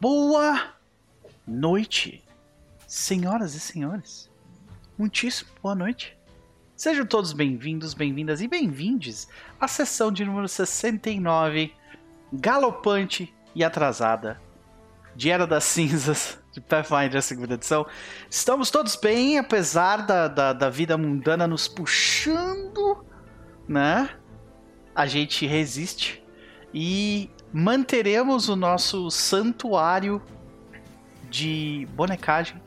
Boa noite, senhoras e senhores. Muitíssimo boa noite. Sejam todos bem-vindos, bem-vindas e bem-vindes à sessão de número 69, galopante e atrasada, de Era das Cinzas, de Pathfinder, segunda edição. Estamos todos bem, apesar da, da, da vida mundana nos puxando, né? A gente resiste e manteremos o nosso santuário de bonecagem,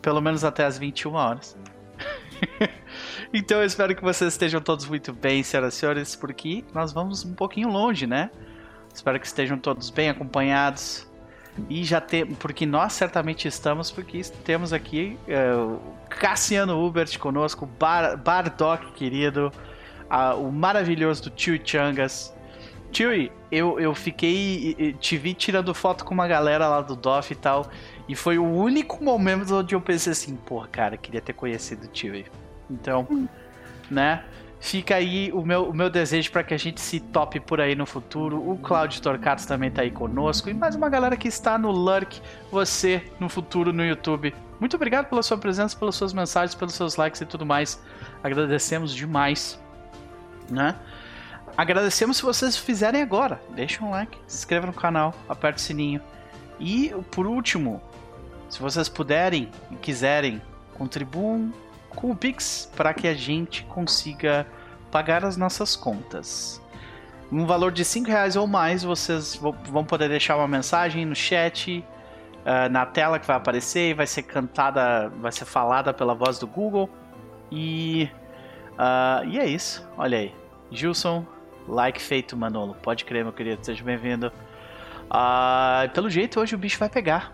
pelo menos até as 21 horas. então eu espero que vocês estejam todos muito bem, senhoras e senhores, porque nós vamos um pouquinho longe, né? Espero que estejam todos bem acompanhados. E já porque nós certamente estamos, porque temos aqui uh, Cassiano Hubert conosco, Bar, Bardock querido, uh, o maravilhoso do Tio Changas. Tio, eu, eu fiquei. Te vi tirando foto com uma galera lá do DOF e tal. E foi o único momento onde eu pensei assim, porra, cara, queria ter conhecido o Tio. Então, hum. né? Fica aí o meu, o meu desejo para que a gente se tope por aí no futuro. O Claudio Torcatos também tá aí conosco. E mais uma galera que está no Lurk, você no futuro no YouTube. Muito obrigado pela sua presença, pelas suas mensagens, pelos seus likes e tudo mais. Agradecemos demais, né? Agradecemos se vocês fizerem agora. Deixa um like, se inscreva no canal, aperte o sininho. E por último, se vocês puderem e quiserem, contribuam com o Pix para que a gente consiga pagar as nossas contas. Um valor de 5 reais ou mais, vocês vão poder deixar uma mensagem no chat, uh, na tela que vai aparecer, vai ser cantada, vai ser falada pela voz do Google. E, uh, e é isso, olha aí. Gilson, like feito, Manolo. Pode crer, meu querido, seja bem-vindo. Uh, pelo jeito, hoje o bicho vai pegar.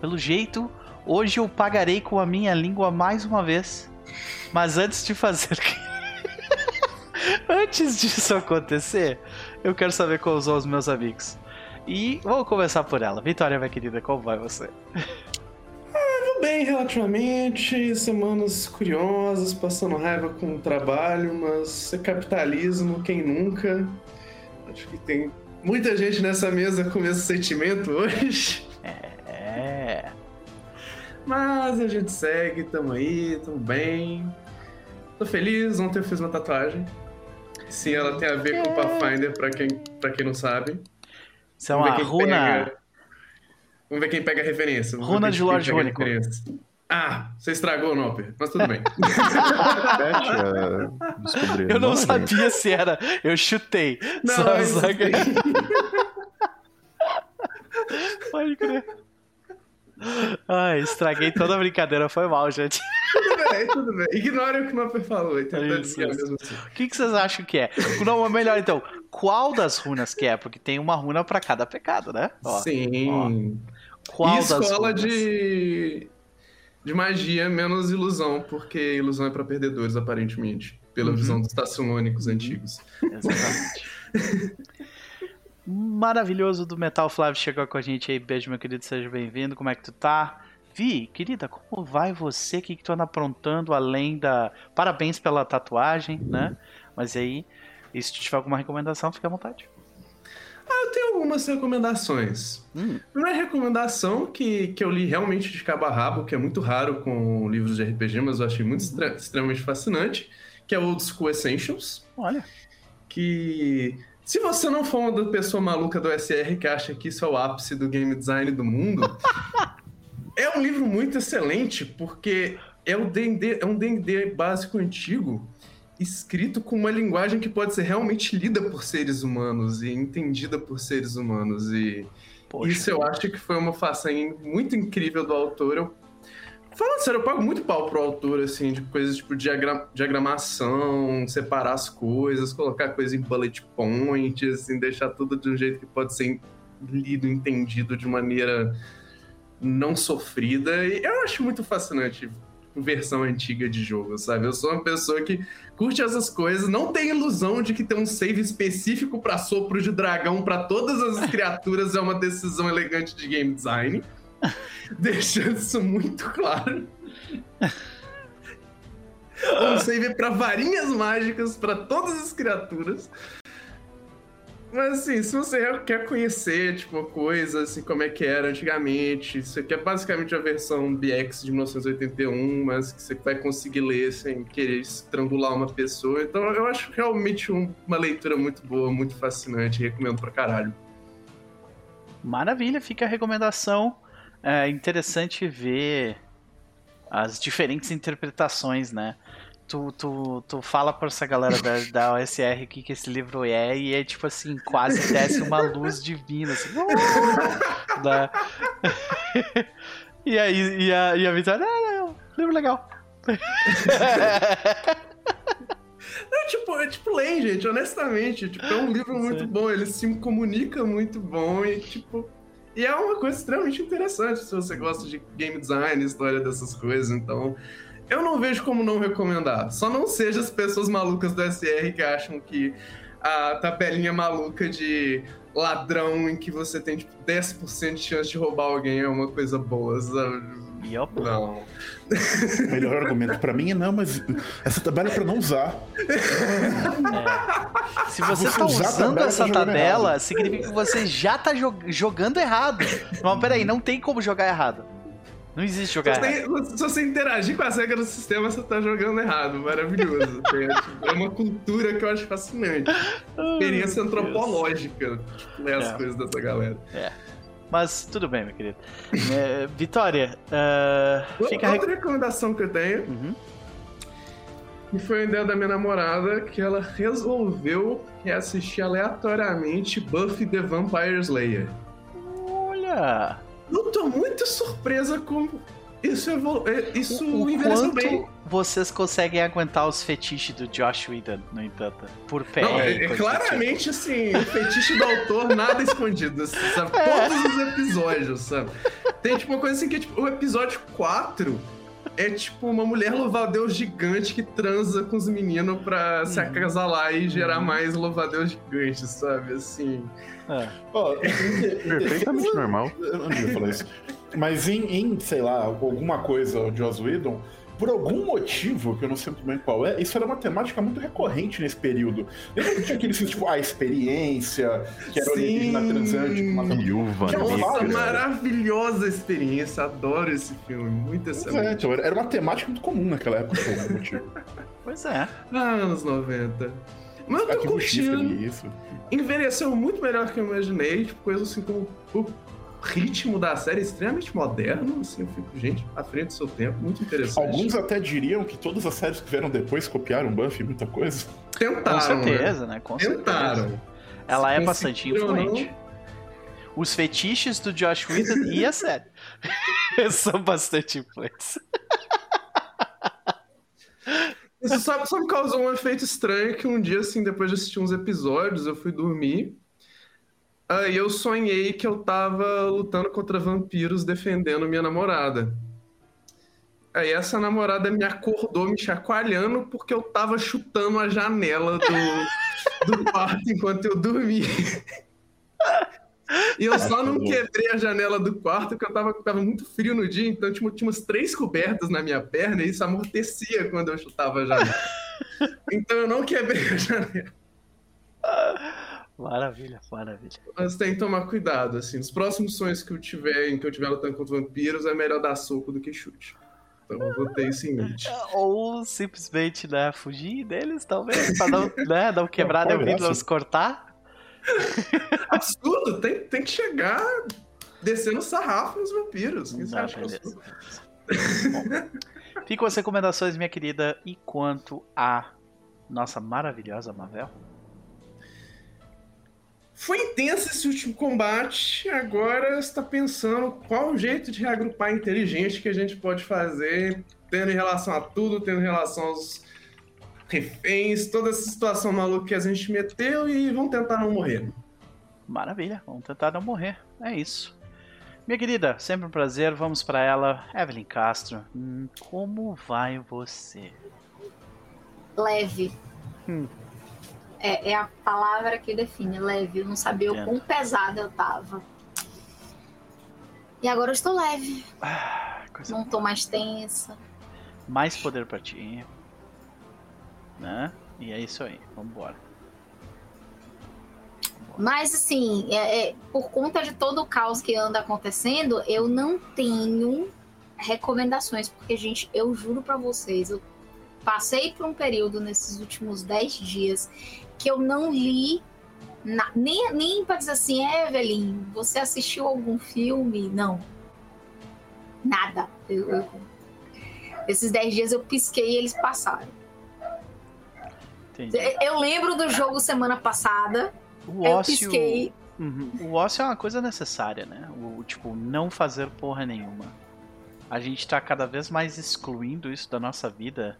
Pelo jeito, Hoje eu pagarei com a minha língua mais uma vez. Mas antes de fazer. antes disso acontecer, eu quero saber como são os meus amigos. E vamos começar por ela. Vitória, minha querida, como vai você? Bem relativamente. Semanas curiosas, passando raiva com o trabalho, mas é capitalismo, quem nunca? Acho que tem muita gente nessa mesa com esse sentimento hoje. É. Mas a gente segue, tamo aí, tamo bem. Tô feliz, ontem eu fiz uma tatuagem. Sim, ela tem a ver é. com o Pathfinder, pra quem, pra quem não sabe. Isso é uma runa. Pega... Vamos ver quem pega a referência. Vamos runa de Lorde Único. Ah, você estragou o Noper, mas tudo bem. eu não sabia se era. Eu chutei. Não, só, só que... Pode crer. Ai, estraguei toda a brincadeira, foi mal, gente. Tudo bem, tudo bem. Ignore o que o Nopper falou, entendeu? Isso, isso. Assim. O que, que vocês acham que é? Não, melhor então, qual das runas que é? Porque tem uma runa para cada pecado, né? Ó, Sim. Ó. Qual e escola de de magia menos ilusão, porque ilusão é para perdedores, aparentemente, pela uhum. visão dos taçulônicos antigos. Exatamente. maravilhoso do Metal Flávio chegou com a gente aí. Beijo, meu querido, seja bem-vindo. Como é que tu tá? Vi, querida, como vai você? O que, que tu anda aprontando além da. Parabéns pela tatuagem, né? Mas aí, e se tu tiver alguma recomendação, fica à vontade. Eu tenho algumas recomendações. Hum. Primeira recomendação que, que eu li realmente de cabo a rabo, que é muito raro com livros de RPG, mas eu achei muito uhum. extremamente fascinante, que é o Old School Essentials. Olha. Que se você não for uma pessoa maluca do SR que acha que isso é o ápice do game design do mundo, é um livro muito excelente, porque é, o D&D, é um D&D básico antigo, escrito com uma linguagem que pode ser realmente lida por seres humanos e entendida por seres humanos. E Poxa. isso eu acho que foi uma façanha muito incrível do autor. Eu Falando sério, eu pago muito pau pro autor, assim, de coisas tipo diagram diagramação, separar as coisas, colocar coisa em bullet point, assim, deixar tudo de um jeito que pode ser lido, entendido de maneira não sofrida. E eu acho muito fascinante versão antiga de jogo, sabe? Eu sou uma pessoa que curte essas coisas, não tem ilusão de que ter um save específico para sopro de dragão para todas as criaturas é uma decisão elegante de game design. Deixando isso muito claro. Um save para varinhas mágicas para todas as criaturas. Mas assim, se você quer conhecer, tipo, uma coisa, assim, como é que era antigamente, isso aqui é basicamente a versão BX de 1981, mas que você vai conseguir ler sem querer estrangular uma pessoa. Então eu acho realmente uma leitura muito boa, muito fascinante, recomendo pra caralho. Maravilha, fica a recomendação. É interessante ver as diferentes interpretações, né? Tu, tu, tu fala pra essa galera da, da OSR o que, que esse livro é, e é tipo assim, quase desce uma luz divina, assim. Da... e aí, e a, e a Vitória, ah, não, livro legal. É tipo, é tipo Len, gente, honestamente. Tipo, é um livro muito bom, ele se comunica muito bom e, tipo. E é uma coisa extremamente interessante se você gosta de game design, história dessas coisas. Então, eu não vejo como não recomendar. Só não seja as pessoas malucas do SR que acham que a tabelinha maluca de ladrão em que você tem tipo 10% de chance de roubar alguém é uma coisa boa, sabe? Yep. Não. O melhor argumento pra mim é não, mas essa tabela é pra não usar. É. Se você, você tá usando tabela, essa tá tabela, significa que você já tá jogando errado. Mas peraí, não tem como jogar errado. Não existe jogar se errado. se você interagir com as regras do sistema, você tá jogando errado. Maravilhoso. é uma cultura que eu acho fascinante. Experiência antropológica. Tipo, ler as é. coisas dessa galera. É. Mas tudo bem, meu querido. É, Vitória, uh, fica Outra recomendação que eu tenho. Uhum. E foi a ideia da minha namorada que ela resolveu reassistir aleatoriamente Buffy the Vampire Slayer. Olha! Eu tô muito surpresa com isso, evolu... É, isso o, o envelheceu bem. vocês conseguem aguentar os fetiches do Josh Whedon, no entanto? Por pé. Não, é, é claramente, assim, o fetiche do autor, nada escondido, sabe? É. Todos os episódios, sabe? Tem, tipo, uma coisa assim que é, tipo, o episódio 4 é, tipo, uma mulher louva-a-Deus gigante que transa com os meninos pra se uhum. acasalar e gerar uhum. mais louva-a-Deus gigante, sabe? Assim... É. Oh, Perfeitamente normal. Eu não devia falar isso. Mas em, em, sei lá, alguma coisa de Joss Whedon, por algum motivo, que eu não sei muito bem qual é, isso era uma temática muito recorrente nesse período. Lembra que tinha aquele tipo, a experiência, que era alienígena transante uma viúva. Nossa, maravilhosa experiência, adoro esse filme, muito é, excelente. É, era uma temática muito comum naquela época, por algum motivo. Pois é. Ah, anos 90. Mas eu tô curtindo. Isso. Envelheceu muito melhor que eu imaginei, tipo, coisa assim como ritmo da série é extremamente moderno, assim, eu fico, gente, à frente do seu tempo, muito interessante. Alguns até diriam que todas as séries que vieram depois copiaram Buffy, muita coisa. Tentaram, Com certeza, né? né? Com Tentaram. Certeza. Ela é bastante influente. Os fetiches do Josh Whedon e a série são bastante influentes. Isso só, só me causou um efeito estranho que um dia, assim, depois de assistir uns episódios, eu fui dormir. Aí eu sonhei que eu tava lutando contra vampiros defendendo minha namorada. Aí essa namorada me acordou me chacoalhando porque eu tava chutando a janela do, do quarto enquanto eu dormia. E eu só não quebrei a janela do quarto porque eu tava, tava muito frio no dia, então tinha, tinha umas três cobertas na minha perna e isso amortecia quando eu chutava a janela. então eu não quebrei a janela. Maravilha, maravilha. Mas tem que tomar cuidado, assim. Os próximos sonhos que eu tiver, em que eu tiver lutando contra vampiros, é melhor dar soco do que chute. Então eu vou ter isso em mente. Ou simplesmente, né, fugir deles, talvez, pra não, né, não quebrar nem o vidro, não se cortar. Absurdo, tem, tem que chegar descendo sarrafo nos vampiros. Que Não, beleza. Bom, ficam as recomendações, minha querida, e quanto a nossa maravilhosa Mavel? Foi intenso esse último combate. Agora está pensando qual o jeito de reagrupar inteligente que a gente pode fazer, tendo em relação a tudo, tendo em relação aos reféns, toda essa situação maluca que a gente meteu e vamos tentar não morrer. Maravilha, vamos tentar não morrer. É isso. Minha querida, sempre um prazer. Vamos para ela, Evelyn Castro. Hum, como vai você? Leve. Hum. É, é, a palavra que define leve. Eu não sabia o quão pesada eu tava. E agora eu estou leve. Ah, não estou mais tensa. Mais poder para ti né? E é isso aí, vambora. Mas, assim, é, é, por conta de todo o caos que anda acontecendo, eu não tenho recomendações, porque, gente, eu juro para vocês, eu passei por um período nesses últimos 10 dias que eu não li na, nem, nem pra dizer assim, Evelyn, você assistiu algum filme? Não. Nada. Eu, eu, esses 10 dias eu pisquei e eles passaram. Entendi. Eu lembro do jogo semana passada. O ócio. Pisquei... Uhum. O ócio é uma coisa necessária, né? O, tipo, não fazer porra nenhuma. A gente tá cada vez mais excluindo isso da nossa vida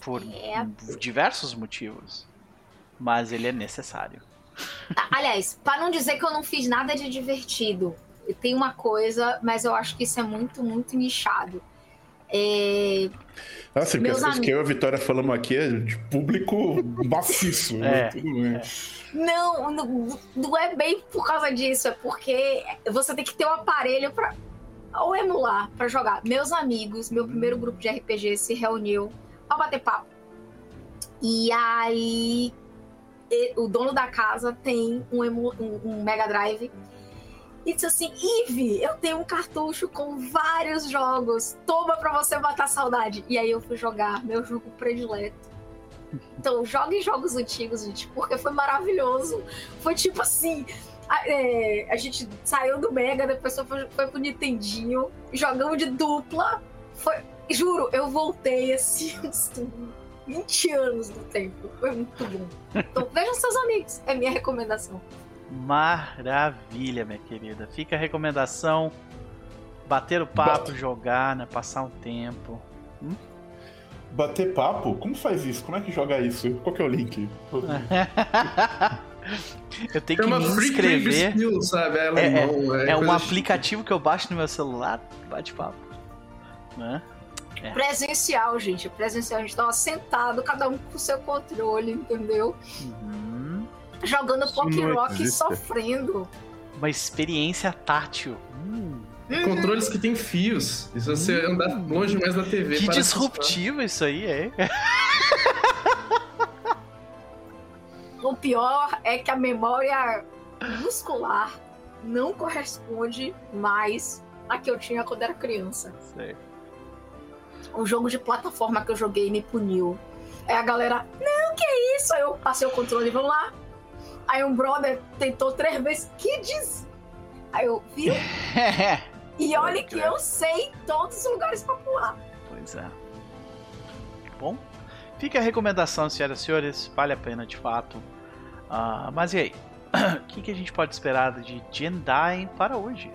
por é... diversos motivos. Mas ele é necessário. Tá, aliás, para não dizer que eu não fiz nada de divertido, tem uma coisa, mas eu acho que isso é muito, muito nichado. É... Nossa, porque as coisas que eu e a Vitória falamos aqui é de público maciço. Né? É, é. Não, não, não é bem por causa disso, é porque você tem que ter um aparelho para ou emular para jogar. Meus amigos, meu primeiro grupo de RPG se reuniu para bater papo. E aí o dono da casa tem um, um, um Mega Drive e disse assim: Ive, eu tenho um cartucho com vários jogos. Toma pra você matar saudade. E aí eu fui jogar meu jogo predileto. Então, jogue jogos antigos, gente, porque foi maravilhoso. Foi tipo assim. A, é, a gente saiu do Mega, depois foi, foi pro Nintendinho, jogamos de dupla. Foi, juro, eu voltei assim, uns 20 anos do tempo. Foi muito bom. Então, vejam seus amigos, é minha recomendação. Maravilha, minha querida. Fica a recomendação. Bater o papo, jogar, né? Passar um tempo. Hum? Bater papo? Como faz isso? Como é que joga isso? Qual que é o link? eu tenho que me inscrever. Skill, sabe? É, é, é, é um aplicativo que eu baixo no meu celular, bate papo. Né? É. Presencial, gente. Presencial. A gente tava sentado, cada um com o seu controle, entendeu? Uhum jogando Pop Rock e sofrendo. Uma experiência tátil. Hum. Uhum. Controles que tem fios. E se você hum. andar longe mais da TV. Que disruptivo isso aí é. o pior é que a memória muscular não corresponde mais à que eu tinha quando era criança. Sei. O jogo de plataforma que eu joguei me puniu. É a galera, não, que é isso? Aí eu passei o controle, vamos lá, Aí um brother tentou três vezes. Que diz? Aí eu, viu? e olha que eu sei todos os lugares pra pular. Pois é. Bom, fica a recomendação, senhoras e senhores. Vale a pena de fato. Uh, mas e aí? O que, que a gente pode esperar de Jendai para hoje?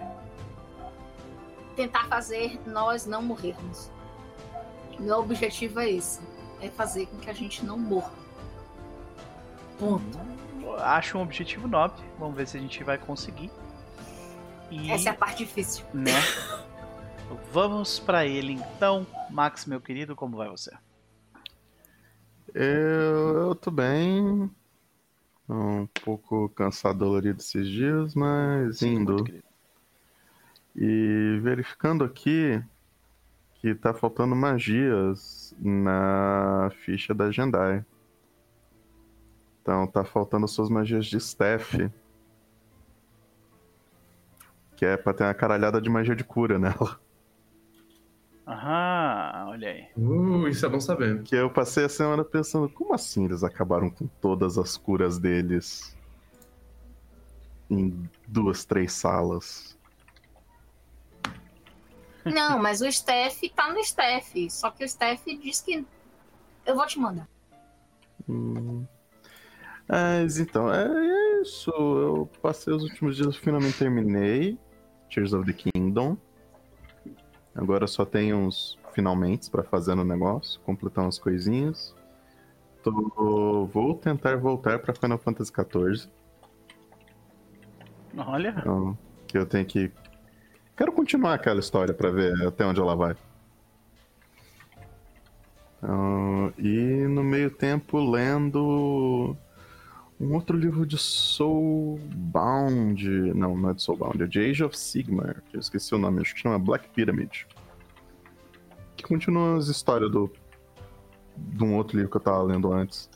Tentar fazer nós não morrermos. Meu objetivo é esse: é fazer com que a gente não morra. Ponto acho um objetivo nobre. Vamos ver se a gente vai conseguir. E, Essa é a parte difícil. Né? Vamos para ele então. Max, meu querido, como vai você? Eu, eu tô bem. Um pouco cansado, dolorido esses dias, mas Sim, indo. E verificando aqui que tá faltando magias na ficha da Jendai. Então tá faltando suas magias de staff. Que é pra ter uma caralhada de magia de cura nela. Aham, olha aí. Uh, isso é bom saber. Que eu passei a semana pensando, como assim eles acabaram com todas as curas deles em duas, três salas? Não, mas o staff tá no staff. Só que o staff diz que. Eu vou te mandar. Hum. Mas então, é isso. Eu passei os últimos dias, finalmente terminei Tears of the Kingdom. Agora só tem uns finalmente para fazer no negócio, completar umas coisinhas. Tô... Vou tentar voltar para Final Fantasy XIV. Olha. Então, que eu tenho que. Quero continuar aquela história para ver até onde ela vai. Uh, e no meio tempo lendo um outro livro de Soulbound. Não, não é de Soulbound, é de Age of Sigmar, eu esqueci o nome, acho que chama Black Pyramid. Que continua as histórias do, de um outro livro que eu tava lendo antes.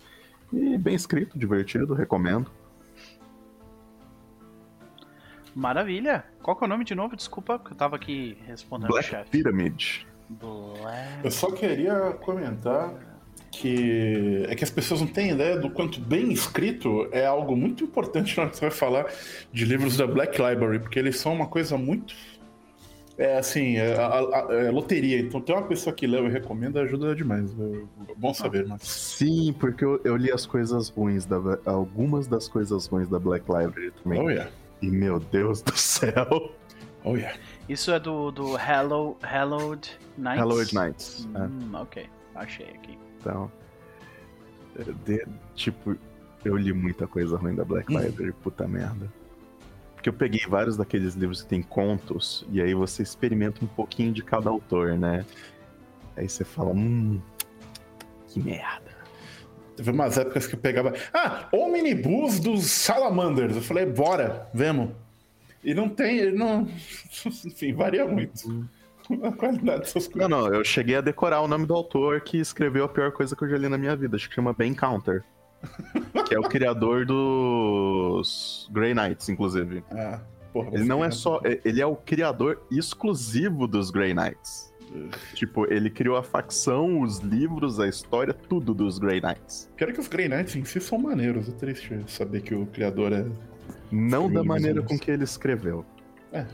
E bem escrito, divertido, recomendo. Maravilha. Qual que é o nome de novo? Desculpa, porque eu tava aqui respondendo o Black chefe. Pyramid. Black... Eu só queria comentar que é que as pessoas não têm ideia do quanto bem escrito é algo muito importante na hora que você vai falar de livros da Black Library, porque eles são uma coisa muito. É assim, é, a- a- é loteria. Então tem uma pessoa que leu e recomenda, ajuda demais. É bom saber, mas. Sim, porque eu, eu li as coisas ruins, da, algumas das coisas ruins da Black Library também. Oh yeah. E meu Deus do céu. Oh yeah. Isso é do, do Hello, Hallowed Nights? Hallowed Nights. é. Hum, ok. Achei aqui. Então, é, de- tipo, eu li muita coisa ruim da Black Library, puta merda. Porque eu peguei vários daqueles livros que tem contos, e aí você experimenta um pouquinho de cada autor, né? Aí você fala, hum, que merda. Teve umas épocas que eu pegava. Ah, Omnibus dos Salamanders. Eu falei, bora, vemos. E não tem. Não... Enfim, varia muito. A qualidade dessas coisas. Não, não, eu cheguei a decorar o nome do autor que escreveu a pior coisa que eu já li na minha vida, acho que chama Ben Counter. que é o criador dos Grey Knights, inclusive. Ah, porra, Ele não é só. Ele é o criador exclusivo dos Grey Knights. Tipo, ele criou a facção, os livros, a história, tudo dos Grey Knights. Pior que os Grey Knights em si são maneiros. É triste saber que o criador é. Não da maneira com que ele escreveu. É,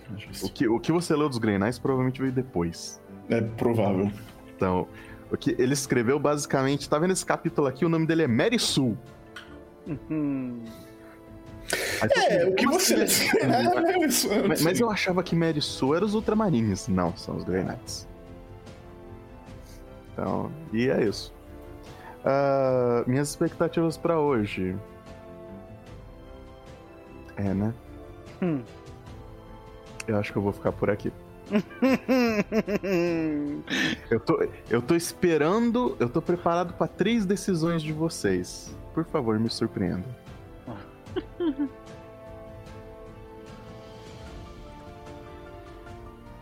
O que, o que você leu dos Grey Knights provavelmente veio depois. é provável. Então, o que ele escreveu basicamente. Tá vendo esse capítulo aqui? O nome dele é Mary Sue. Hum, todo É, o que "Como você. assim, Sue?" É, isso, Mas, mas eu achava que Mary Sue era os Ultramarines. Não, são os Grey Knights. Então, e é isso. Ah, minhas expectativas pra hoje. É, né? Hum. Eu acho que eu vou ficar por aqui. Eu tô, eu tô esperando, eu tô preparado pra três decisões de vocês. Por favor, me surpreenda.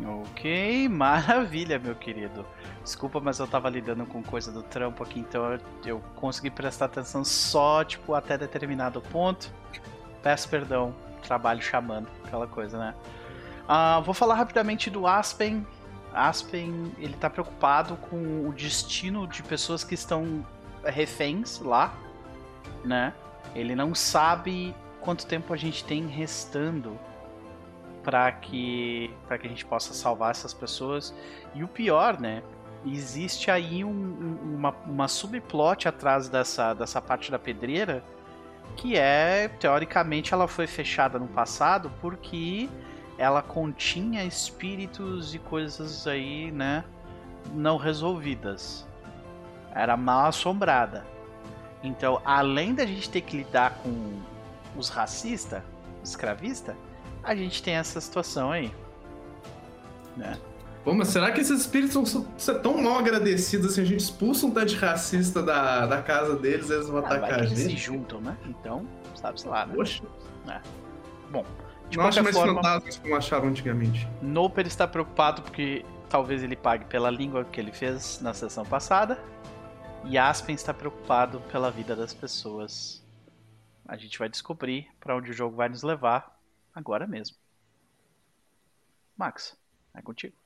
ok, maravilha, meu querido. Desculpa, mas eu tava lidando com coisa do trampo aqui, então eu, consegui prestar atenção só, tipo, até determinado ponto. Peço perdão, trabalho chamando, aquela coisa, né? Ah, vou falar rapidamente do Aspen. Aspen, ele tá preocupado com o destino de pessoas que estão reféns lá, né? Ele não sabe quanto tempo a gente tem restando para que para que a gente possa salvar essas pessoas. E o pior, né? Existe aí um- um- uma, uma subplot atrás dessa, dessa parte da pedreira que é, teoricamente, ela foi fechada no passado porque ela continha espíritos e coisas aí, né, não resolvidas. Era mal assombrada. Então, além da gente ter que lidar com os racistas, escravistas, a gente tem essa situação aí. Né? Pô, mas será que esses espíritos vão ser tão mal agradecidos assim? A gente expulsa um tanto de racista da, da casa deles, eles vão Ah, atacar a eles se gente? juntam, né? Então, sabe-se lá, né? Poxa, Bom, de não acho qualquer mais forma, fantasmas como achavam antigamente. Noper está preocupado porque talvez ele pague pela língua que ele fez na sessão passada. E Aspen está preocupado pela vida das pessoas. A gente vai descobrir para onde o jogo vai nos levar agora mesmo. Max, é contigo.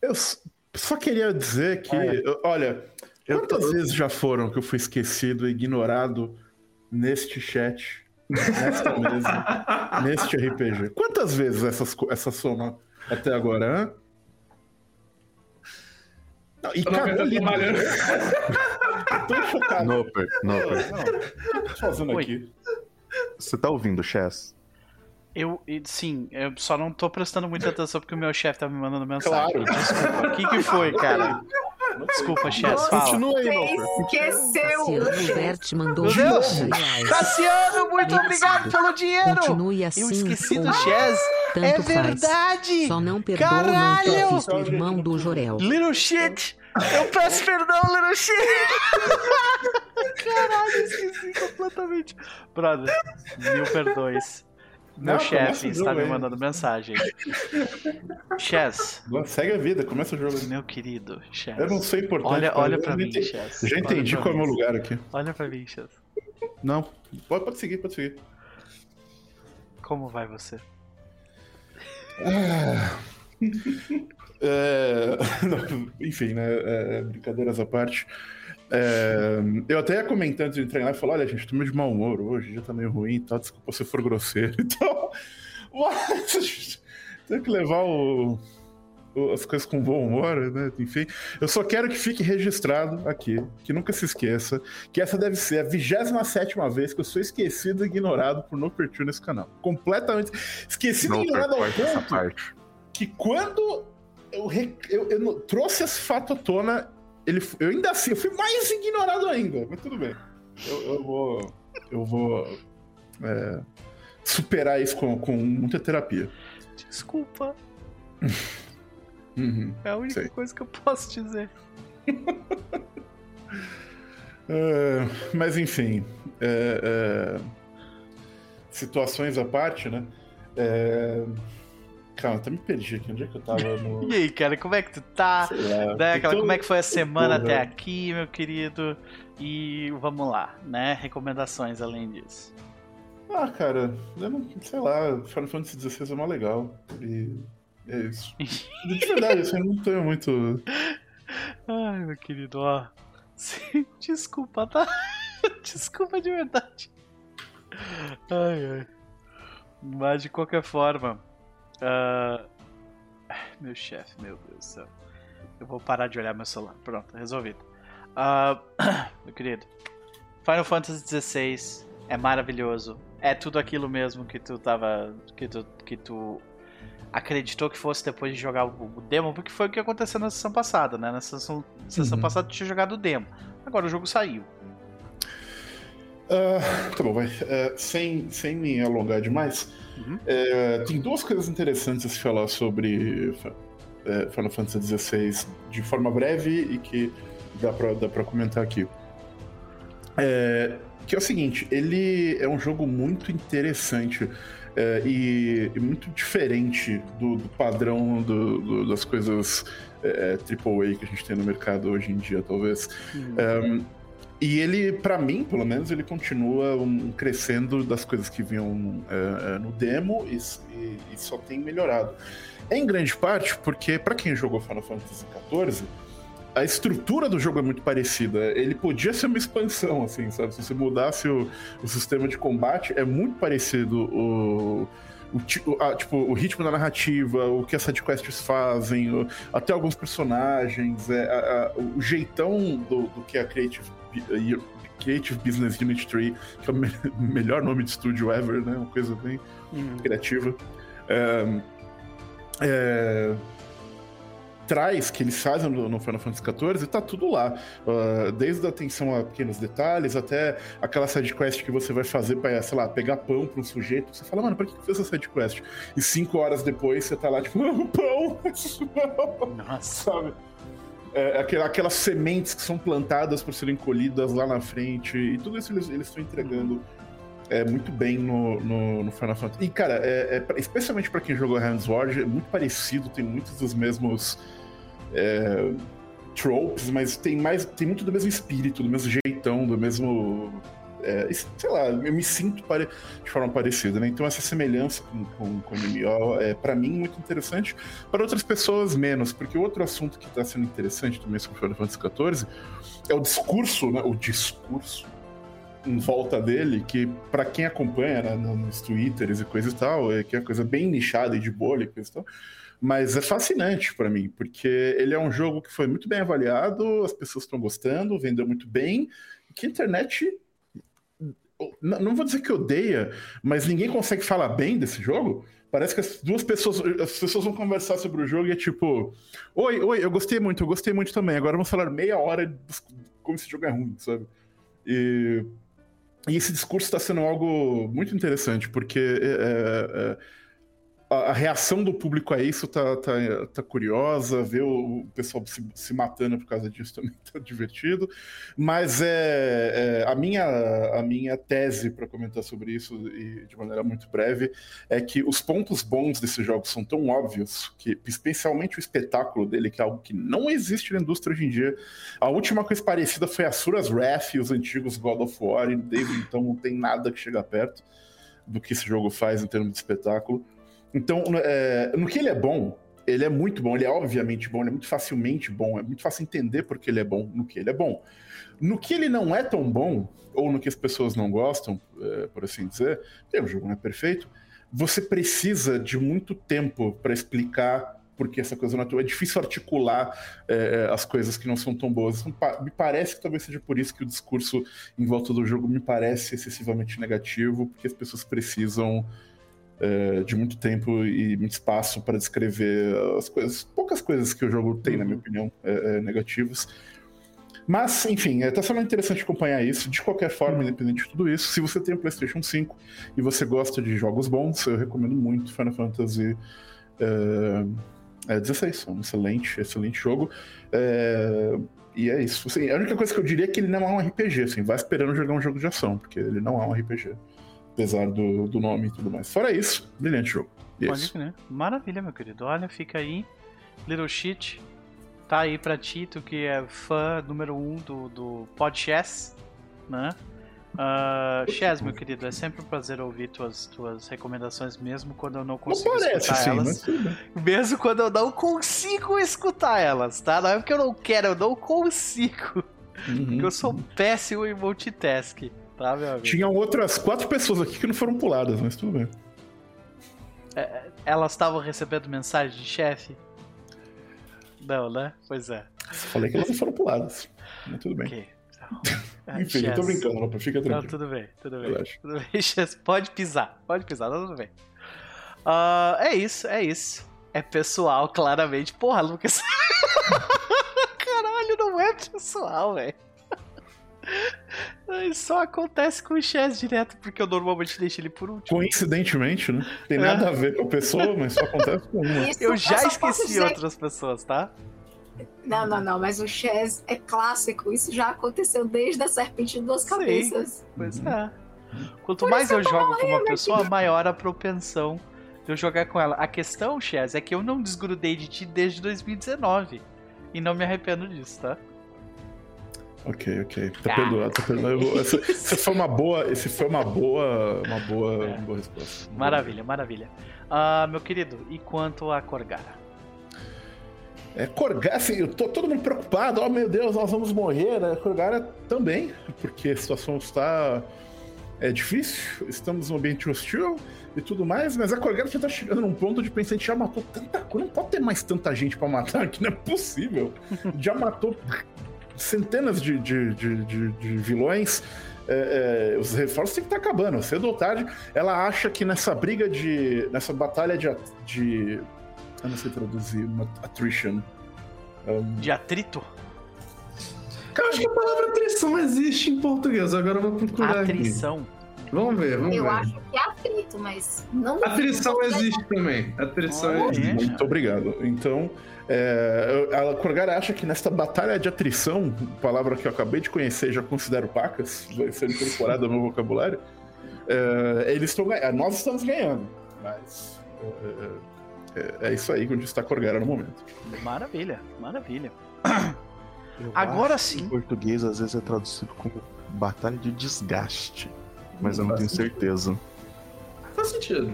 Eu só queria dizer que, É. olha, Eu quantas tô- vezes já foram que eu fui esquecido e ignorado neste chat, nesta mesa, neste RPG? Quantas vezes essas, essa soma até agora, hã? Não, e não cada tô chocado. Noper, Noper. Não, o que eu tô fazendo Oi. aqui? Você tá ouvindo, Chess? Eu, sim, eu só não tô prestando muita atenção porque o meu chefe tá me mandando mensagem. Claro. Desculpa. O que, que foi, cara? Desculpa, chefe, fala. Continua aí, esqueceu! Cassiano mandou Meu Deus! 20 reais. Cassiano, muito Bem obrigado pelo dinheiro! Continue assim. Eu esqueci do Chess. Tanto É faz. verdade! Só não perdoa Caralho! o não o irmão do Jorel. Little shit! Eu peço perdão, little shit! Caralho, esqueci completamente. Brother, mil perdões. Meu chefe está me aí. mandando mensagem. Chess, Segue a vida, começa o jogo. meu querido, Chess. Eu não sou importante. Olha, olha pra mim, entendi- Chess. Já entendi qual é o meu lugar aqui. Olha pra mim, Chess. Não, pode, pode seguir, pode seguir. Como vai você? Ah. É, enfim, né? É, brincadeiras à parte. É, eu até ia comentar antes de treinar e falar: olha, gente, tô meio de mau humor hoje, dia tá meio ruim e tal, desculpa se for grosseiro e tal. Mas tem que levar o, o, as coisas com bom humor, né? Enfim, eu só quero que fique registrado aqui, que nunca se esqueça, que essa deve ser a 27 vez que eu sou esquecido e ignorado por No Perfil nesse canal. Completamente esquecido e ignorado ao ponto que quando eu, eu, eu, trouxe esse fato à tona, ele, eu ainda assim, eu fui mais ignorado ainda, mas tudo bem. Eu, eu vou. Eu vou. É, superar isso com, com muita terapia. Desculpa. uhum, é a única sei. coisa que eu posso dizer. é, mas enfim. É, é, situações à parte, né? É, Calma, até me perdi aqui. Onde é que eu tava? No... e aí, cara, como é que tu tá? Né? Aquela, como é que foi a semana até aqui, meu querido? E vamos lá, né? Recomendações além disso. Ah, cara, eu não sei lá, Final Fantasy XVI é mó legal. E é isso. De verdade, assim, eu não tenho muito. Ai, meu querido, ó. Desculpa, tá? Desculpa de verdade. Ai, ai. Mas de qualquer forma, Uh... Meu chefe, meu Deus do céu. Eu vou parar de olhar meu celular. Pronto, resolvido. Uh... Meu querido, Final Fantasy XVI é maravilhoso. É tudo aquilo mesmo que tu tava. que tu, que tu acreditou que fosse depois de jogar o, demo, porque foi o que aconteceu na sessão passada, né? Na sessão, sessão uhum. passada tu tinha jogado o demo. Agora o jogo saiu. Uh, tá bom, vai. Uh, sem, sem me alongar demais, uhum. uh, tem duas coisas interessantes a se falar sobre é, Final Fantasy XVI de forma breve e que dá pra, dá pra comentar aqui. É, que é o seguinte, ele é um jogo muito interessante é, e, e, muito diferente do, do padrão do, do, das coisas é, AAA que a gente tem no mercado hoje em dia, talvez. Uhum. E ele, para mim, pelo menos, ele continua um, crescendo das coisas que vinham é, no demo e, e, e, só tem melhorado. Em grande parte porque, para quem jogou Final Fantasy XIV, a estrutura do jogo é muito parecida. Ele podia ser uma expansão, assim, sabe? Se você mudasse o, o sistema de combate, é muito parecido o, o, a, tipo, o ritmo da narrativa, o que as sidequests fazem, o, até alguns personagens, é, a, a, o jeitão do, do que a Creative Creative Business Unit 3, que é o me melhor nome de estúdio ever, né? Uma coisa bem uhum. criativa. É, é, traz, que eles fazem no, Final Fantasy XIV, tá tudo lá. Uh, desde a atenção a pequenos detalhes, até aquela sidequest que você vai fazer pra, sei lá, pegar pão pra um sujeito. Você fala, mano, pra que você fez essa sidequest? E cinco horas depois você tá lá, tipo, pão! Nossa. Sabe? é, aquelas sementes que são plantadas para serem colhidas lá na frente, e tudo isso eles, eles estão entregando é, muito bem no, no, no, Final Fantasy. E, cara, é, é especialmente para quem jogou Handsword, é muito parecido, tem muitos dos mesmos é, tropes, mas tem mais tem muito do mesmo espírito, do mesmo jeitão, do mesmo é, sei lá, eu me sinto pare... de forma parecida, né? Então essa semelhança com, com, com o MMO é, para mim, muito interessante. Para outras pessoas, menos, porque outro assunto que está sendo interessante também sobre Final Fantasy XIV é o discurso, né? O discurso em volta dele, que para quem acompanha né, nos twitters e coisa e tal, é que é coisa bem nichada e de bolha e coisa e tal, mas é fascinante para mim, porque ele é um jogo que foi muito bem avaliado, as pessoas estão gostando, vendeu muito bem, que a internet não vou dizer que odeia, mas ninguém consegue falar bem desse jogo. Parece que as duas pessoas, as pessoas vão conversar sobre o jogo e é tipo, oi, oi, eu gostei muito, eu gostei muito também. Agora vamos falar meia hora de como esse jogo é ruim, sabe? E, e esse discurso está sendo algo muito interessante, porque é, é, é a, reação do público a isso tá, tá, tá curiosa, ver o, pessoal se, se, matando por causa disso também tá divertido. Mas é, é a, minha, a minha tese para comentar sobre isso, e de maneira muito breve, é que os pontos bons desse jogo são tão óbvios que, especialmente o espetáculo dele, que é algo que não existe na indústria hoje em dia. A última coisa parecida foi a Suras Wrath e os antigos God of War, e desde então não tem nada que chega perto do que esse jogo faz em termos de espetáculo. Então, é, no que ele é bom, ele é muito bom, ele é obviamente bom, ele é muito facilmente bom, é muito fácil entender porque ele é bom no que ele é bom. No que ele não é tão bom, ou no que as pessoas não gostam, é, por assim dizer, o jogo não é perfeito, você precisa de muito tempo para explicar porque essa coisa não é, é difícil articular é, as coisas que não são tão boas. Me parece que talvez seja por isso que o discurso em volta do jogo me parece excessivamente negativo, porque as pessoas precisam é, de muito tempo e muito espaço para descrever as coisas, poucas coisas que o jogo tem, na minha uhum. opinião, é, é, negativas. Mas, enfim, está sendo interessante acompanhar isso. De qualquer forma, uhum. independente de tudo isso, se você tem um PlayStation 5 e você gosta de jogos bons, eu recomendo muito Final Fantasy é, 16. É um excelente, excelente jogo. É, e é isso. Assim, a única coisa que eu diria é que ele não é um RPG. Assim, vai esperando jogar um jogo de ação, porque ele não é um RPG apesar do, do nome e tudo mais. Fora isso, brilhante jogo. E Pode crer. Maravilha, meu querido. Olha, fica aí. Little Shit. Tá aí pra ti, tu que é fã número um do, do podcast, né? Uh, Chaz, meu querido, é sempre um prazer ouvir tuas, tuas recomendações, mesmo quando eu não consigo não parece, escutar sim, elas. Mesmo quando eu não consigo escutar elas, tá? Não é porque eu não quero, eu não consigo. Uhum, porque eu sou péssimo em multitask. Tá, meu amigo? Tinham outras quatro pessoas aqui que não foram puladas, mas tudo bem. É, elas estavam recebendo mensagem de chefe? Não, né? Pois é. Falei que elas não foram puladas. Mas tudo bem. Okay. Então, Enfim, Chess. eu tô brincando, Lopa, fica tranquilo. Não, tudo bem, tudo bem. Relaxa. Tudo bem, Chess. Pode pisar, pode pisar, tá tudo bem. Uh, é isso, é isso. É pessoal, claramente. Porra, Lucas. Caralho, não é pessoal, velho. Só acontece com o Chess direto, porque eu normalmente deixo ele por último. Coincidentemente, né? Tem nada é. a ver com a pessoa, mas só acontece com uma. Isso, eu já eu esqueci dizer... outras pessoas, tá? Não, não, não, mas o Chess é clássico. Isso já aconteceu desde a Serpente de Duas Cabeças. Sim, pois é. Quanto por mais eu jogo com uma pessoa, maior a propensão de eu jogar com ela. A questão, Chess, é que eu não desgrudei de ti desde 2019. E não me arrependo disso, tá? Ok, ok. Tá perdoado, tá perdoado. Essa, essa, foi uma boa. Esse foi uma boa. Uma boa, é. uma boa resposta. Maravilha, maravilha. Uh, meu querido, e quanto a Corgara? É, Corgara, assim, eu tô todo mundo preocupado, oh meu Deus, nós vamos morrer, né? Corgara também, porque a situação está é difícil, estamos num ambiente hostil e tudo mais, mas a Corgara já tá chegando num ponto de pensar, a gente já matou tanta coisa, não pode ter mais tanta gente para matar, que não é possível. já matou centenas de, de, de, de, de vilões. É, é, os reforços têm que estar tá acabando, cedo ou tarde. Ela acha que nessa briga de. nessa batalha de. de eu não sei traduzir, uma attrition. Um... De atrito? Cara, acho que a palavra atrição existe em português, agora eu vou procurar. Atrição. Aqui. Vamos ver, vamos eu ver. Eu acho que é atrito, mas não. Atrição existe também. Atrição existe. Muito obrigado. Então. É, a Corgara acha que nesta batalha de atrição, palavra que eu acabei de conhecer já considero pacas, vai ser incorporada no meu vocabulário, é, eles estão nós estamos ganhando, mas é, é, é isso aí onde está a Corgara no momento. Maravilha, maravilha. Eu Agora sim. Em português às vezes é traduzido como batalha de desgaste, mas eu não tenho sentido. certeza. Faz sentido.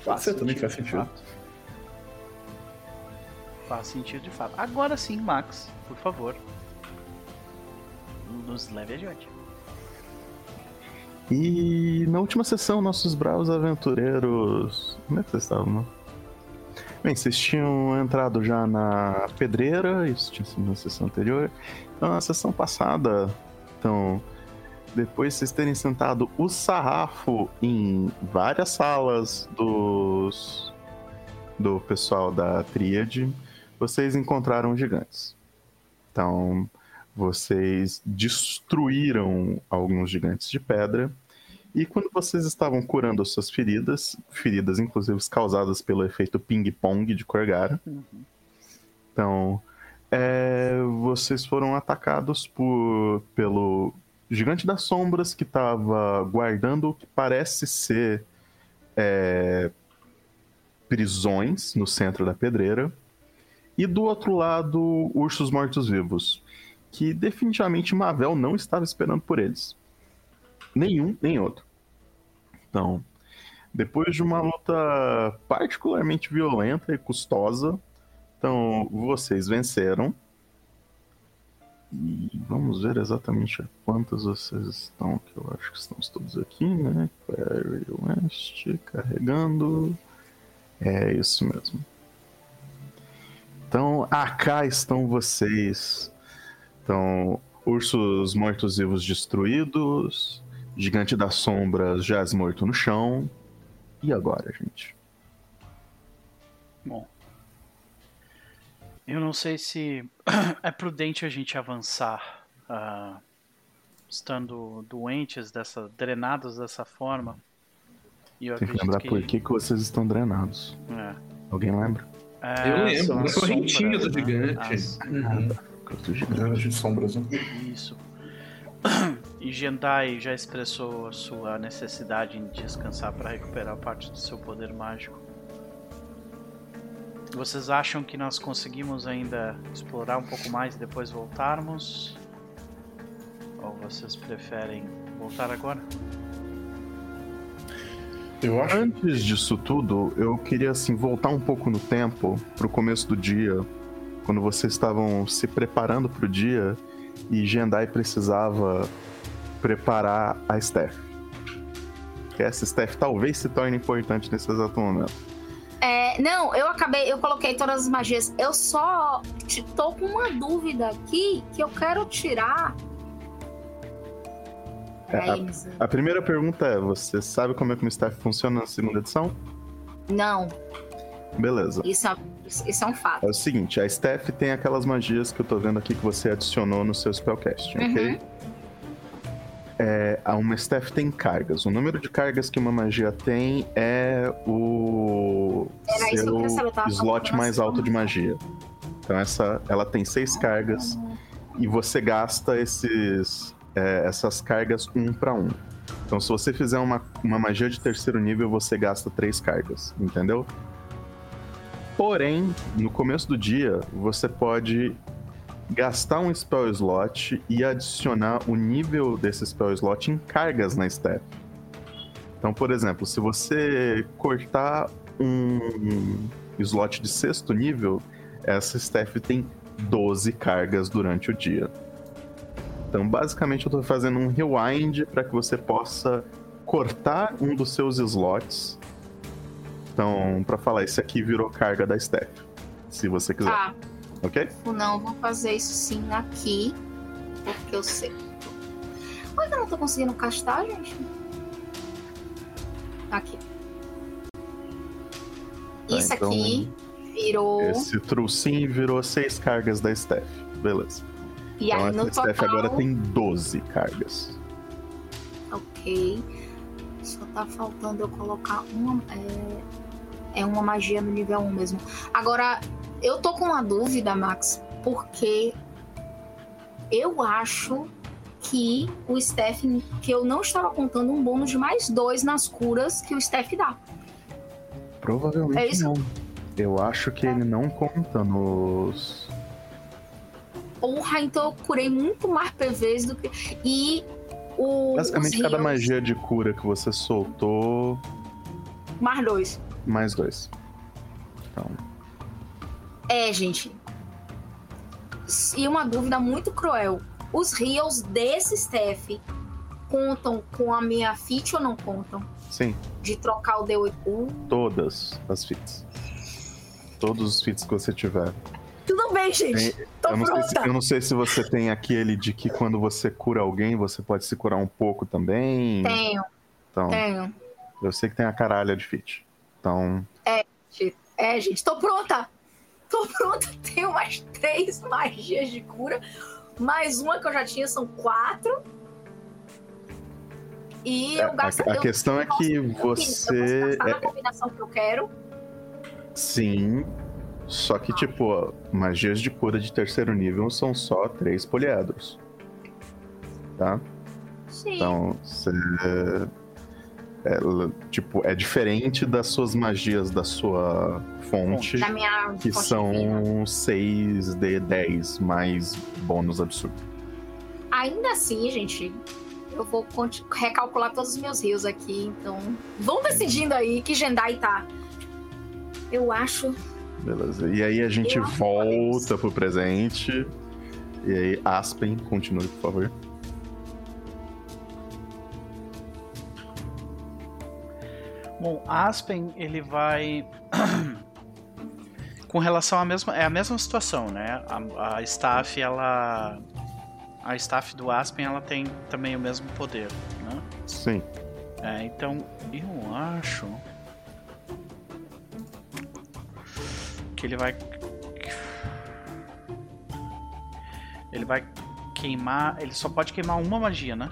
Faz sentido, também faz sentido. Fato faz sentido de fato. Agora sim, Max, por favor, nos leve adiante. E na última sessão, nossos bravos aventureiros. Como é que vocês estavam, né? Bem, vocês tinham entrado já na pedreira, isso tinha sido na sessão anterior. Então, na sessão passada, então, depois de vocês terem sentado o sarrafo em várias salas dos do pessoal da Tríade, vocês encontraram gigantes. Então, vocês destruíram alguns gigantes de pedra. E quando vocês estavam curando as suas feridas, feridas inclusive causadas pelo efeito ping-pong de Corgara, uhum. então é, vocês foram atacados por, pelo gigante das sombras que estava guardando o que parece ser é, prisões no centro da pedreira. E do outro lado, ursos mortos-vivos, que definitivamente Mavel não estava esperando por eles. Nenhum, nem outro. Então, Depois de uma luta particularmente violenta e custosa, então vocês venceram. E vamos ver exatamente quantas vocês estão, que eu acho que estamos todos aqui, né? Query West, carregando. É isso mesmo. Então, cá estão vocês. Então, ursos mortos-vivos destruídos, gigante das sombras jaz morto no chão. E agora, gente? Bom, eu não sei se é prudente a gente avançar uh, estando doentes, dessa, drenados dessa forma. Eu Tem que lembrar que... por que, que vocês estão drenados. É. Alguém lembra? É, eu lembro, a correntinha do né? gigante. As... Uhum. Gigante de sombras, né? Isso. E Gendai já expressou a sua necessidade em descansar para recuperar parte do seu poder mágico. Vocês acham que nós conseguimos ainda explorar um pouco mais e depois voltarmos? Ou vocês preferem voltar agora? Eu acho... Antes disso tudo, eu queria assim voltar um pouco no tempo, pro começo do dia, quando vocês estavam se preparando pro dia e Gendai precisava preparar a Steph. Que essa Steph talvez se torne importante nesse exato momento. É, não, eu acabei, eu coloquei todas as magias. Eu só tô com uma dúvida aqui que eu quero tirar. É, a, a, primeira pergunta é: você sabe como é que o staff funciona na segunda edição? Não. Beleza. Isso é, isso é um fato. É o seguinte: a Steph tem aquelas magias que eu tô vendo aqui que você adicionou no seu spellcast, uhum. ok? é, uma staff tem cargas. O número de cargas que uma magia tem é o Era seu slot mais alto de magia. Então essa, ela tem seis cargas e você gasta esses, é, essas cargas um para um. Então se você fizer uma, uma magia de terceiro nível, você gasta três cargas, entendeu? Porém, no começo do dia, você pode gastar um spell slot e adicionar o nível desse spell slot em cargas na staff. Então, por exemplo, se você cortar um slot de sexto nível, essa staff tem 12 cargas durante o dia. Então, basicamente, eu estou fazendo um rewind para que você possa cortar um dos seus slots. Então, para falar, esse aqui virou carga da staff, se você quiser. Ah. Ok? Não, vou fazer isso sim aqui. Porque eu sei. Por que eu não tô conseguindo castar, gente? Aqui. Tá, isso então, aqui virou. Esse trucinho virou seis cargas da Steph. Beleza. E então, aí no total... Steph agora tem 12 cargas. Ok. Só tá faltando eu colocar uma. É, é uma magia no nível 1 mesmo. Agora, eu tô com uma dúvida, Max, porque eu acho que o Steph, que eu não estava contando um bônus de mais dois nas curas que o Steph dá. Provavelmente é não. Eu acho que é. ele não conta nos. Porra, então eu curei muito mais PVs do que. E o. Basicamente, cada magia de cura que você soltou. Mais dois. Mais dois. Então. É, gente. E uma dúvida muito cruel. Os rios desse staff contam com a minha fit ou não contam? Sim. De trocar o D8. Todas as fits. Todos os fits que você tiver. Tudo bem, gente. Tem, Tô eu, não. Se, eu não sei se você tem aquele de que quando você cura alguém, você pode se curar um pouco também. Tenho. Então, Tenho. Eu sei que tem a caralha de fit. Então. É, é, gente, tô pronta tô pronta, tenho mais três magias de cura. Mais uma que eu já tinha, são quatro. E é, eu gasto. A, a questão é que você. Eu é... na combinação que eu quero. Sim. Só que, tipo, magias de cura de terceiro nível são só três poliedros. Tá? Sim. Então, você é, tipo, é diferente das suas magias da sua fonte, que fonte são 6D10 mais bônus absurdo. Ainda assim, gente, Eu vou recalcular todos os meus rios aqui, então. Vão decidindo aí que Jendai tá. Eu acho. Beleza. E aí a gente Eu volta pro presente. E aí, Aspen, continue, por favor. Bom, Aspen, ele vai. Com relação à mesma. É a mesma situação, né? A, a staff, ela. A staff do Aspen, ela tem também o mesmo poder, né? Sim. É, então, eu acho. Que ele vai. Ele vai queimar. Ele só pode queimar uma magia, né?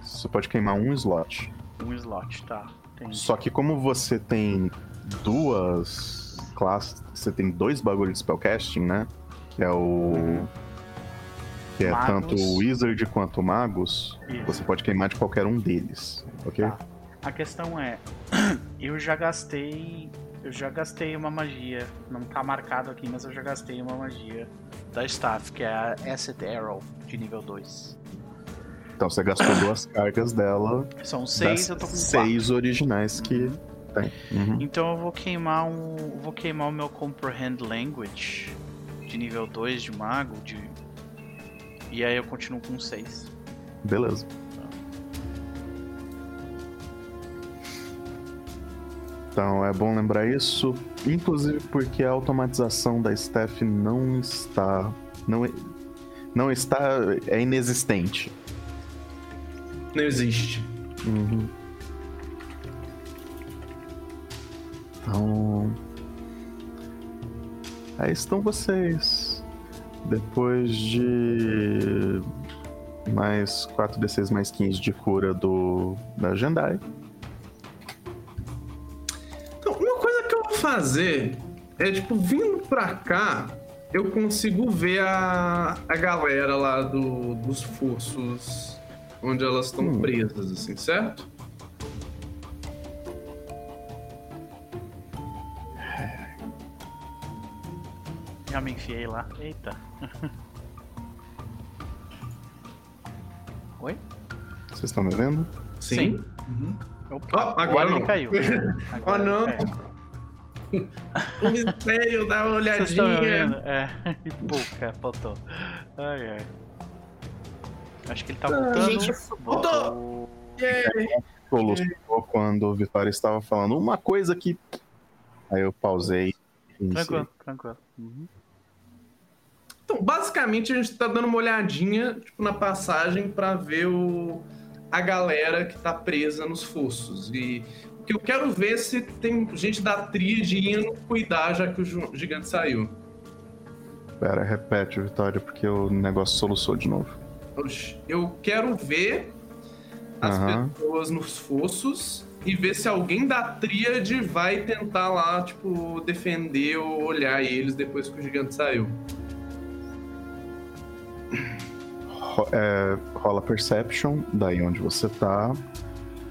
Você pode queimar um slot. Um slot, tá. Entendi. Só que como você tem duas classes, você tem dois bagulhos de spellcasting, né? Que é o. Que é Magos. tanto o Wizard quanto o Magus, Isso. você pode queimar de qualquer um deles, ok? Tá. A questão é, eu já gastei, eu já gastei uma magia, não tá marcado aqui, mas eu já gastei uma magia da staff, que é a Acid Arrow de nível 2. Então você gastou duas cargas dela, São seis, eu tô com seis originais que tem. Uhum. quatro. Então eu vou queimar um, vou queimar o meu Comprehend Language de nível 2 de mago, de e aí eu continuo com 6. Beleza. Então é bom lembrar isso, inclusive porque a automatização da staff não está. Não, não está. é inexistente. Não existe. Uhum. Então. Aí estão vocês. Depois de. Mais 4d6 mais 15 de cura do. Da Jendai. Fazer é, tipo, vindo pra cá, eu consigo ver a, a galera lá do, dos fossos onde elas estão Hum. presas, assim, certo? Já me enfiei lá. Eita. Oi? Vocês estão me vendo? Sim. Opa, Ó, agora ele não. caiu. Agora Oh, não. caiu. O mistério, dá uma olhadinha. É, e pouca, faltou. Ai, ai. Acho que ele tá Ah, voltando. gente, Voltou. Solucionou quando o Vitória estava falando uma coisa que. Aí eu pausei. Tranquilo, tranquilo. Uhum. Então, basicamente, a gente tá dando uma olhadinha, tipo, na passagem pra ver o... a galera que tá presa nos fossos. E que eu quero ver se tem gente da tríade indo cuidar, já que o gigante saiu. Pera, repete, Vitória, porque o negócio soluçou de novo. Eu quero ver as Aham. pessoas nos fossos e ver se alguém da tríade vai tentar lá, tipo, defender ou olhar eles depois que o gigante saiu. É, rola Perception, daí onde você tá.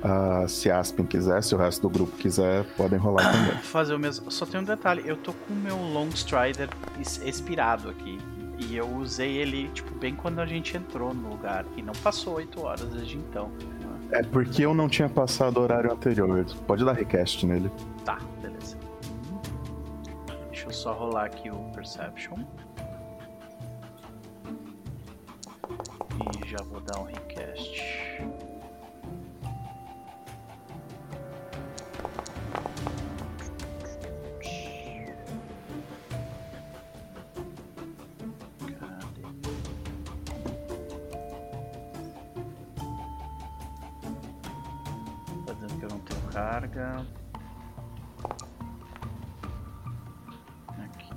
Ah, se Aspen quiser, se o resto do grupo quiser, podem rolar também. Fazer o mesmo. Só tem um detalhe, eu tô com o meu Long Strider expirado aqui. E eu usei ele, tipo, bem quando a gente entrou no lugar. E não passou 8 horas desde então. É porque eu não tinha passado o horário anterior. Pode dar request nele. Tá, beleza. Deixa eu só rolar aqui o Perception. E já vou dar um request. Carga. Aqui.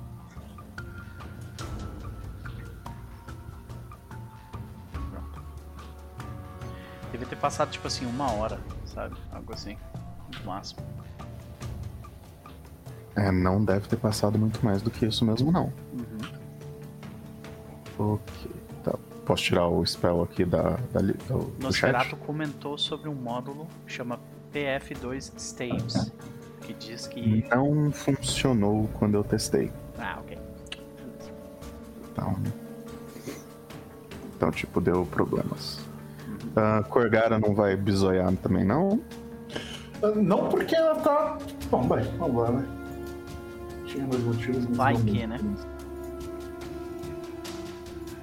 Pronto. Devia ter passado tipo assim uma hora, sabe? Algo assim. No máximo. É, não deve ter passado muito mais do que isso mesmo, não. Uhum. Ok. Tá. Posso tirar o spell aqui da, da li- do, Nosferatu comentou sobre um módulo que chama PF2 Staves. Que diz que. Não funcionou quando eu testei. Ah, ok. Então. Então, tipo, deu problemas. A Corgara não vai bisoiar também, não? Ah, Não porque ela tá. Bom, vai, vamos lá, né? Tinha dois motivos, Vai que, né?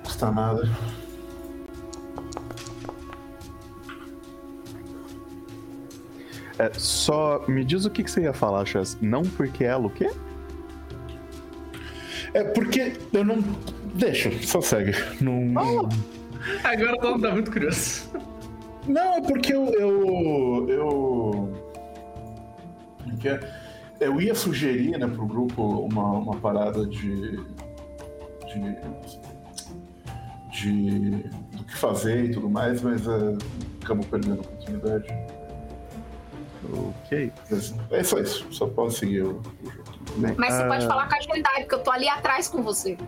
Custa nada. É, só me diz o que, que você ia falar, Chess. Não porque ela o quê? É porque eu não. Deixa, só segue. Não. Agora todo mundo tá muito curioso. Não, é porque eu. Eu. Eu, que é? eu ia sugerir né, pro grupo uma, uma parada de. de. de. do que fazer e tudo mais, mas é, acabamos perdendo a oportunidade. Ok. Mas é só isso, só posso seguir o, o jogo. Bem, Mas você ah, pode falar com a agilidade, porque eu tô ali atrás com você.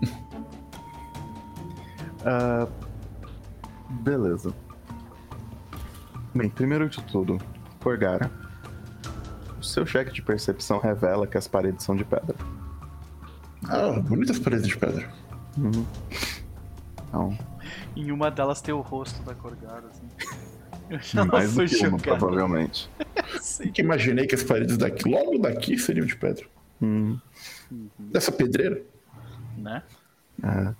ah, beleza. Bem, primeiro de tudo, Corgara. O seu cheque de percepção revela que as paredes são de pedra. Ah, bonitas paredes de pedra. Uhum. Então, Em uma delas tem o rosto da Corgara, assim. mais do que uma, provavelmente. Sim. Que imaginei que as paredes daqui, logo daqui, seriam de pedra. Hum, Dessa pedreira? Né? é.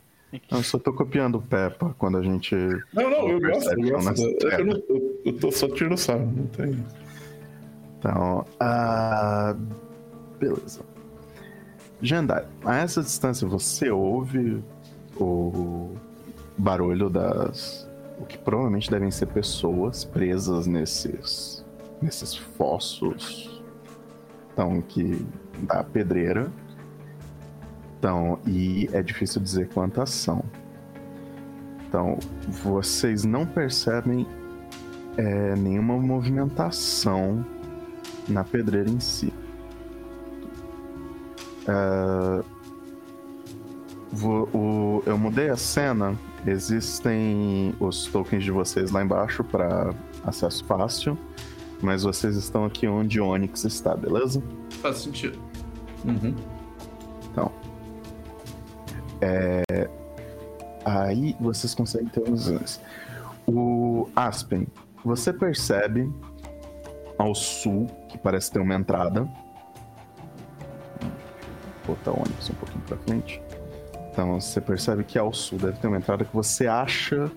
Eu só tô copiando o Peppa quando a gente. Não, não, eu gosto, eu gosto. na Eu, eu, não- eu- eu tô só tirando sarro, não tem. Então, ah, beleza. Jandai, a essa distância você ouve o barulho das. O que provavelmente devem ser pessoas presas nesses. nesses fossos. Então, que. da pedreira. Então, e é difícil dizer quantas são. Então, vocês não percebem é, nenhuma movimentação na pedreira em si. É, vo- o- eu mudei a cena. Existem os tokens de vocês lá embaixo para acesso fácil, mas vocês estão aqui onde Onyx está, beleza? Faz sentido. Uhum. Aí vocês conseguem ter uns anos. O Aspen, você percebe ao sul que parece ter uma entrada. Vou botar o ônibus um pouquinho pra frente. Então você percebe que ao sul deve ter uma entrada que você acha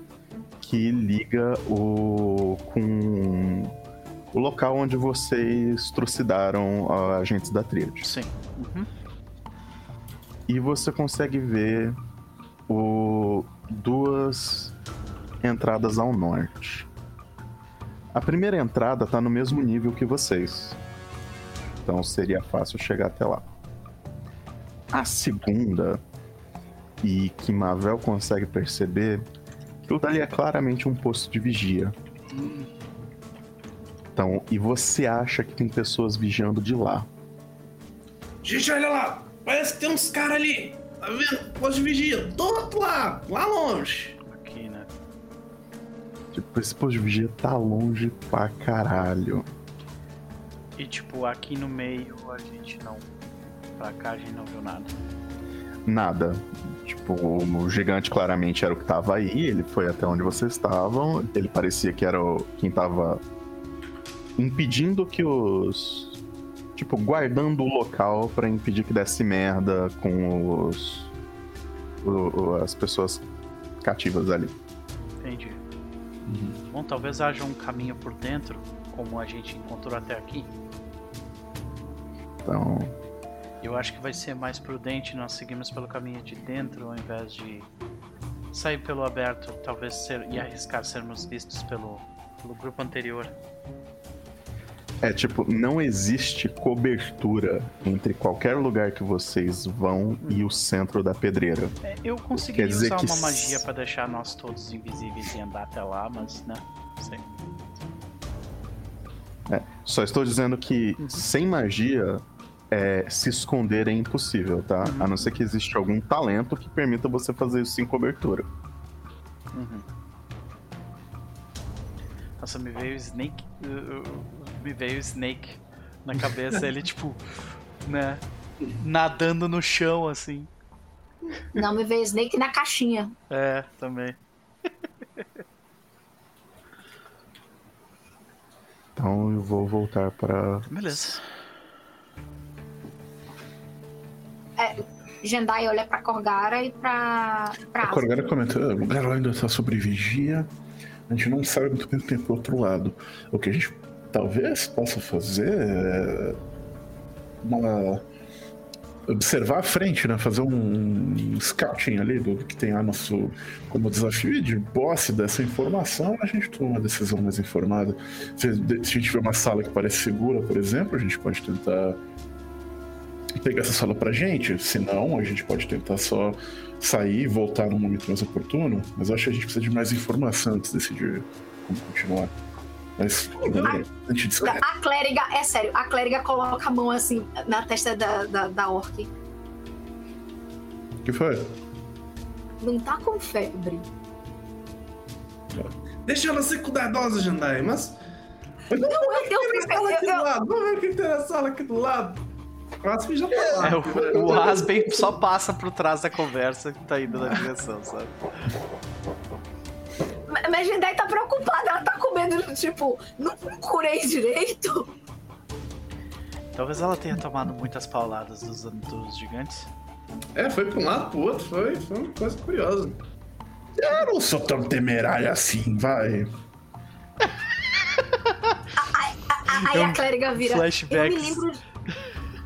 que liga o com o local onde vocês trucidaram agentes da Tríade. Sim. Uhum. E você consegue ver o... duas entradas ao norte. A primeira entrada tá no mesmo nível que vocês. Então seria fácil chegar até lá. A segunda, e que Mavel consegue perceber, aquilo dali é claramente um posto de vigia. Então, e você acha que tem pessoas vigiando de lá. Gente, olha lá! Parece que tem uns caras ali! Tá vendo? Posto de vigia, do outro lado, lá longe. Aqui, né? Tipo, esse posto de vigia tá longe pra caralho. E tipo, aqui no meio a gente não. Pra cá a gente não viu nada. Nada. Tipo, o gigante claramente era o que tava aí, ele foi até onde vocês estavam, ele parecia que era o, quem tava impedindo que os. Tipo, guardando o local pra impedir que desse merda com os. o- as pessoas cativas ali. Entendi. Bom, talvez haja um caminho por dentro, como a gente encontrou até aqui. Então. Eu acho que vai ser mais prudente nós seguirmos pelo caminho de dentro ao invés de sair pelo aberto, talvez ser, e arriscar sermos vistos pelo, pelo grupo anterior. É tipo, não existe cobertura entre qualquer lugar que vocês vão e o centro da pedreira. É, eu dizer usar que uma magia pra deixar nós todos invisíveis e andar até lá, mas né, não sei. Só estou dizendo que sem magia, é, se esconder é impossível, tá? Uhum. A não ser que exista algum talento que permita você fazer isso sem cobertura. Uhum. Nossa, me veio Snake. Me veio Snake na cabeça, ele tipo, né? Nadando no chão, assim. Não, me veio Snake na caixinha. É, também. Então eu vou voltar para. Beleza. Jendai olha pra Korgara e pra. pra A. Corgara comenta, "Ah, o Garo ainda tá sobre vigia. A gente não sabe muito bem o que tem pro outro lado. O que a gente talvez possa fazer é uma... observar a frente, né? Fazer um scouting ali do que tem lá nosso como desafio e de posse dessa informação, a gente toma uma decisão mais informada. Se, se a gente tiver uma sala que parece segura, por exemplo, a gente pode tentar pegar essa sala pra gente. Se não, a gente pode tentar só sair e voltar num momento mais oportuno. Mas eu acho que a gente precisa de mais informação antes de decidir como continuar. Mas a gente discute. A clériga, é sério, a clériga coloca a mão assim na testa da, da, da orc. O que foi? Não tá com febre. Deixa ela ser cuidadosa, Jandai, mas. Não, eu, do lado. Vamos ver o que tem na sala aqui do lado. O Aspen já tá lá. É, o, o Aspen só passa por trás da conversa que tá indo na direção, sabe? Mas- a Jendai tá preocupada, ela tá com medo de, tipo, não curei direito. Talvez ela tenha tomado muitas pauladas dos, dos gigantes. É, foi pra um lado pro outro, foi, foi uma coisa curiosa. Eu não sou tão temerário assim, vai. Aí a clériga vira. Eu me Flashbacks. lembro.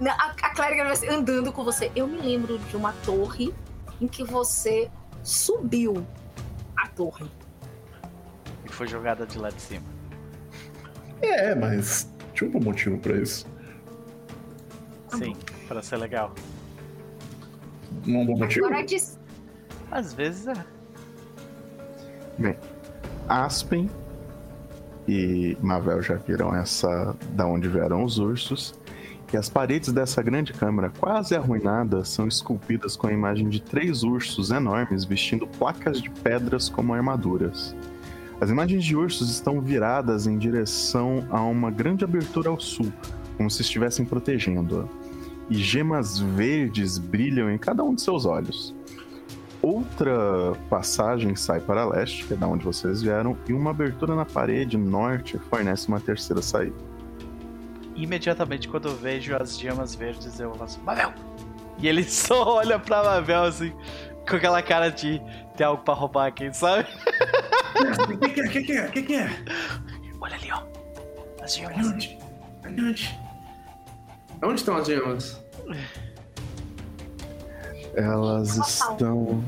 A, a clériga vai assim, andando com você. Eu me lembro de uma torre em que você subiu a torre. E foi jogada de lá de cima. É, mas tinha um bom motivo pra isso. Sim, pra ser legal. Não é um bom motivo? Agora diz. Às vezes é. Aspen e Mavel já viram essa da onde vieram os ursos. E as paredes dessa grande câmara, quase arruinadas, são esculpidas com a imagem de três ursos enormes vestindo placas de pedras como armaduras. As imagens de ursos estão viradas em direção a uma grande abertura ao sul, como se estivessem protegendo-a. E gemas verdes brilham em cada um de seus olhos. Outra passagem sai para leste, que é da onde vocês vieram, e uma abertura na parede norte fornece uma terceira saída. Imediatamente quando eu vejo as gemas verdes, eu faço, Mavel! E ele só olha pra Mavel assim, com aquela cara de tem algo pra roubar aqui, sabe? O que, que é? O que, que é? O que, que é? Olha ali, ó. As gemas. Onde? Onde? Onde estão as gemas? Elas estão.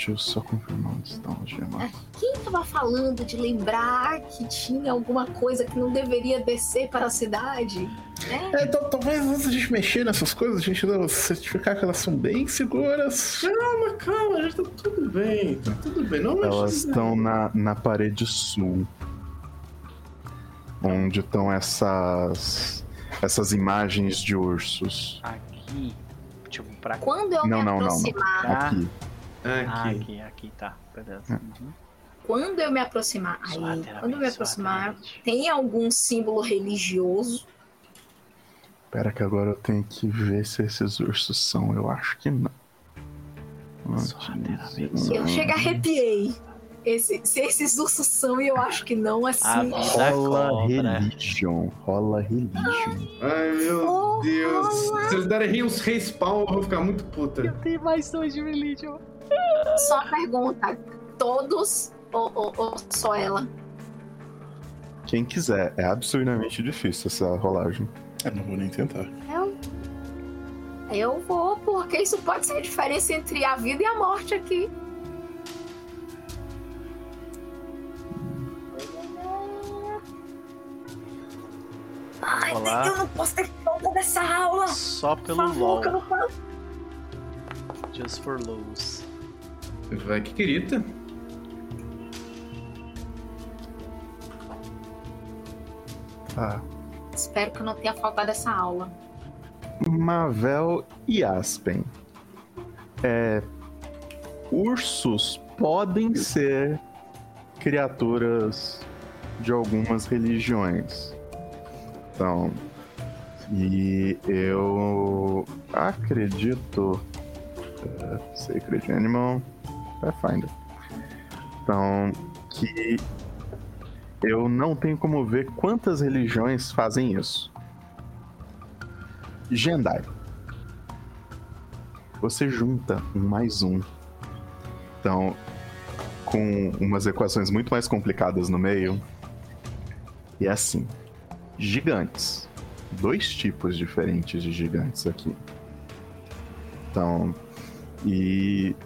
Deixa eu só confirmar onde estão as gemas. Quem tava falando de lembrar que tinha alguma coisa que não deveria descer para a cidade? Né? É, então, talvez antes de a gente mexer nessas coisas, a gente deve certificar que elas são bem seguras. Calma, calma, já tá tudo bem. Tá tudo bem. Não Elas mexe estão na, na parede sul. Onde estão essas. essas imagens de ursos. Aqui. Tipo, pra. Quando eu Não, me não, não, não. aproximar, Ah. Aqui. Ah, Aqui. aqui, tá. Beleza. Uhum. quando eu me aproximar, aí, quando eu me aproximar, tem algum símbolo religioso? Pera que agora eu tenho que ver se esses ursos são. Eu acho que não. Sorrateiramente. Eu chego arrepiei. Esse, se esses ursos são, e eu acho que não, assim. Rola religion. Rola religion. Ai, meu Oh, Deus. olá. Se eles derem uns respawn, eu vou ficar muito puta. Tem mais dois de religion. Só pergunta: todos ou, ou- ou só ela? Quem quiser. É absurdamente difícil essa rolagem. Eu não vou nem tentar. Eu, eu vou, porque isso pode ser a diferença entre a vida e a morte aqui. Ai, Olá. eu não posso ter falta dessa aula. Só Por pelo favor, LOL. que eu não posso. Just for lows. Vai que querida. Tá. Espero que eu não tenha faltado essa aula. Mavel e Aspen. É, ursos podem ser criaturas de algumas religiões. Então, e eu acredito. é, Sacred Animal. Pathfinder. Então, que eu não tenho como ver quantas religiões fazem isso. Jendai. Você junta um mais um. Então, com umas equações muito mais complicadas no meio. E é assim: gigantes. Dois tipos diferentes de gigantes aqui. Então, e.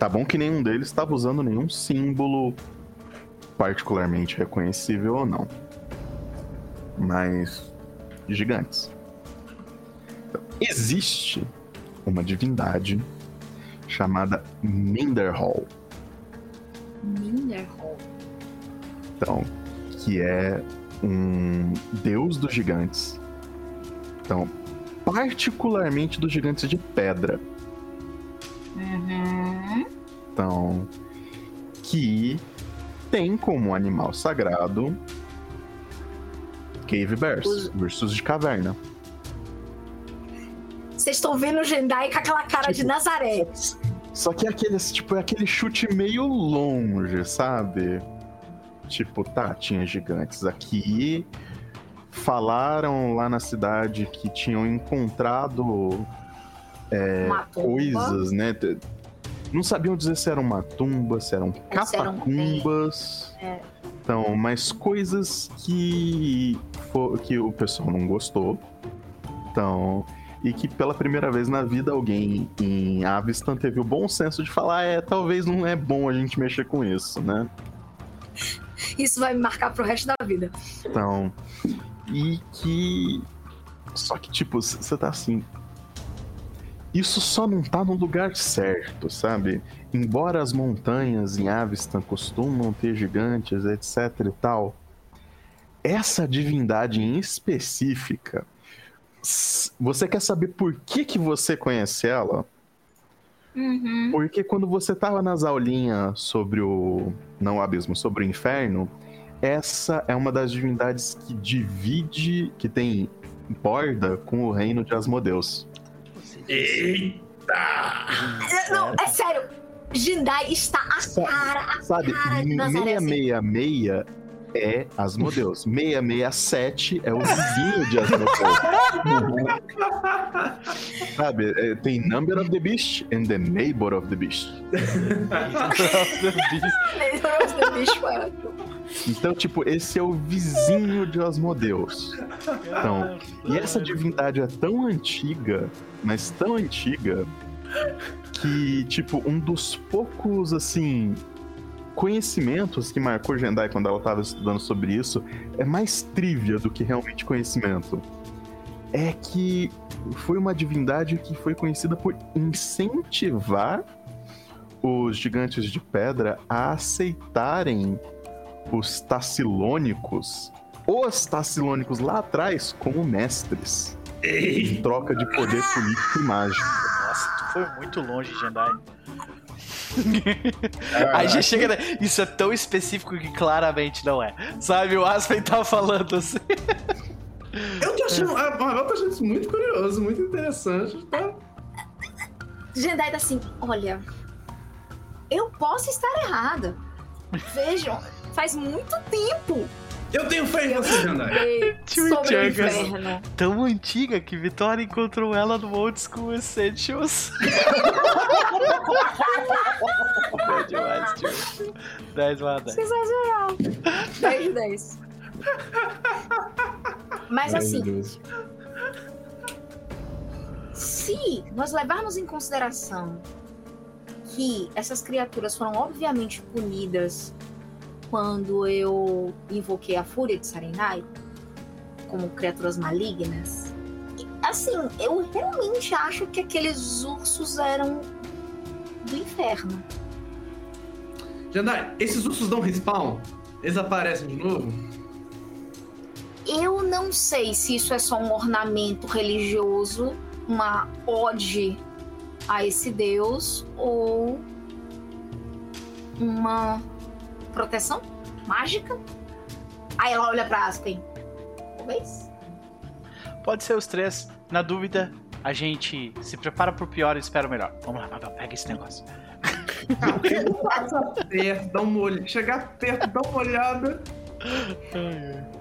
Tá bom que nenhum deles estava usando nenhum símbolo particularmente reconhecível ou não. Mas. gigantes. Então, existe uma divindade chamada Minderhall. Minderhall. Então, que é um deus dos gigantes. Então, particularmente dos gigantes de pedra. Uhum. Então, que tem como animal sagrado Cave Bears, Os- ursos de caverna. Vocês estão vendo o Jendai com aquela cara de Tipo, Nazaré. Só que é aquele, tipo, é aquele chute meio longe, sabe? Tipo, tá, tinha gigantes aqui. Falaram lá na cidade que tinham encontrado tumba. coisas, né? Não sabiam dizer se era uma tumba, se eram se era um catacumbas. É. Então, mas coisas que, que o pessoal não gostou. Então, e que pela primeira vez na vida alguém em Avistan teve o bom senso de falar, é, talvez não é bom a gente mexer com isso, né? Isso vai me marcar pro resto da vida. Então, e que. Só que, tipo, você tá assim. Isso só não tá no lugar certo, sabe? Embora as montanhas em Avistan costumam ter gigantes, etc e tal, essa divindade em específica, você quer saber por que, que você conhece ela? Uhum. Porque quando você tava nas aulinhas sobre o. Não o abismo, sobre o inferno, essa é uma das divindades que divide. que tem borda com o reino de Asmodeus. Não, é sério. Jendai está a cara, a Sabe, cara de Nazaré. assim. 666 é Asmodeus. 667 é o vizinho de Asmodeus. Sabe, é, tem Number of the Beast and the Neighbor of the Beast. Do bicho é ótimo. Então, tipo, esse é o vizinho de Asmodeus. Então, e essa divindade é tão antiga, mas tão antiga, que, tipo, um dos poucos, assim, conhecimentos que marcou Jendai quando ela estava estudando sobre isso é mais trivia do que realmente conhecimento. É que foi uma divindade que foi conhecida por incentivar os gigantes de pedra a aceitarem os Tacilônicos, os Tacilônicos lá atrás, como mestres, em troca de poder político e mágico. Nossa, tu foi muito longe, Jendai. Aí já chega. né? Isso é tão específico que claramente não é. Sabe, o Aspen tá falando assim. Eu tô achando. A Marvel tá achando isso muito curioso, muito interessante. Tá? Jendai tá assim, olha, eu posso estar errada. Vejam, faz muito tempo Eu tenho fé em você, Jandai. sobre o Chimichanga. inferno. Tão antiga que Vitória encontrou ela no Old School Essentials. é demais, tio. 10 barra 10. Sensacional. 10 de 10. Mas Ai, assim, se nós levarmos em consideração que essas criaturas foram obviamente punidas quando eu invoquei a fúria de Sarenai como criaturas malignas, assim, eu realmente acho que aqueles ursos eram do inferno. Jandai, esses ursos dão respawn? Eles aparecem de novo? Eu não sei se isso é só um ornamento religioso, uma ode a esse deus ou uma proteção mágica. Aí ela olha pra Aspen. Talvez. Pode ser os três. Na dúvida, a gente se prepara pro pior e espera o melhor. Vamos lá, Mabel, pega esse negócio. Passar perto, uma olhada. Chegar perto, dar uma olhada.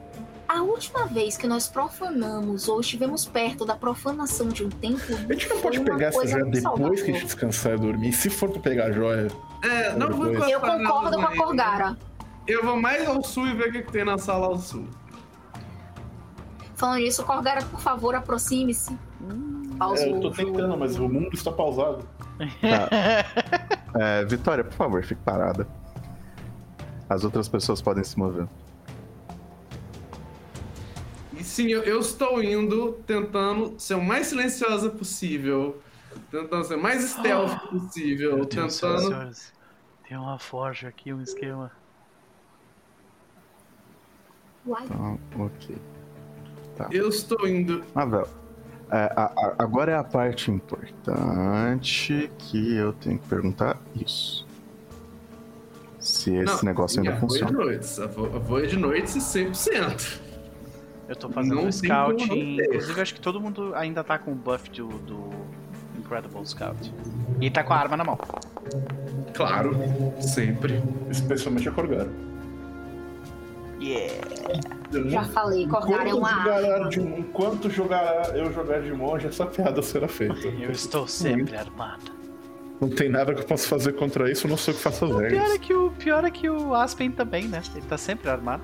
A última vez que nós profanamos ou estivemos perto da profanação de um templo. A gente não pode pegar essa joia depois que a saudável. gente descansar e dormir. Se for pra pegar a joia. É, não vou Eu encostar Eu concordo com a. Corgara. Eu vou mais ao sul e ver o que, que tem na sala ao sul. Falando nisso, Corgara, por favor, aproxime-se. Pausa É, eu tô tentando, mas o mundo está pausado. É, Vitória, por favor, fique parada. As outras pessoas podem se mover. Sim, eu, eu estou indo tentando ser o mais silenciosa possível. Tentando ser o mais stealth possível. Senhoras e tentando. senhores. Tem uma forja aqui, um esquema. Uai. Então, ok. Eu estou indo. Mavel, é, a- a- agora é a parte importante que eu tenho que perguntar isso. Se esse Não, negócio ainda a voe de funciona. noites. A vo- a voe de noites 100%. Eu tô fazendo um não scouting. Inclusive, acho que todo mundo ainda tá com o buff do, do Incredible Scout. E tá com a arma na mão. Claro, sempre. Especialmente a Corgara. Yeah! Já falei, Corgara é uma arma. de- enquanto jogar, eu jogar de monge, essa piada será feita. Eu estou sempre armado. Não tem nada que eu possa fazer contra isso, eu não sei o que faço às O pior é que o, pior é que o Aspen também, né? Ele tá sempre armado.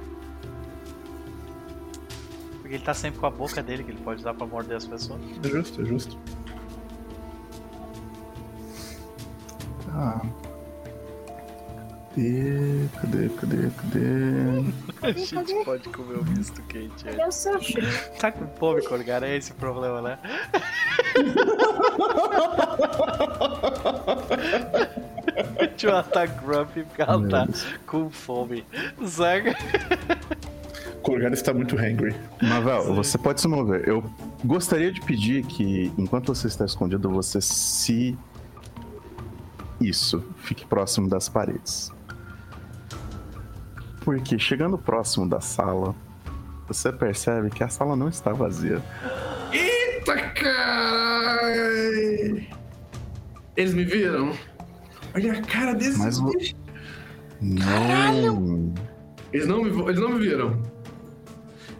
Ele tá sempre com a boca dele que ele pode usar pra morder as pessoas. É justo, é justo. Tá. Cadê? Cadê? Cadê? Cadê? A gente pode comer um misto quente. é. Cadê o seu cheiro? Tá com fome, Corgara? É esse o problema, né? Deixa eu matar Grumpy porque ela tá com fome. Zaga. Corgara está muito hangry. Mavel, você pode se mover. Eu gostaria de pedir que, enquanto você está escondido, você se. Isso, fique próximo das paredes. Porque chegando próximo da sala, você percebe que a sala não está vazia. Eita, cara! Eles me viram? Olha a cara desses Mas o- bichos. Não! Eles não, me, eles não me viram.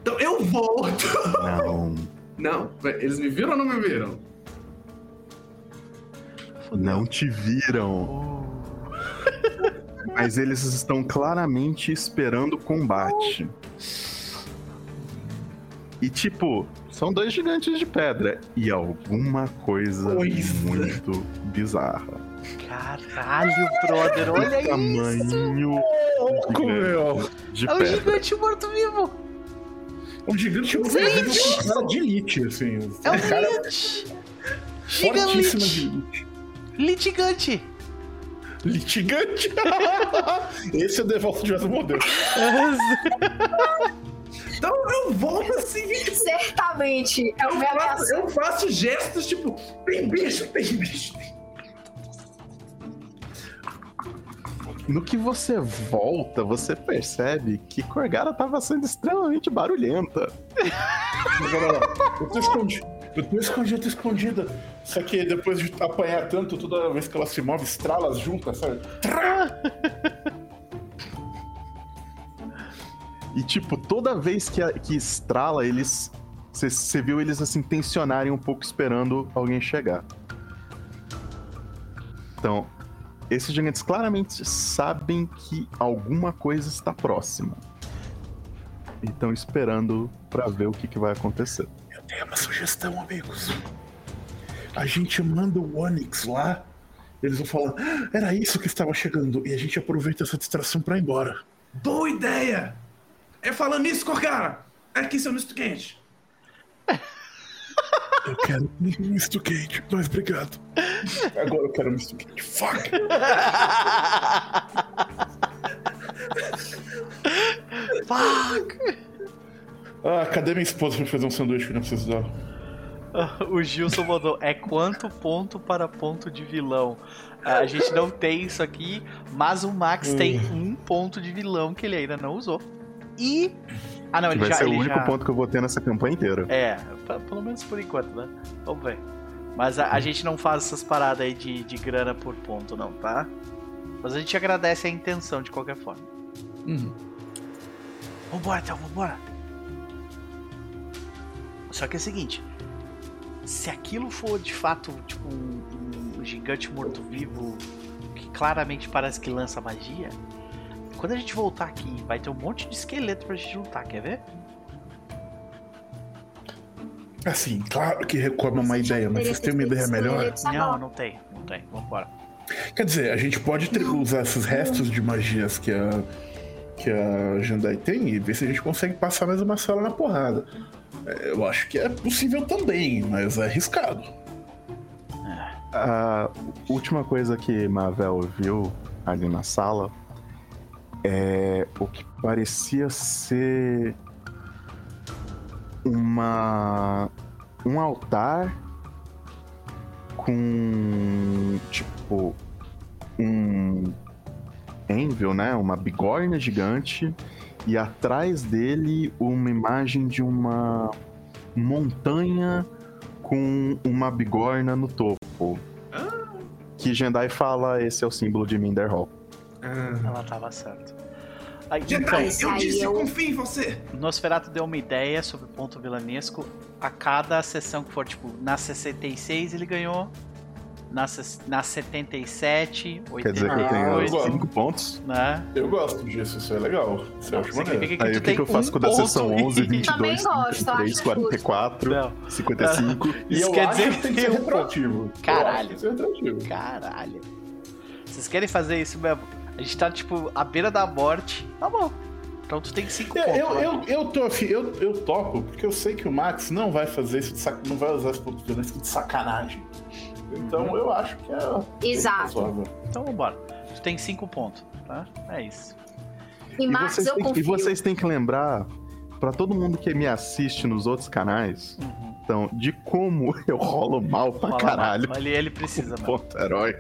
Então eu volto. Não! Não, eles me viram ou não me viram? Não te viram! Mas eles estão claramente esperando combate. E tipo, são dois gigantes de pedra. E alguma coisa Coisa. muito bizarra. Caralho, brother, olha o isso! tamanho Como gigante é? de É o pedra. gigante morto-vivo! Um gigante Gente! com cara de elite, assim. É o um cara Lich! fortíssimo de elite. Litigante! Litigante. Esse é o Devolve de Modelo. Então eu volto assim. Certamente. É Eu faço, eu faço gestos tipo: tem bicho, tem bicho. No que você volta, você percebe que Corgara estava sendo extremamente barulhenta. Eu tô escondido. Eu tô escondido, eu tô escondida. Só que depois de apanhar tanto, toda vez que ela se move, estrala as juntas, sabe? E, tipo, toda vez que, a- que estrala, eles. Você viu eles assim tensionarem um pouco esperando alguém chegar. Então, esses gigantes claramente sabem que alguma coisa está próxima. E estão esperando pra ver o que, que vai acontecer. Eu tenho uma sugestão, amigos. A gente manda o Onix lá, eles vão falar, "Ah, era isso que estava chegando, e a gente aproveita essa distração pra ir embora. Boa ideia! É falando nisso, Corcara! Aqui seu misto quente. Eu quero um misto quente, mas obrigado. Agora eu quero um misto quente. Fuck! Fuck! Ah, cadê minha esposa pra fazer um sanduíche que não preciso dela? O Gilson mandou, é quanto ponto para ponto de vilão? Ah, A gente não tem isso aqui, mas o Max tem um ponto de vilão que ele ainda não usou. E. Ah, não, ele vai já. ser o ele único já... ponto que eu vou ter nessa campanha inteira. É, p- pelo menos por enquanto, né? Vamos ver. Mas a, a gente não faz essas paradas aí de, de grana por ponto, não, tá? Mas a gente agradece a intenção de qualquer forma. Uhum. Vambora, então, vambora. Só que é o seguinte: se aquilo for de fato tipo um, um gigante morto-vivo que claramente parece que lança magia, quando a gente voltar aqui, vai ter um monte de esqueleto pra gente lutar, quer ver? Assim, claro que Recom é uma ideia, mas vocês têm uma ideia melhor? Não, não tem, não tem. Vambora. Quer dizer, a gente pode ter- usar esses restos de magias que a, que a Jandai tem e ver se a gente consegue passar mais uma sala na porrada. É, Eu acho que é possível também, mas é arriscado. A última coisa que Mavel viu ali na sala é o que parecia ser uma um altar com tipo um anvil, né, uma bigorna gigante. E atrás dele uma imagem de uma montanha com uma bigorna no topo. Que Jendai fala, esse é o símbolo de Minder Ah. Ela tava certa. Aí, Jedi, então, eu aí disse, eu- confio em você. o Nosferatu deu uma ideia sobre o ponto vilanesco. A cada sessão que for, tipo, na 66 ele ganhou. Na, na 77, 88, Quer dizer que eu tenho eu gosto. 5 pontos. né? Eu gosto disso, isso é legal. Isso eu acho maneiro. Significa que Aí tu o que, tem que eu faço um com o da ponto sessão e- 11, 22, Também gosto, 33, acho 44, Não. 55? E Isso eu quer dizer que tem que ser retroativo. Caralho. Caralho. Vocês querem fazer isso mesmo? A gente tá, tipo, à beira da morte. Tá bom. Então tu tem 5 pontos. É, Eu, né? eu, eu, tô eu, eu topo, porque eu sei que o Max não vai fazer isso de sac... não vai usar esse ponto de violência de sacanagem. Então eu acho que é. Exato. Então vambora. Tu tem 5 pontos, tá? É isso. E E Max, vocês, eu têm, que- e vocês têm que lembrar, pra todo mundo que me assiste nos outros canais, Uhum. então, de como eu rolo mal pra Fala, caralho. Ele, ele precisa, mano. Ponto herói.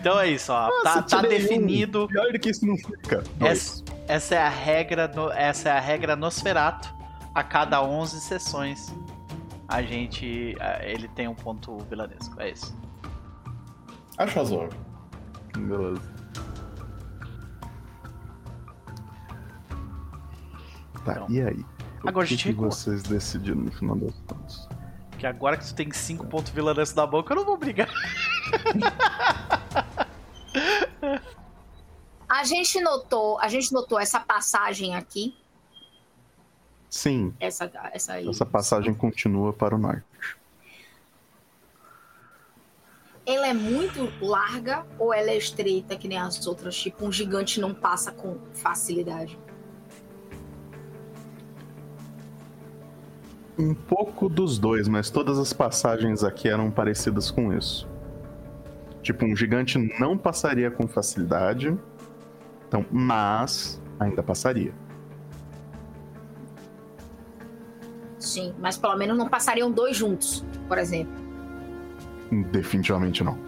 Então é isso, ó. Nossa, tá tá tirei um. definido. Pior do que isso não fica. Dois. Essa, essa é a regra no, essa é a regra Nosferato. A cada 11 sessões a gente a- ele tem um ponto vilanesco. É isso. Acho razoável. Beleza. Tá, Então, e aí? O agora a que, gente que recua. vocês decidiram no final das contas? Que agora que tu tem 5 pontos vilanesco na boca, eu não vou brigar. A gente notou, a gente notou essa passagem aqui, Sim, essa essa aí. essa passagem continua para o norte. Ela é muito larga ou ela é estreita que nem as outras? Tipo, um gigante não passa com facilidade. Um pouco dos dois, mas todas as passagens aqui eram parecidas com isso. Tipo, um gigante não passaria com facilidade. Então, mas ainda passaria. Sim, mas pelo menos não passariam dois juntos, por exemplo. Definitivamente não.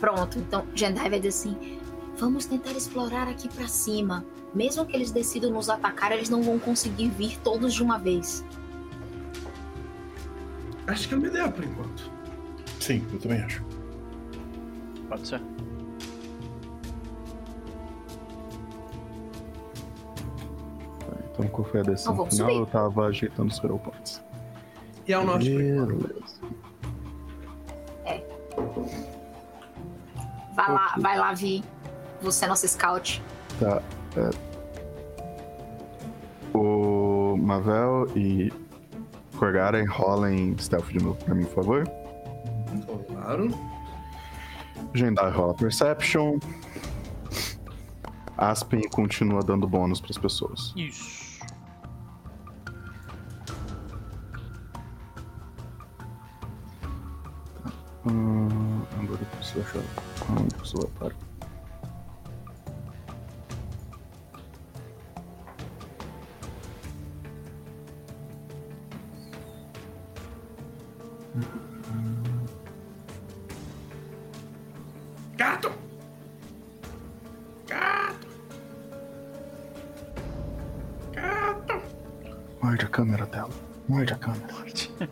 Pronto, então Jendai vai dizer assim: vamos tentar explorar aqui pra cima. Mesmo que eles decidam nos atacar, eles não vão conseguir vir todos de uma vez. Acho que é uma ideia por enquanto. Sim, eu também acho. Pode ser. Então, qual foi a decisão Então, final? subir. Eu tava ajeitando os hero points. E ao norte por enquanto. Beleza. Vai lá, vai lá, Vi. Você é nosso scout. Tá. é. O Mavel e Korgara rolem stealth de novo pra mim, por favor. Claro. Jendai rola Perception. Aspen continua dando bônus pras pessoas. Isso. Hum, agora eu preciso achar onde a pessoa para. Gato! Gato! Gato! Morde a câmera dela. Morde a câmera.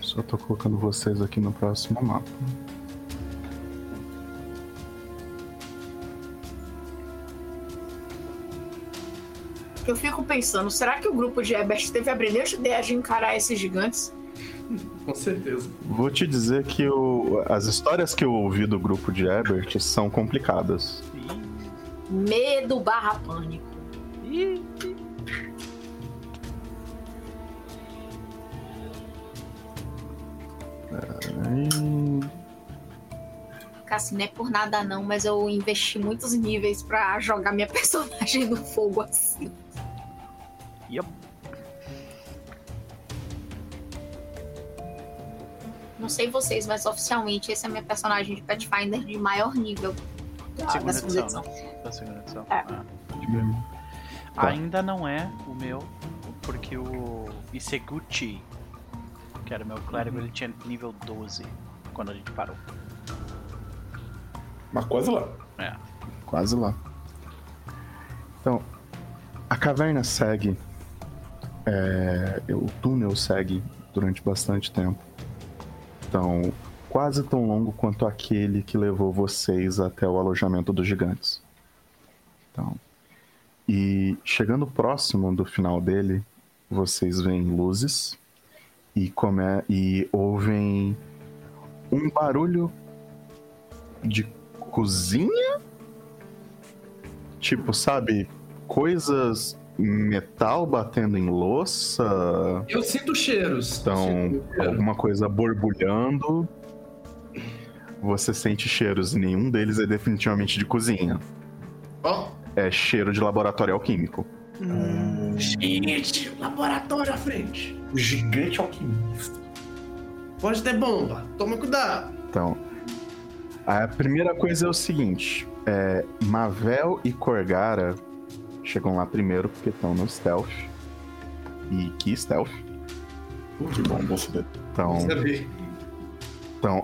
Só tô colocando vocês aqui no próximo mapa. Eu fico pensando, será que o grupo de Ebert teve a brilhante ideia de encarar esses gigantes? Com certeza. Vou te dizer que o- as histórias que eu ouvi do grupo de Ebert são complicadas. Medo barra pânico. Assim, não é por nada não, mas eu investi muitos níveis pra jogar minha personagem no fogo assim. Yup. Não sei vocês, mas oficialmente esse é minha personagem de Pathfinder de maior nível da, Segunda da segunda edição, edição. Da segunda edição. É. Ah, crer. Ainda não é o meu, porque o Iseguchi, que era o meu clérigo, ele tinha nível 12 quando a gente parou. Mas quase lá. É. quase lá. Então, a caverna segue. é, o túnel segue durante bastante tempo. Então, quase tão longo quanto aquele que levou vocês até o alojamento dos gigantes. Então, e chegando próximo do final dele, vocês veem luzes e, come, e ouvem um barulho de cozinha? Tipo, sabe, coisas metal batendo em louça, Eu sinto cheiros. então Sinto cheiro. alguma coisa borbulhando. Você sente cheiros e nenhum deles é definitivamente de cozinha. Ó, É cheiro de laboratório alquímico. gente, laboratório à frente. O gigante alquimista. Pode ter bomba. Toma cuidado. Então, a primeira coisa é o seguinte: é, Mavel e Corgara chegam lá primeiro porque estão no stealth. E que stealth? Que bom, bom saber. Então, então,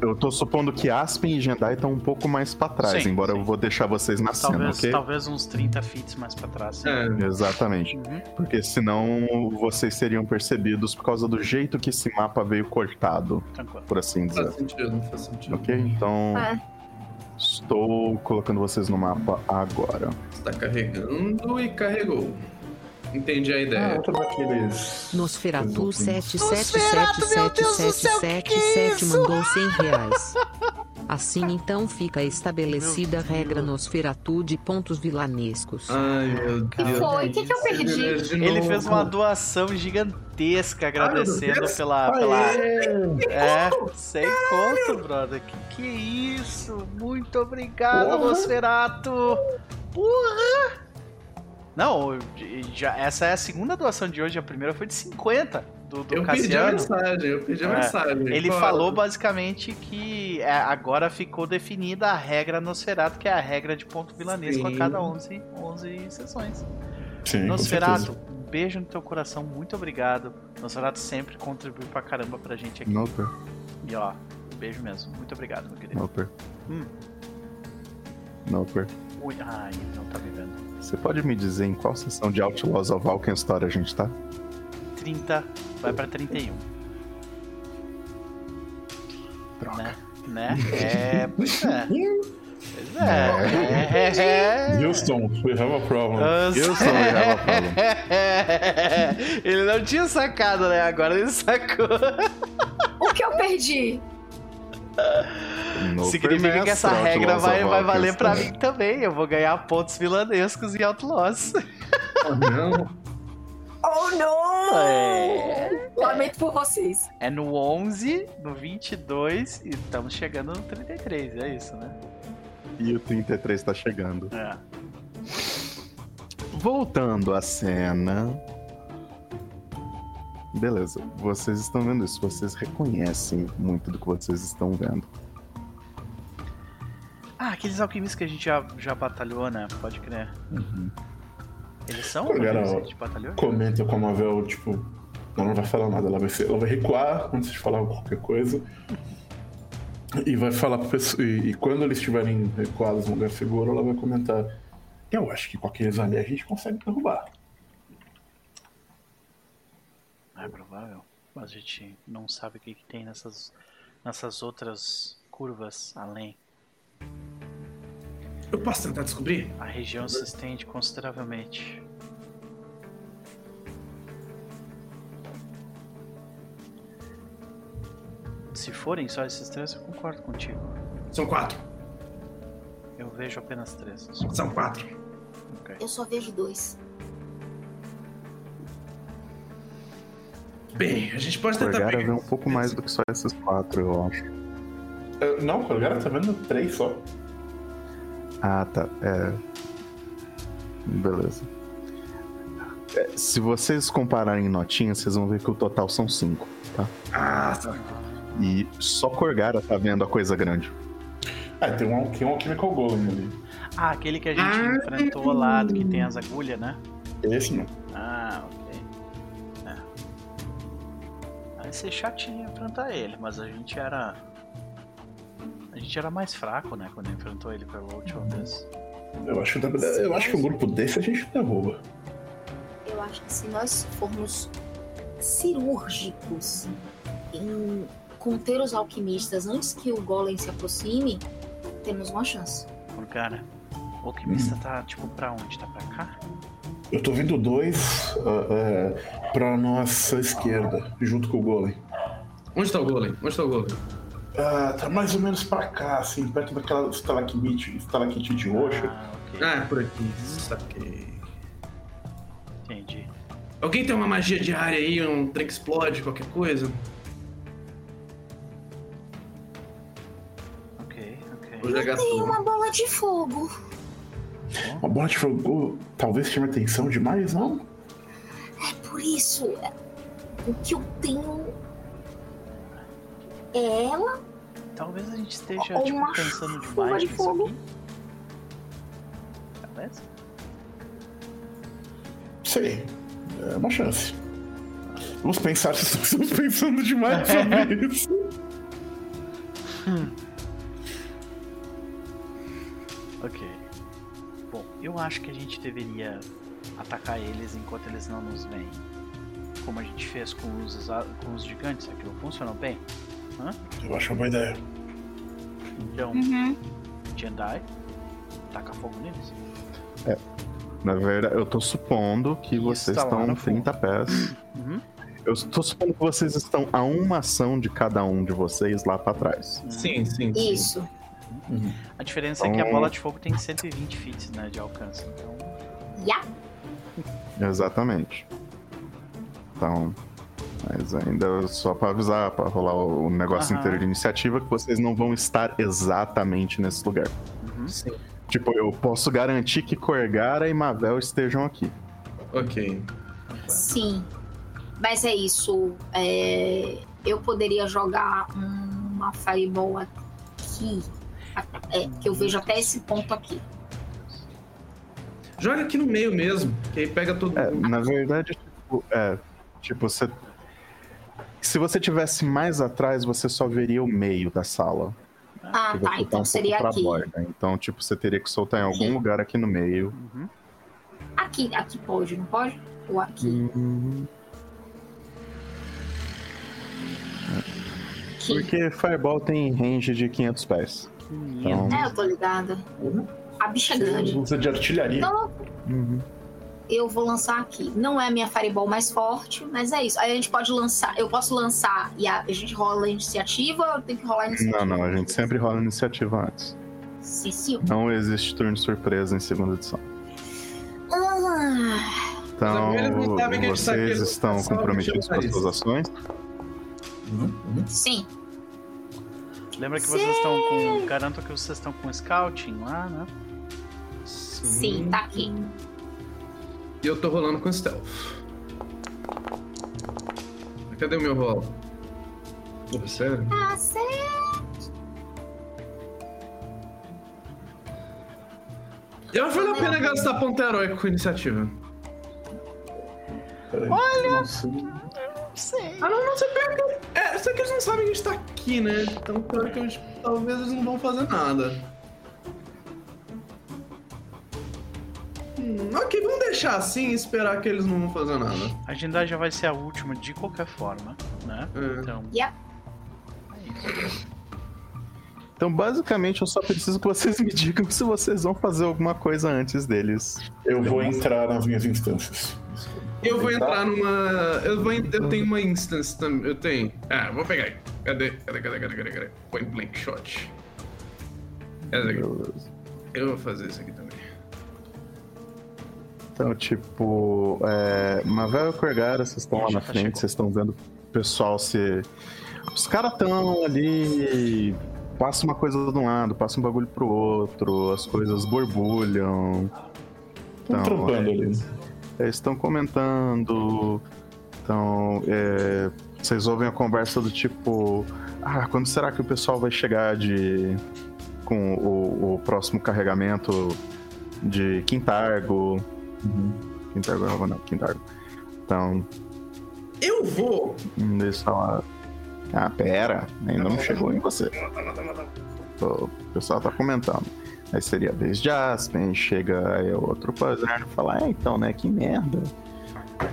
eu tô supondo que Aspen e Jendai estão um pouco mais pra trás, Sim, embora sim. eu vou deixar vocês na cena, Talvez, ok? talvez uns 30 feet mais pra trás. É, Exatamente. Uhum. Porque senão vocês seriam percebidos por causa do jeito que esse mapa veio cortado, Tranquilo. por assim dizer. faz sentido, não faz sentido. Ok? Então, É. estou colocando vocês no mapa agora. Está carregando e carregou. Entendi a Ah, ideia. outro daqueles. Nosferatu Nosferatu, meu Deus do céu, que que é 77777777 mandou 100 reais. Assim então fica estabelecida a regra Nosferatu de pontos vilanescos. Ai, meu Que Deus. foi? O que que eu perdi? De Ele fez uma doação gigantesca agradecendo Deus. pela. pela... Aê! É, sem conto, brother. Que que é isso? Muito obrigado, Porra. Nosferato. Porra! Não, já, essa é a segunda doação de hoje. A primeira foi de 50 do, do Eu perdi a Cassiano. mensagem, eu perdi a É, mensagem. Ele Qual? falou basicamente que é, agora ficou definida a regra Nosferatu, que é a regra de ponto vilanesco a Sim. cada 11, 11 sessões. Sim, certeza. um beijo no teu coração, muito obrigado. Nosferatu sempre contribuiu pra caramba pra gente aqui. Noper, E ó, um beijo mesmo. Muito obrigado, meu querido. Noper. Hum. Noper. Ui, ai, ele não tá me vendo. Você pode me dizer em qual sessão de Outlaws of Alken Story a gente tá? 30, vai pra 31. Droga. Né? Né? É, pois é. Pois é. é. Houston, we have a problem. Eu sou o Yava Problem. Ele não tinha sacado, né? Agora ele sacou. O que eu perdi? Noper Significa que essa regra vai, vai valer pra mim também. Eu vou ganhar pontos vilanescos em Outlaws. Ah, não. Oh, não! É. Lamento por vocês. É no 11, no 22 e estamos chegando no 33. É isso, né? E o 33 tá chegando. É. Voltando à cena. Beleza, vocês estão vendo isso, vocês reconhecem muito do que vocês estão vendo. Ah, aqueles alquimistas que a gente já, já batalhou, né? Pode crer. Eles são Cara, alquimistas que a gente batalhou? Comenta com a Mavel, tipo, ela não vai falar nada, ela vai, ser- ela vai recuar antes de falar qualquer coisa. E vai falar pro pessoal. E, e quando eles estiverem recuados num lugar seguro, ela vai comentar. Eu acho que com aqueles ali a gente consegue derrubar. É provável. A gente não sabe o que, que tem nessas, nessas outras curvas além. Eu posso tentar descobrir? A região se estende consideravelmente. Se forem só esses três, eu concordo contigo. São quatro. Eu vejo apenas três. São quatro. Ok. Eu só vejo dois. Bem, a gente pode tentar Corgara vê pegar. um pouco mais do que só esses quatro, eu acho. Eu- não, o cara tá vendo três só. Ah, tá. É. Beleza. É, se vocês compararem notinhas, vocês vão ver que o total são cinco, tá? Ah, tá. E só Corgara tá vendo a coisa grande. Ah, tem um, tem um Alchemical Golem ali. Ah, aquele que a gente Ah. enfrentou lá, do que tem as agulhas, né? Esse não. Ah, ok. É. Vai ser chatinho enfrentar ele, mas a gente era. A gente era mais fraco, né? Quando enfrentou ele pela última vez. Eu acho, que eu acho que um grupo desse a gente derruba. Eu acho que se nós formos cirúrgicos em conter os alquimistas antes que o golem se aproxime, temos uma chance. Por cara, o alquimista tá tipo pra onde? Tá pra cá? Eu tô vendo dois ah, é, pra nossa esquerda, junto com o Golem. Onde tá o golem? Onde tá o golem? Ah, tá mais ou menos pra cá, assim, perto daquela estalactite, estalactite roxa. Ah, ok. Ah, é por aqui. Saquei. Entendi. Alguém tem uma magia diária aí, um trem que explode, qualquer coisa? Ok, ok. Gastou? Tem uma bola de fogo. Uma bola de fogo talvez chame atenção demais, não? É por isso. é, O que eu tenho é ela. Talvez a gente esteja Ou tipo, uma pensando demais de nisso fogo. aqui. Beleza? Sei. É uma chance. Vamos pensar se estamos pensando demais sobre isso. Ok. Bom, eu acho que a gente deveria atacar eles enquanto eles não nos veem. Como a gente fez com os, com os gigantes, aquilo funcionou bem. Eu acho uma boa ideia. Então, Uhum. Jendai, taca fogo neles. Na verdade, eu tô supondo que Isso, vocês tá estão no fundo. 30 pés. Uhum. Eu tô supondo que vocês estão a uma ação de cada um de vocês lá pra trás. Sim, sim, sim. Isso. A diferença é que a Então- bola de fogo tem 120 feet né, de alcance. Então, Ya. Exatamente. Então. Mas ainda só pra avisar, pra rolar o negócio Aham. inteiro de iniciativa, que vocês não vão estar exatamente nesse lugar. uhum. Sim. Tipo, eu posso garantir que Corgara e Mavel estejam aqui. Ok. Sim. Mas é isso. é, Eu poderia jogar uma fireball aqui. É, que eu vejo até esse ponto aqui. Joga aqui no meio mesmo, que aí pega todo É, mundo. na verdade, tipo, é. Tipo, você. Se você tivesse mais atrás, você só veria o meio da sala. Ah, tá. um Então pouco seria aqui. borda. Então, tipo, você teria que soltar em algum Sim. lugar aqui no meio. Uhum. Aqui, aqui pode, não pode? Ou aqui? Uhum. Aqui. Porque Fireball tem range de 500 pés. Então, É, eu tô ligada. Uhum. A bicha é grande. Usa de artilharia. Então uhum. Eu vou lançar aqui. Não é a minha fireball mais forte, mas é isso. Aí a gente pode lançar. Eu posso lançar e a, a gente rola a iniciativa ou eu tenho que rolar a iniciativa? Não, não, a gente sempre rola a iniciativa antes. Sim, sim. Não existe turno de surpresa em segunda edição. Ah, Então, tá vocês estão comprometidos com as suas ações? sim. Lembra que vocês estão com. Garanto que vocês estão com scouting lá, né? Sim, tá aqui. E eu tô rolando com stealth. Cadê o meu rolo? Pô, sério? Tá certo. Eu vale a pena gastar ponto heróico com iniciativa. Olha! Ah, não, não, você pega. É, só que eles não sabem que a gente tá aqui, né? Então, teoricamente, talvez eles não vão fazer nada. Hum, ok, vamos deixar assim e esperar que eles não vão fazer nada. A agendagem já vai ser a última de qualquer forma, né? É. Então, Yeah. Então, basicamente, eu só preciso que vocês me digam se vocês vão fazer alguma coisa antes deles. Eu vou entrar nas minhas instâncias. Eu vou Tentar. entrar numa. Eu, vou... eu tenho uma instance também. Eu tenho. Ah, vou pegar aí. Cadê? Cadê, cadê, cadê, cadê, cadê? Point blank shot. Essa aqui. Eu vou fazer isso aqui também. Então, tipo, é, Mavel e Corgara, vocês estão lá na frente, chegou. vocês estão vendo o pessoal se. Os caras estão ali. Passa uma coisa de um lado, passa um bagulho pro outro, as coisas borbulham. Estão trampando é, ali. Eles estão comentando. Então, é, vocês ouvem a conversa do tipo: Ah, quando será que o pessoal vai chegar de. com o, o próximo carregamento de Quintargo? Quintargo não, não, Quintargo. Então, Eu vou. eles falam: Ah, pera, ainda não chegou em você. O pessoal tá comentando. Aí seria a vez de Aspen, chega aí outro quadrante e fala, é, então, né, que merda.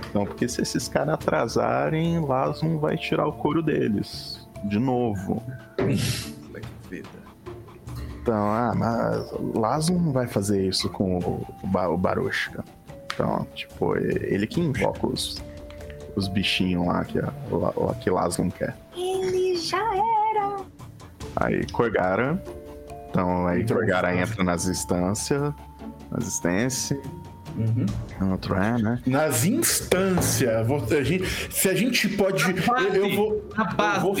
Então, porque se esses caras atrasarem, Lasum vai tirar o couro deles. De novo. Então, ah, mas Lasum não vai fazer isso com o, o, Ba- o Barushka. Então, tipo, ele que invoca os, os bichinhos lá que, a, lá- que quer. Ele já era. Aí Corgara. Então aí Então, Corgara entra nas instâncias. Nas instâncias. Uhum. Outro é, né? Nas instâncias, a gente- se a gente pode. base, Eu, eu vou. eu vou-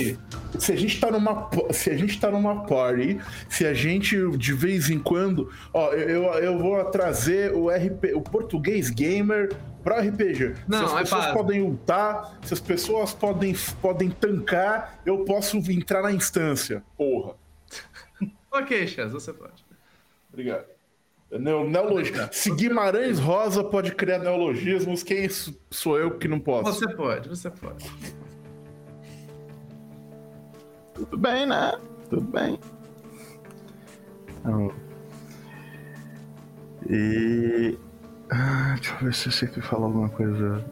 se a gente tá numa. Se a gente tá numa party, se a gente de vez em quando. Ó, eu, eu vou trazer o RP, o português gamer pra RPG. Não, se as é pessoas base. podem ultar, se as pessoas podem, podem tancar, eu posso entrar na instância. Porra. Ok, Chaz, você pode. Obrigado. Neo, neologia. Se Guimarães Rosa pode criar neologismos, quem sou eu que não posso? Você pode, você pode. Tudo bem, né? Tudo bem. Então, e. Ah, deixa eu ver se eu sei que fala alguma coisa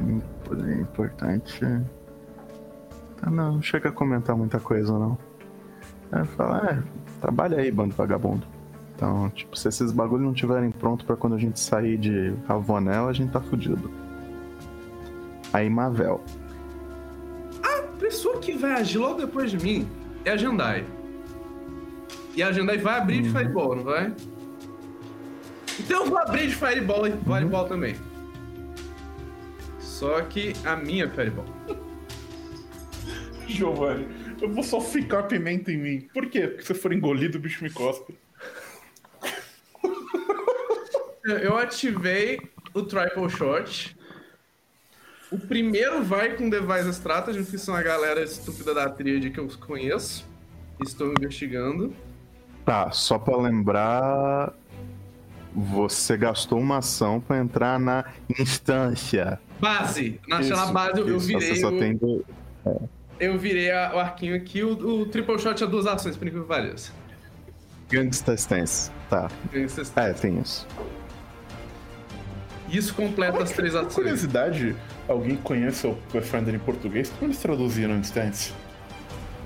imp- importante. Tá, não, não chega a comentar muita coisa, não. Aí fala, é, trabalha aí, bando vagabundo. Então, tipo, se esses bagulhos não estiverem prontos pra quando a gente sair de Ravonel, a gente tá fudido. Aí Mavel. A pessoa que vai agir logo depois de mim é a Jandai. E a Jandai vai abrir de Fireball, não vai? Então eu vou abrir de Fireball e Fireball também. Só que a minha Fireball. Giovanni, eu vou só ficar pimenta em mim. Por quê? Porque se eu for engolido, o bicho me cospe. Eu- Eu ativei o Triple Shot. O primeiro vai com Device Strategy, que são a galera estúpida da tríade que eu conheço. Estou investigando. Tá, só pra lembrar, você gastou uma ação pra entrar na instância. Base! Na Isso, na base eu, eu Isso, virei. Você só o- tem do- Eu virei a- o arquinho aqui, o, o triple shot é duas ações, por incrível que pareça. Gangsta Stance. Tá. Isso É, tem isso. Isso completa as três ações. curiosidade, alguém conhece o Pathfinder em português? Como eles traduziram Instance?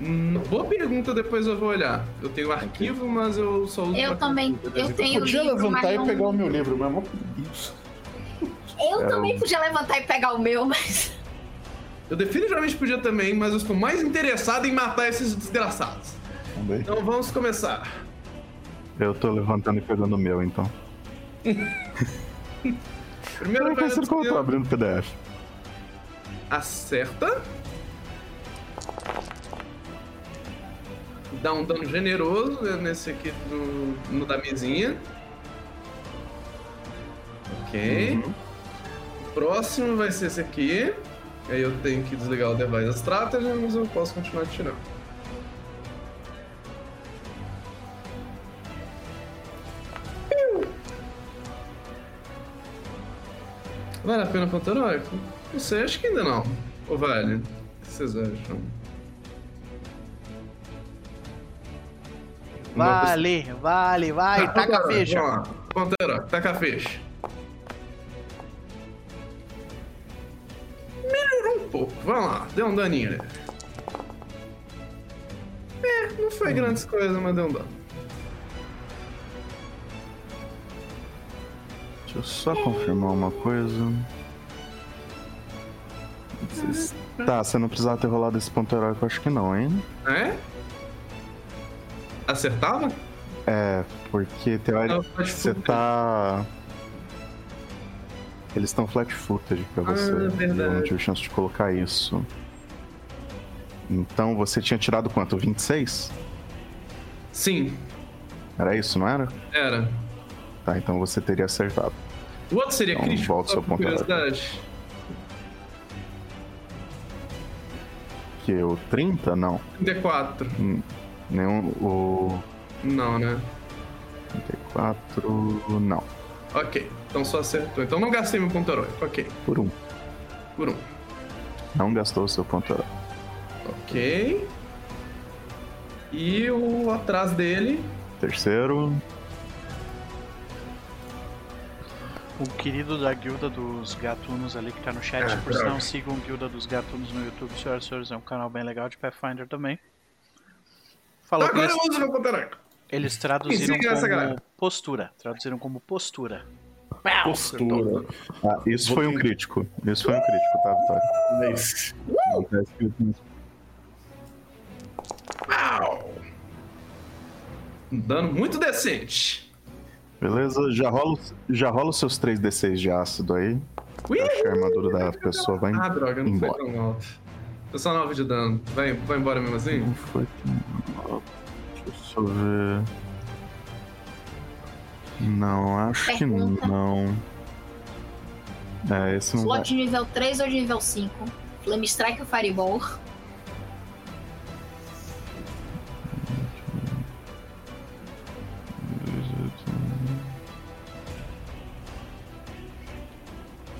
Hum, boa pergunta, depois eu vou olhar. Eu tenho arquivo, mas eu só uso. Eu também. Eu tenho Podia livro, levantar mas e não- pegar o meu livro, mas é uma preguiça. Eu É, também podia levantar e pegar o meu, mas. Eu definitivamente podia também, mas eu estou mais interessado em matar esses desgraçados. Também. Então vamos começar. Eu tô levantando e pegando o meu, então. Primeiro vai consigo como eu tô abrindo o PDF. acerta. Dá um dano generoso né, nesse aqui no, no da mesinha. Ok. O próximo vai ser esse aqui. Aí eu tenho que desligar o device strategy, mas eu posso continuar tirando. Vale a pena Pantera Heróica? Não sei, acho que ainda não. Ou vale? O que vocês acham? Vale, vale, vai, taca agora, fecha. Vamos taca fecha. Melhorou um pouco, vamos lá, deu um daninho ali. É, não foi hum. grandes coisas, mas deu um dano. Deixa eu só confirmar uma coisa. Tá, você não precisava ter rolado esse ponto heróico, acho que não, hein? É? Acertava? É, porque teoricamente você tá. Eles estão flat footed pra você. Ah, e eu não verdade. tive chance de colocar isso. Então você tinha tirado quanto? 26? Sim, Era isso, não era? era. Tá, então você teria acertado. O outro seria Então, crítico, volta só seu por ponto curiosidade. Que o 30? Não. 34. Nenhum. O. Não, né? 34. Não. Ok, então só acertou. Então não gastei meu ponto heróico. Ok, Por um. por um. Não gastou o seu ponto heróico. Ok. E o atrás dele. Terceiro. O querido da guilda dos gatunos ali que tá no chat, Ah, por sinal, sigam Guilda dos Gatunos no YouTube, senhoras e senhores, é um canal bem legal de Pathfinder também. Falou que Agora eles, eu uso meu eles traduziram como postura. Traduziram como postura. Postura. Ah, isso Vou foi um crítico. Isso foi um crítico, tá, Vitória? Nice. Não tá escrito nisso. Au! Um dano muito decente. Beleza, já rola, os- já rola os seus 3d6 de ácido aí. Ui! Acho que a armadura da pessoa vai Ah, droga, não embora. foi tão alto. Foi só 9 de dano. Vai, vai embora mesmo assim? Não foi tão- Deixa eu só ver. Não, acho que Pergunta. não. É, esse não vai. Slot de nível 3 ou de nível 5? Flame Strike ou Fireball?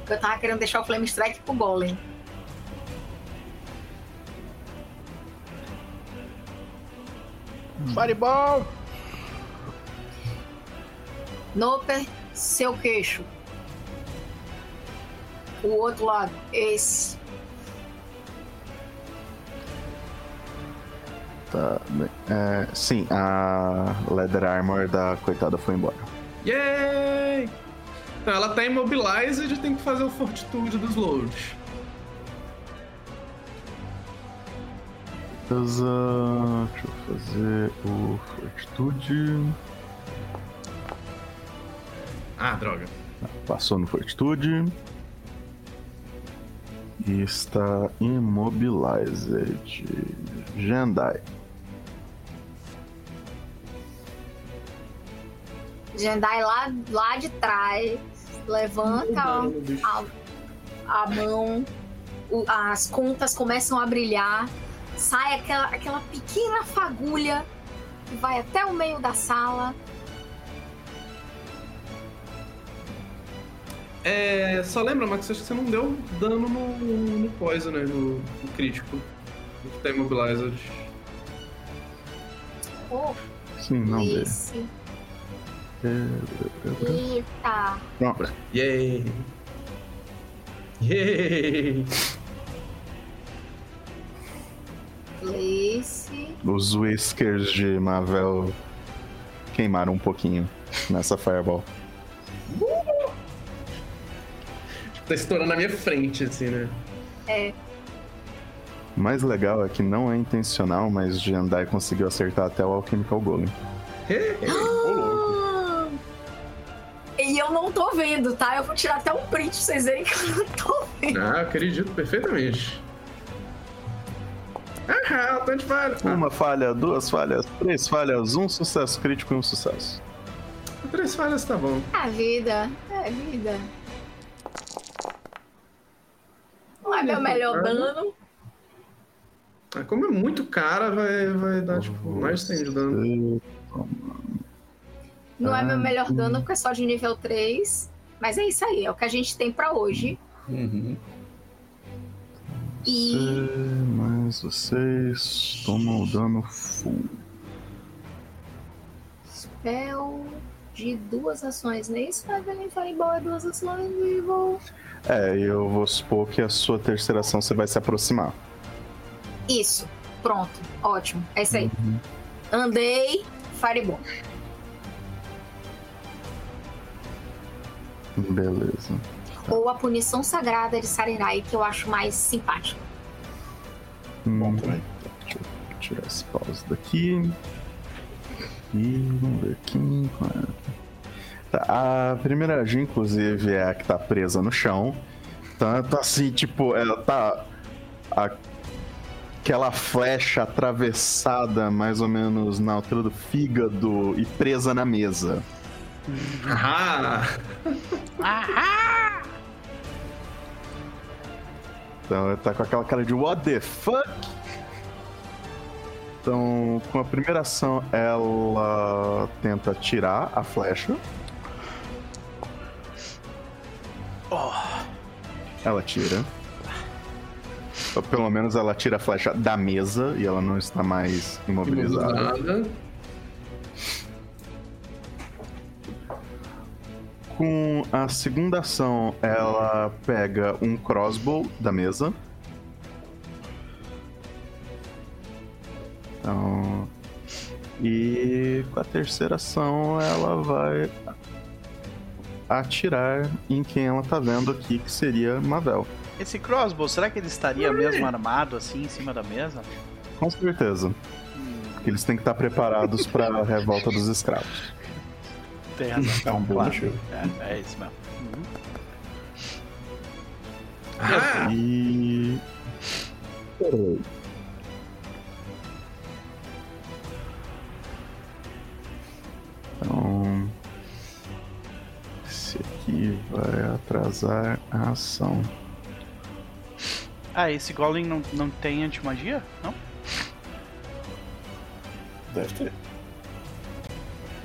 Eu tava querendo deixar o Flame Strike pro Golem. Fireball! Noper, seu queixo. O outro lado, esse. Tá. É, sim, a Leather Armor da coitada foi embora. Yay! Então, ela tá imobilized e tem que fazer o fortitude dos load. Beleza, deixa eu fazer o Fortitude. Ah, droga. Passou no Fortitude. E está Immobilized. Jandai. Jendai lá, lá de trás, levanta a, a, a mão, o- as contas começam a brilhar, sai aquela, aquela pequena fagulha que vai até o meio da sala. É, só lembra, Max, acho que você não deu dano no, no poison, né? No, no crítico. No que tá imobilized. Oh, Sim, não dê. Esse. É, Eita. Pronto. Yay! Yay! Place. Os whiskers de Mavel queimaram um pouquinho nessa Fireball. Tá estourando na minha frente, assim, né? O mais legal é que não é intencional, mas Jandai conseguiu acertar até o Alchemical Golem. Ah! E eu não tô vendo, tá? Eu vou tirar até um print pra vocês verem que eu não tô vendo. Ah, acredito perfeitamente. Ah, tanto falha. Ah, Uma falha, duas falhas, três falhas, um sucesso crítico e um sucesso. três falhas tá bom. É vida, é vida. Não é meu melhor dano. Ah, como é muito cara, vai, vai dar, tipo, mais de 100 de dano. Não é meu Ah, melhor dano porque é só de nível 3. Mas é isso aí, é o que a gente tem pra hoje. Uhum. E mais vocês tomam o dano full. spell de duas ações, não é isso? Evelyn Fireball é duas ações e vou. É, eu vou supor que a sua terceira ação você vai se aproximar. Isso. Pronto. Ótimo. É isso aí. Andei, Fireball. Beleza. Ou a punição sagrada de Sarenrai, que eu acho mais simpática. Bom Hum, também. Deixa eu tirar esse pause daqui. E vamos ver aqui. Tá, a primeira agir, inclusive, é a que tá presa no chão. Tanto assim, tipo, ela tá. a- aquela flecha atravessada mais ou menos na altura do fígado e presa na mesa. Ah! Então ela tá com aquela cara de what the fuck? Então, com a primeira ação, ela tenta tirar a flecha. Ela tira. Ou pelo menos ela tira a flecha da mesa e ela não está mais imobilizada. Imobilizada. Com a segunda ação, ela pega um crossbow da mesa. Então. E com a terceira ação, ela vai atirar em quem ela tá vendo aqui, que seria Mavel. Esse crossbow, será que ele estaria mesmo armado assim em cima da mesa? Com certeza. Porque eles têm que estar preparados para a revolta dos escravos. Tem razão. É um bom Claro. motivo. É, é isso mesmo. Uhum. Ah! E. Peraí. Então. Esse aqui vai atrasar a ação. Ah, esse Golem não, não tem antimagia? Não? Deve ter.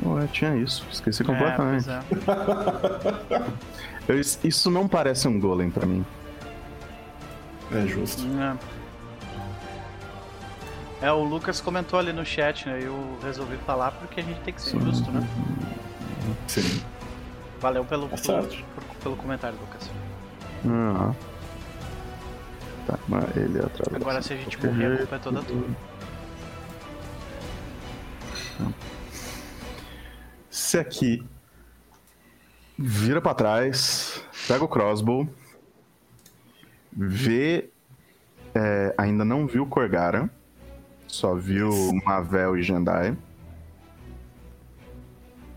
Ué, tinha isso. Esqueci É, completamente. é. Eu- isso não parece um golem pra mim. É justo. É. É, o Lucas comentou ali no chat, né? Eu resolvi falar porque a gente tem que ser justo, né? Sim. Valeu pelo, Tá por- pelo comentário, Lucas. Ah. Tá, mas ele atrasa. Agora, se a gente morrer, a culpa é toda tua. Esse aqui vira pra trás, pega o crossbow, vê. é, ainda não viu Korgara, só viu Mavel e Jendai.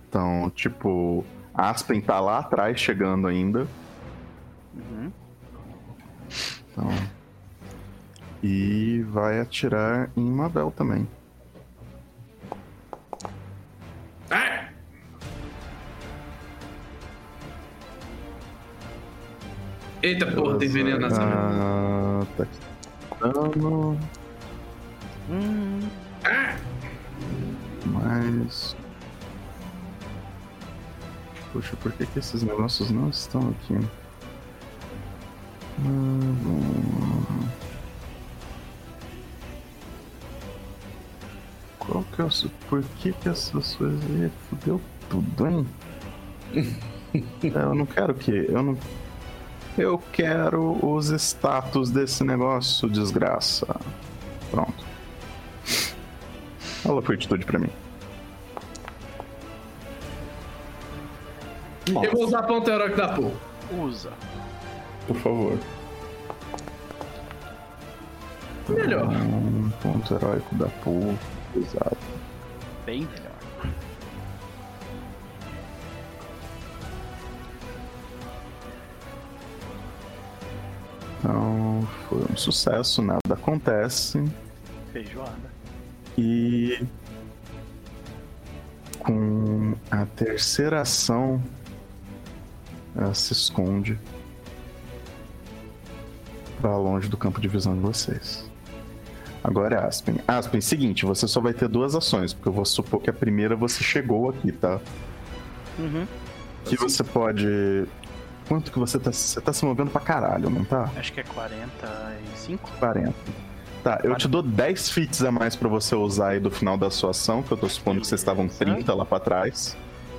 Então, tipo, Aspen tá lá atrás chegando ainda. Uhum. Então. E vai atirar em Mavel também. Ah! Eita porra, tem veneno nessa. Ah, tá aqui. Dano. Hum, Mas. Poxa, por que, que esses negócios não estão aqui? Ah, vamos- Qual que é o. Por que, que essas coisas aí fudeu tudo, hein? É, eu não quero que. Eu não. Eu quero os status desse negócio, desgraça. Pronto. Rola fortitude pra mim. Eu vou usar ponto heróico da porra. usa. Por favor. Melhor. Um ponto heróico da pool. Exato. Bem melhor. Então foi um sucesso, nada acontece. Feijoada. E com a terceira ação, ela se esconde para longe do campo de visão de vocês. Agora é Aspen. Aspen, seguinte, você só vai ter duas ações, porque eu vou supor que a primeira você chegou aqui, tá? Uhum. Que você pode. Quanto que você tá. Você tá se movendo pra caralho, não tá? Acho que é 45. 40. Tá, eu te dou 10 feats a mais pra você usar aí do final da sua ação, que eu tô supondo que vocês estavam Beleza. 30 lá pra trás.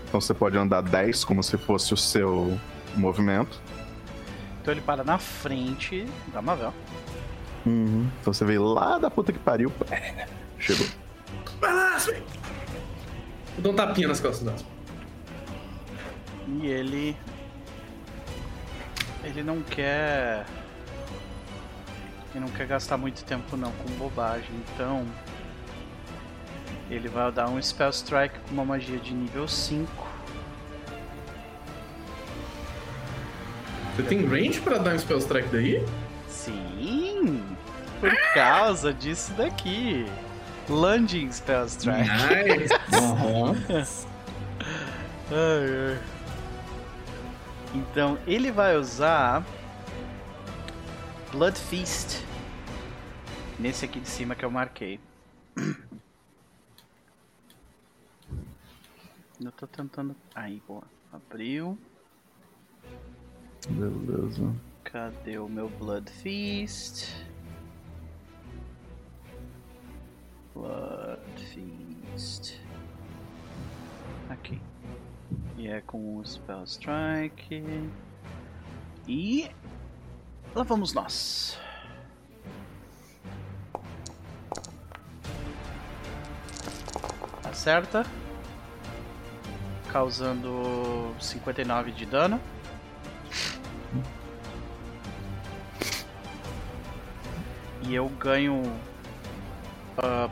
Então você pode andar 10 como se fosse o seu movimento. Então ele para na frente da Mavel. Uhum. Então você veio lá da puta que pariu. Chegou. Vai lá, Aspen! Eu dou um tapinha nas costas Aspen. E ele. Ele não quer. Ele não quer gastar muito tempo não com bobagem, então. Ele vai dar um Spell Strike com uma magia de nível 5. Você tem range pra dar um spell strike daí? Sim! Por causa disso daqui. Lunging Spell Strike. Nice! Aham. Ai, ai. Então ele vai usar Blood Feast nesse aqui de cima que eu marquei. Eu tô tentando. Aí, boa. Abriu. Beleza. Cadê o meu Blood Feast? Blood Feast. Aqui. E é com o Spell Strike. E. Lá vamos nós. Acerta. Causando 59 de dano. E eu ganho ah,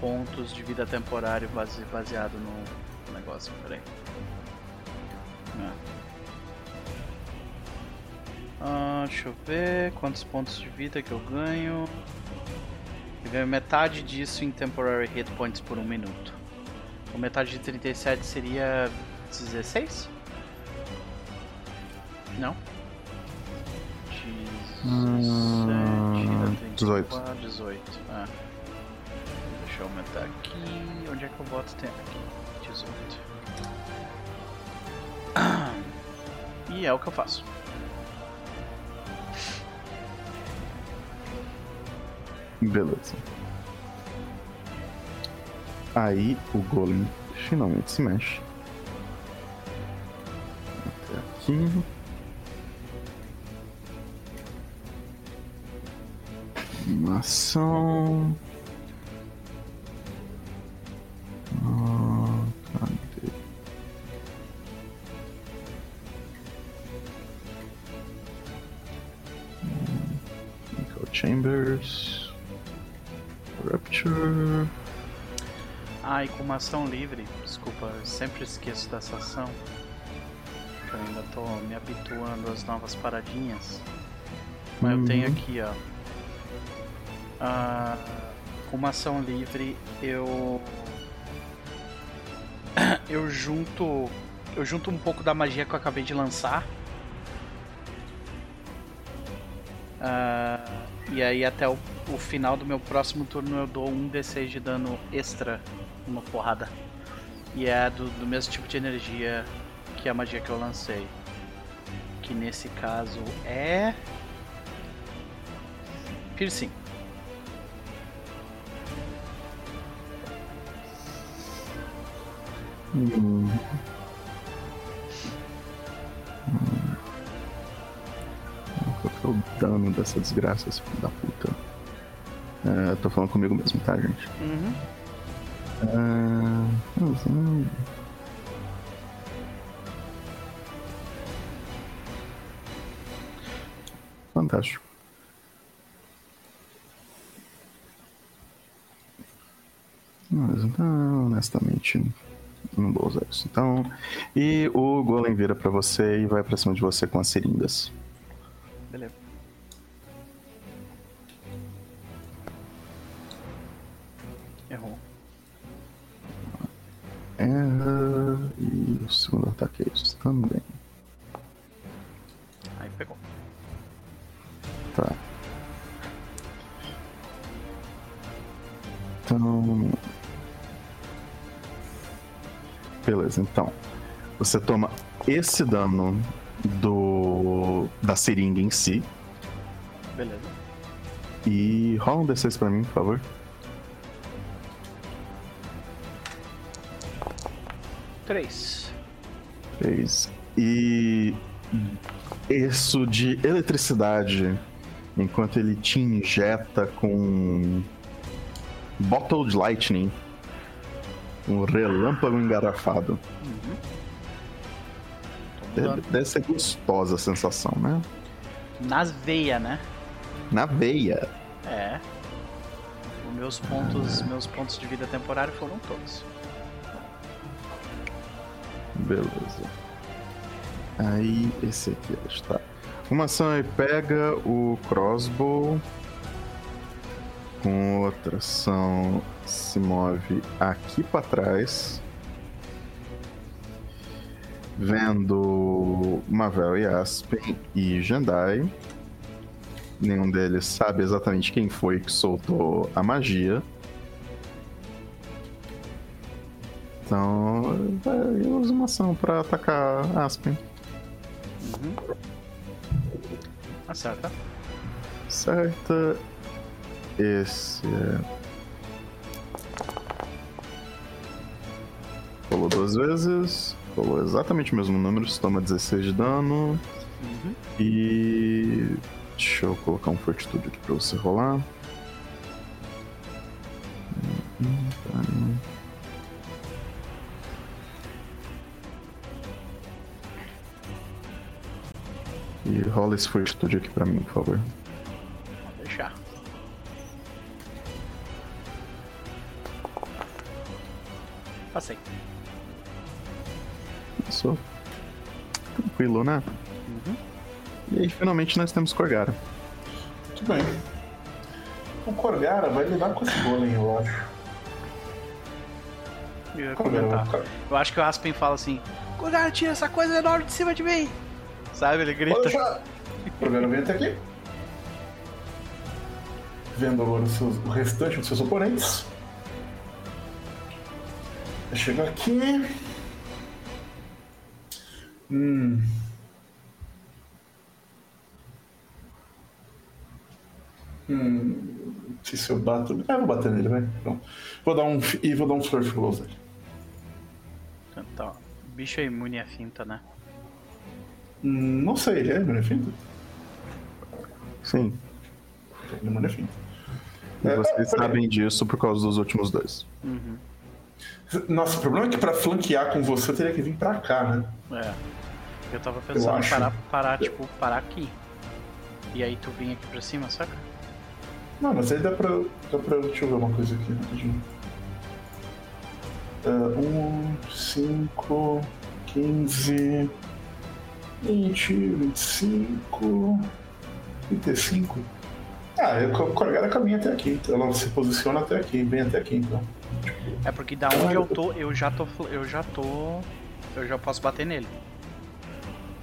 pontos de vida temporário base- baseado no negócio. Peraí. Ah, deixa eu ver quantos pontos de vida que eu ganho. Eu ganho metade disso em temporary hit points por um minuto. Então metade de 37 seria 16? Não? 17, 18. 18. Ah. Deixa eu aumentar aqui. Onde é que eu boto tempo aqui? 18. E é o que eu faço. Beleza. Aí o golem finalmente se mexe. Até aqui. Uma ação. Ah? Hum, Chambers. Rapture. Ah, e com uma ação livre, desculpa, eu sempre esqueço dessa ação. Que eu ainda tô me habituando às novas paradinhas. Mas eu tenho Uhum. aqui, ó. Ah, com uma ação livre, eu. Eu junto. Eu junto um pouco da magia que eu acabei de lançar. Ah, e aí até o, o final do meu próximo turno eu dou um D6 de dano extra uma porrada. E é do, do mesmo tipo de energia que a magia que eu lancei. Que nesse caso é. Piercing. Hum. Qual que é o dano dessa desgraça, esse filho da puta? Eu tô falando comigo mesmo, tá, gente? Uhum. Hum. Fantástico. Mas, não, honestamente, não vou usar isso. Então, e o Golem vira pra você e vai pra cima de você com as seringas. Beleza. Errou. Erra. E o segundo ataque é isso também. Aí pegou. Tá. Então. Beleza, então. Você toma esse dano do da seringa em si. Beleza. E rola um D6 pra mim, por favor. Três. Fez. E isso de eletricidade, enquanto ele te injeta com Bottled Lightning, um relâmpago engarrafado. Deve, deve ser gostosa a sensação, né? Nas veias, né? Na veia. É. Os meus pontos, meus pontos de vida temporário foram todos. Beleza. Aí, esse aqui está. Uma ação aí pega o crossbow. Com outra ação se move aqui para trás. Vendo Mavel e Aspen e Jandai. Nenhum deles sabe exatamente quem foi que soltou a magia. Então, vai usa uma ação pra atacar Aspen. Acerta. Certa. Esse é. Rolou duas vezes. Rolou exatamente o mesmo número. Você toma 16 de dano. Uhum. E. Deixa eu colocar um fortitude aqui pra você rolar. E rola esse fortitude aqui pra mim, por favor. Tranquilo, né? Uhum. E aí, finalmente, nós temos Corgara. Muito bem. O Corgara vai lidar com esse golem, eu acho. Eu ia comentar. Eu acho que o Aspen fala assim: Corgara, tira essa coisa enorme de cima de mim! Sabe? Ele grita. Corgara vem até aqui. Vendo agora seus- o restante dos seus oponentes. Vai chegar aqui. Hum. Hum. Não sei se eu bato. Ah, eu vou bater nele, vai. Pronto. Vou dar um. E vou dar um Flurf Blows nele. Então, o bicho é imune à finta, né? Hum, não sei, ele é Manefinto? Sim. Ele é Manefinto. E É, vocês é, peraí. sabem disso por causa dos últimos dois. Nossa, o problema é que pra flanquear com você eu teria que vir pra cá, né? É. Eu tava pensando em parar, parar, tipo, parar aqui. E aí tu vem aqui pra cima, saca? Não, mas aí dá pra. Dá pra. Deixa eu ver uma coisa aqui rapidinho. É, um, cinco, quinze, vinte, vinte e cinco, trinta e cinco. Ah, eu, o Corgara caminha até aqui. Ela se posiciona até aqui, vem até aqui, então. É porque da onde eu tô, eu já tô. Eu já tô. Eu já posso bater nele.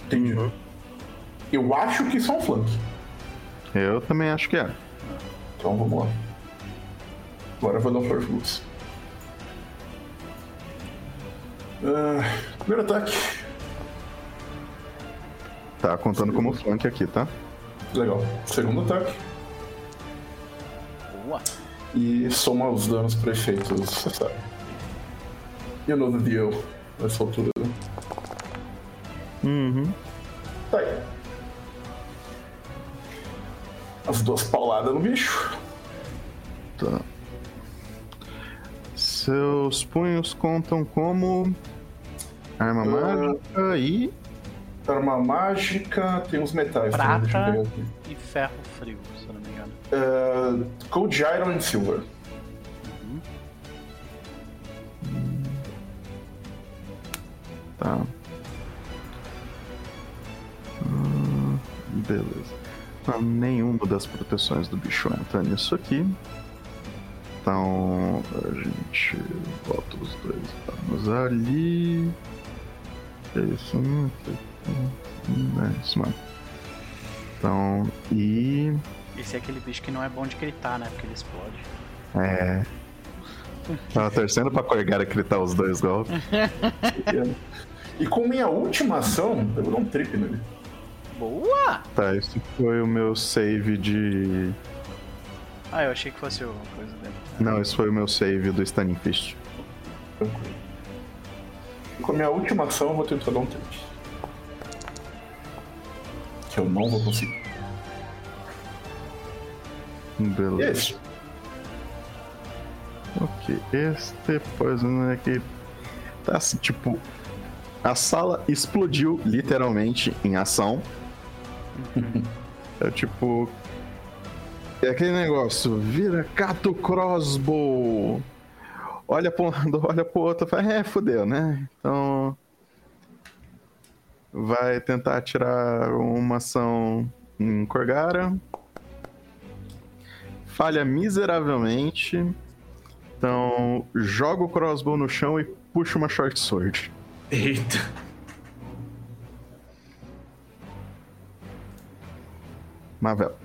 Entendi. Eu acho que isso é um flank. Eu também acho que é. Então vamos lá. Agora eu vou dar um First Boots. Ah, primeiro ataque. Tá contando como flank aqui, tá? Legal. Segundo ataque. Boa. E soma os danos para efeitos, sabe. You know the deal. Nessa altura. Uhum. Tá aí. As duas pauladas no bicho. Tá. Seus punhos contam como arma Ah. mágica e Arma mágica, tem uns metais também, deixa eu Prata. aqui. E ferro frio, se eu não me engano. Uh, Cold Iron and Silver. Tá. Beleza. Não, nenhuma das proteções do bicho entra nisso aqui. Então a gente bota os dois danos ali. É isso, hum, é isso mesmo. Então, e. Esse é aquele bicho que não é bom de gritar, né? Porque ele explode. É. Tava torcendo pra Corgara gritar os dois golpes. E com minha última ação, eu vou dar um trip nele. Boa! Tá, esse foi o meu save de. Ah, eu achei que fosse o coisa dele. Não, esse foi o meu save do Stunning Fist. Tranquilo. Com a minha última ação, eu vou tentar dar um teste. Que eu não vou conseguir. Beleza. Esse. Ok, este poison aqui tá assim, tipo. A sala explodiu literalmente em ação. É tipo. É aquele negócio, vira cato crossbow. Olha um lado, olha pro outro, fala, é, fodeu, né? Então. Vai tentar tirar uma ação em Corgara. Falha miseravelmente. Então, joga o crossbow no chão e puxa uma short sword. Eita. Mavel.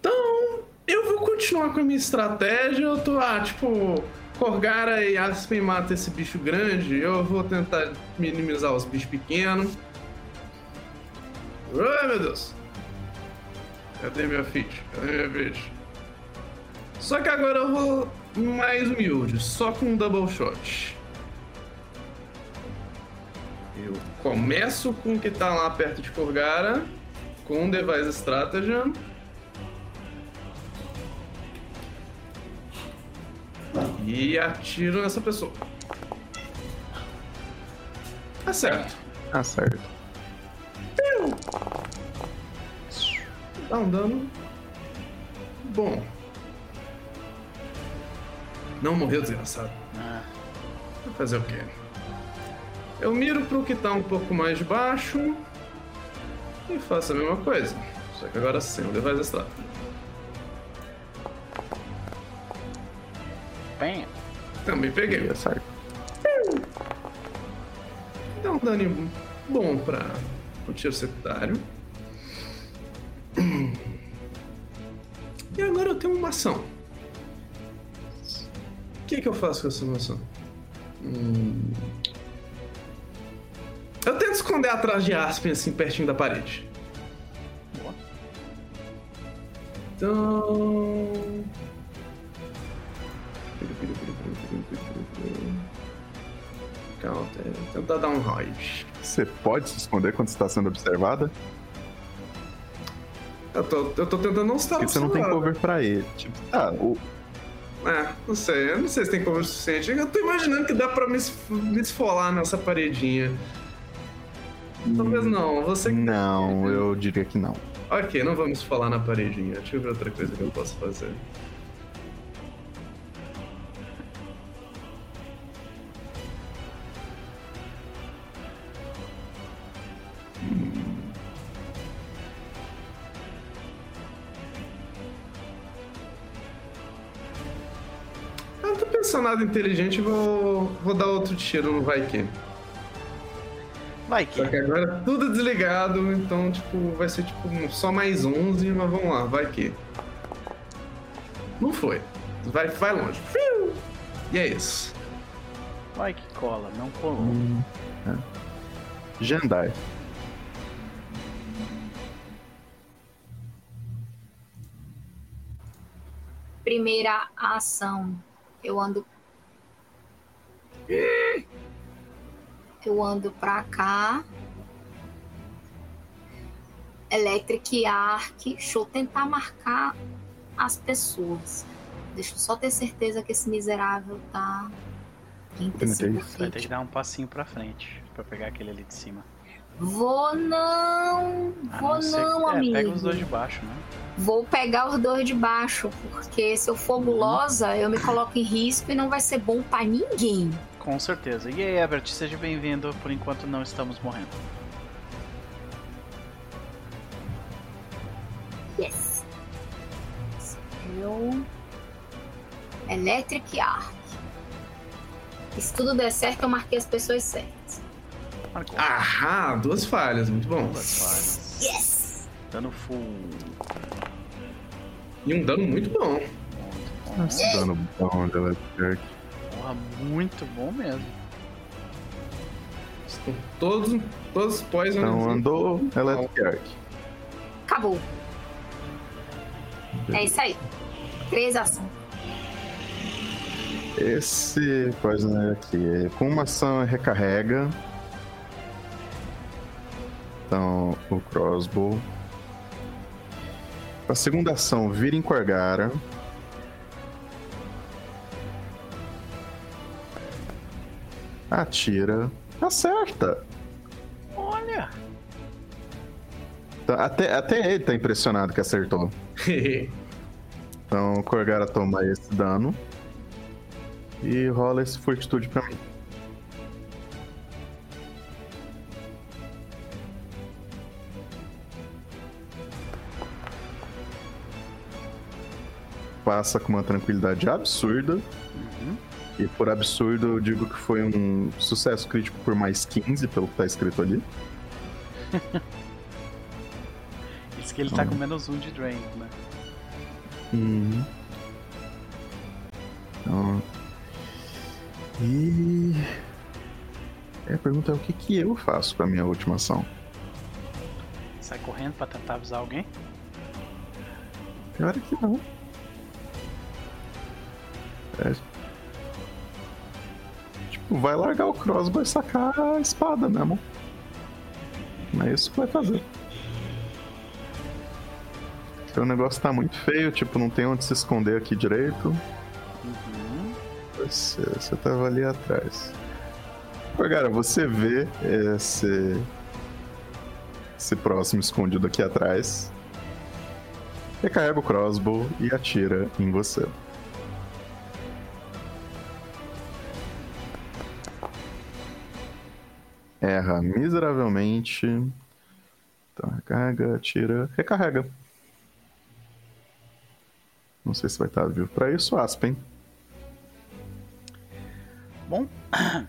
Então, eu vou continuar com a minha estratégia. Eu tô, ah, tipo, Corgara e Aspen mata esse bicho grande. Eu vou tentar minimizar os bichos pequenos. Ai, meu Deus. Cadê minha ficha? Cadê minha ficha? Só que agora eu vou mais humilde, só com um double shot. Eu começo com o que tá lá perto de Corgara, com um device stratagem. E atiro nessa pessoa. Tá certo. Tá certo. Dá um dano. Bom. Não morreu, desgraçado. Ah, Vai fazer o quê? Eu miro pro que tá um pouco mais de baixo e faço a mesma coisa. Só que agora sem o device extrato. bem. Também peguei. Tá certo. Dá um dano bom pra o tiro secundário. E agora eu tenho uma ação. O que, que eu faço com essa ação? Hum. Eu tento esconder atrás de Aspen, assim, pertinho da parede. Boa. Então. Counter. Tentar dar um raid. Você pode se esconder quando você tá sendo observada? Eu tô, eu tô tentando não estar Porque você não tem cover pra ele. Tipo, ah, o, É, não sei. Eu não sei se tem cover suficiente. Eu tô imaginando que dá pra me, me esfolar nessa paredinha. Talvez não. Você. não, eu diria que não. Ok, não vamos esfolar na paredinha. Deixa eu ver outra coisa que eu posso fazer. Eu não tô pensando nada inteligente, vou, vou dar outro tiro no vai que. Vai que. Só que agora tudo desligado, então, tipo, vai ser tipo só mais 11, mas vamos lá, vai que. Não foi. Vai, vai longe. Fiu! E é isso. Vai que cola, não colou. Hum, é. Jandai. Primeira ação. Eu ando. Eu ando pra cá. Electric Arc. Deixa eu tentar marcar as pessoas. Deixa eu só ter certeza que esse miserável tá. 35 Vai ter que dar um passinho pra frente pra pegar aquele ali de cima. Vou não. A Vou ser não, é, amigo. Pega os dois de baixo, né? Vou pegar os dois de baixo, porque se eu for gulosa, eu me coloco em risco e não vai ser bom pra ninguém. Com certeza. E aí, Ebert, seja bem-vindo. Por enquanto não estamos morrendo. Yes. Eu. Electric Arc. Se tudo der certo, eu marquei as pessoas certas. Marcou. Ahá, duas falhas, muito bom. Duas falhas. Yes! Dano full. E um dano muito bom. Muito bom. Esse dano bom de Electric. Porra, muito bom mesmo. Estão todos, todos os poison. Então andou Electric Arc. Acabou. É isso aí. Três ações. Esse Poisoner aqui, com uma ação recarrega. Então, o crossbow. A segunda ação vira em Corgara. Atira. Acerta. Olha! Tá, Até, até ele tá impressionado que acertou. Então o Corgara toma esse dano. E rola esse fortitude pra mim. Passa com uma tranquilidade absurda. E por absurdo eu digo que foi um sucesso crítico por mais 15, pelo que tá escrito ali. Isso que ele tá com menos um de drain, né? Uhum. Então, e é, a pergunta é o que, que eu faço com a minha última ação? Sai correndo pra tentar avisar alguém? Pior é que não. É. Vai largar o crossbow e sacar a espada mesmo. Não é isso que vai fazer. Porque o negócio tá muito feio, tipo, não tem onde se esconder aqui direito. Uhum. Você, você tava ali atrás. Cara, você vê esse. Esse próximo escondido aqui atrás. Recarrega o crossbow e atira em você. Erra miseravelmente. Então, recarrega, atira, recarrega. Não sei se vai estar vivo pra isso, Aspen. Bom,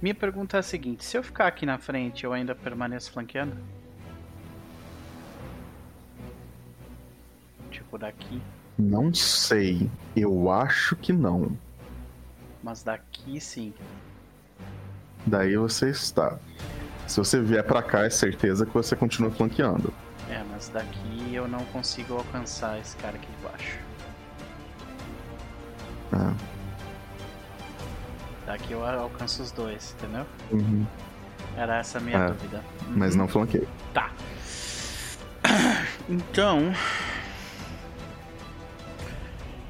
minha pergunta é a seguinte: se eu ficar aqui na frente, eu ainda permaneço flanqueando? Tipo, daqui. Não sei. Eu acho que não. Mas daqui sim. Daí você está. Se você vier pra cá, é certeza que você continua flanqueando. É, mas daqui eu não consigo alcançar esse cara aqui de baixo. Ah. Daqui eu alcanço os dois, entendeu? Uhum. Era essa a minha É, dúvida. Mas não flanqueia. Tá. Então.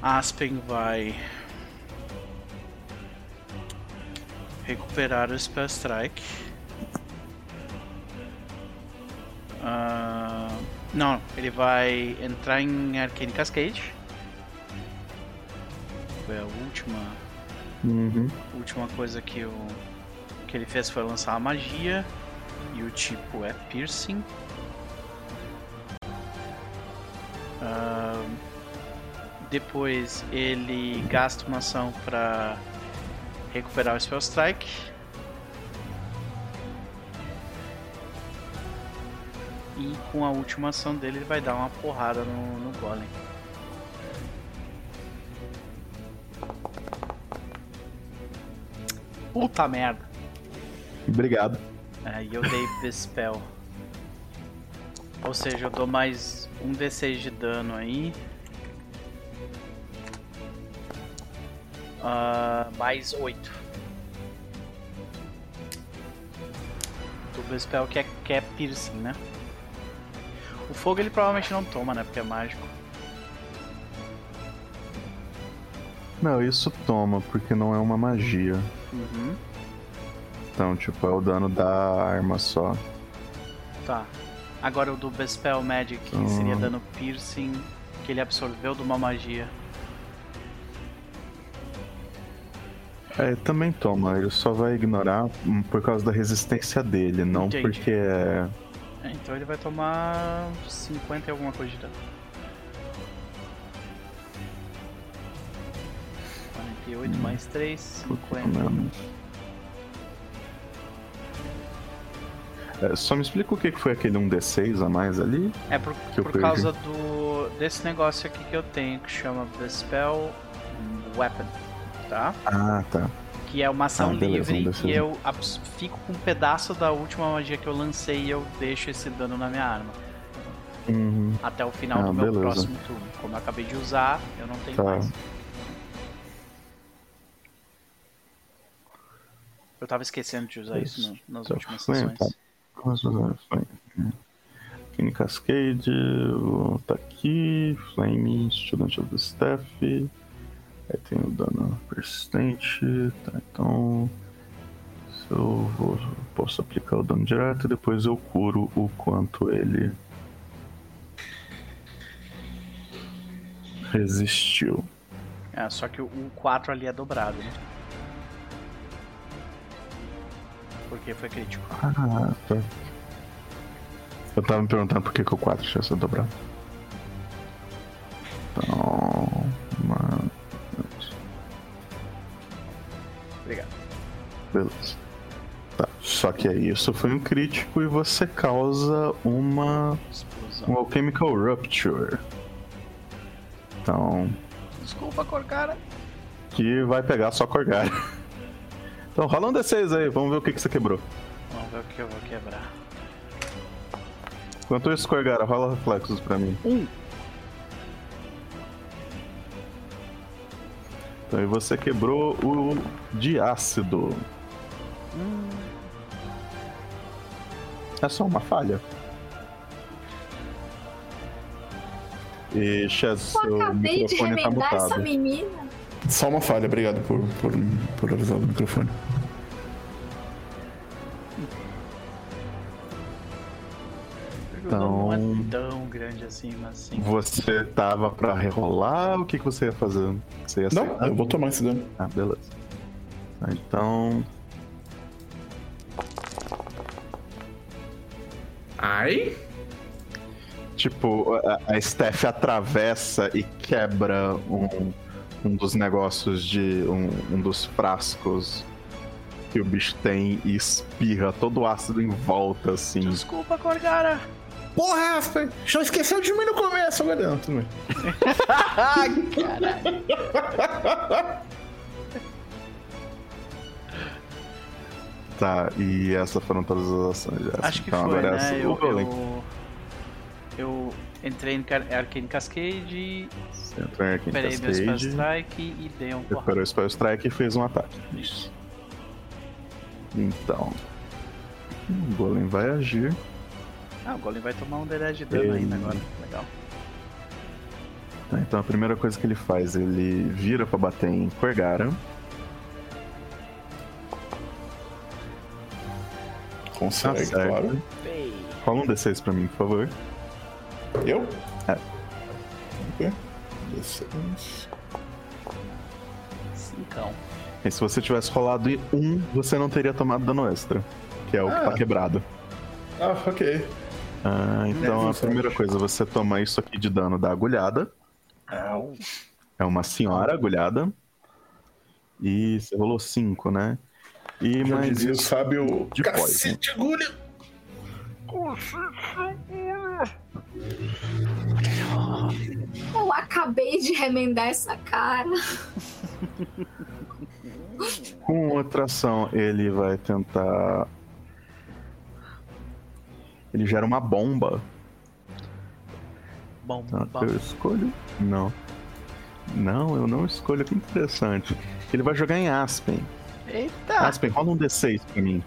Aspen vai. Recuperar o Spell Strike. Ah, não, ele vai entrar em Arcane Cascade. Foi a última Uhum. última coisa que, o, que ele fez foi lançar a magia. E o tipo é piercing. Ahn, depois ele gasta uma ação para recuperar o Spell Strike. E com a última ação dele ele vai dar uma porrada no, no Golem. Puta merda. Obrigado. Aí eu dei Bespel. Ou seja, eu dou mais um D6 de dano aí. Ah, mais 8. Do Bespel que é, que é piercing, né? O fogo ele provavelmente não toma, né? Porque é mágico. Não, isso toma, porque não é uma magia. Uhum. Então, tipo, é o dano da arma só. Tá. Agora o do Bespel Magic Hum. seria dano piercing que ele absorveu de uma magia. É, também toma, ele só vai ignorar hum, por causa da resistência dele, não Entendi. porque é. É, então ele vai tomar 50 e alguma coisa de dano. 48 mais 3, pouco 50. menos. É, só me explica o que foi aquele 1d6 a mais ali? É por, por causa do desse negócio aqui que eu tenho que chama The Spell Weapon, tá? Ah, tá. Que é uma ação Ah, beleza, livre D6. e eu fico com um pedaço da última magia que eu lancei e eu deixo esse dano na minha arma. Uhum. Até o final Ah, do meu beleza. próximo turno. Como eu acabei de usar, eu não tenho Tá. mais. Eu tava esquecendo de usar isso no- nas Tá, últimas sessões. tá. Flame. Kenny Cascade, tá aqui. Flame, Student of the Staff. Aí tem o dano persistente. Tá, então. Se eu vou, posso aplicar o dano direto e depois eu curo o quanto ele resistiu. É, só que o, o 4 ali é dobrado, né? Porque foi crítico. Ah, tá. Eu tava me perguntando por que, que o 4 tinha sido dobrado. Então. Uma... Obrigado. Beleza. Tá. Só que aí isso foi um crítico e você causa uma. Explosão. um Alchemical Rupture. Então. Desculpa, Corcara. Que vai pegar só Corgar. Então rola um D6 aí, vamos ver o que, que você quebrou. Vamos ver o que eu vou quebrar. Enquanto isso, Corgara, rola reflexos pra mim. Um. Então, e você quebrou o de ácido. É só uma falha. E Chaz, Eu seu acabei de microfone tá remendar essa mutado. menina. Só uma falha, obrigado por, por, por avisar do microfone. Assim, mas sim. Você tava pra rerolar? O que, que você ia fazer? Você ia Não, eu vou tomar esse dano. Ah, beleza. Tá, Então, Ai? tipo, a, a Steph atravessa e quebra um, um dos negócios de. Um, um dos frascos que o bicho tem e espirra todo o ácido em volta, assim. Desculpa, Corgara. Porra, Aspen! Já esqueceu de mim no começo, agora bem. Ai, caralho. Tá, e essas foram todas as ações. Jéssica. Acho que então, foi, agora né? essa, Eu, o Golem. eu, eu entrei em Arcane Cascade, Você entrou em Arcane recuperei meu Spell Cascade, Strike e dei um porrada. recuperou o Spell Strike e fez um ataque. Isso. Então, o Golem vai agir. Ah, o Golem vai tomar um D10 de dano Ele- ainda agora. Legal. Tá, Então a primeira coisa que ele faz, ele vira pra bater em Corgara. Consegue, Tá certo. claro. Rola um D6 pra mim, por favor. Eu? É. Ok. D6. Cincão. E se você tivesse rolado em um, você não teria tomado dano extra. Que é o que Ah. tá quebrado. Ah, ok. Ah, então a Nervoso. primeira coisa, você toma isso aqui de dano da agulhada. É uma senhora agulhada. E você rolou 5, né? E Já mais dizia o isso. sábio. de Cacete, agulha! Eu acabei de remendar essa cara. Com outra ação, ele vai tentar. Ele gera uma bomba. Bom, Tá, bom. eu escolho? Não. Não, eu não escolho. Que interessante. Ele vai jogar em Aspen. Eita! Aspen, rola um D6 pra mim.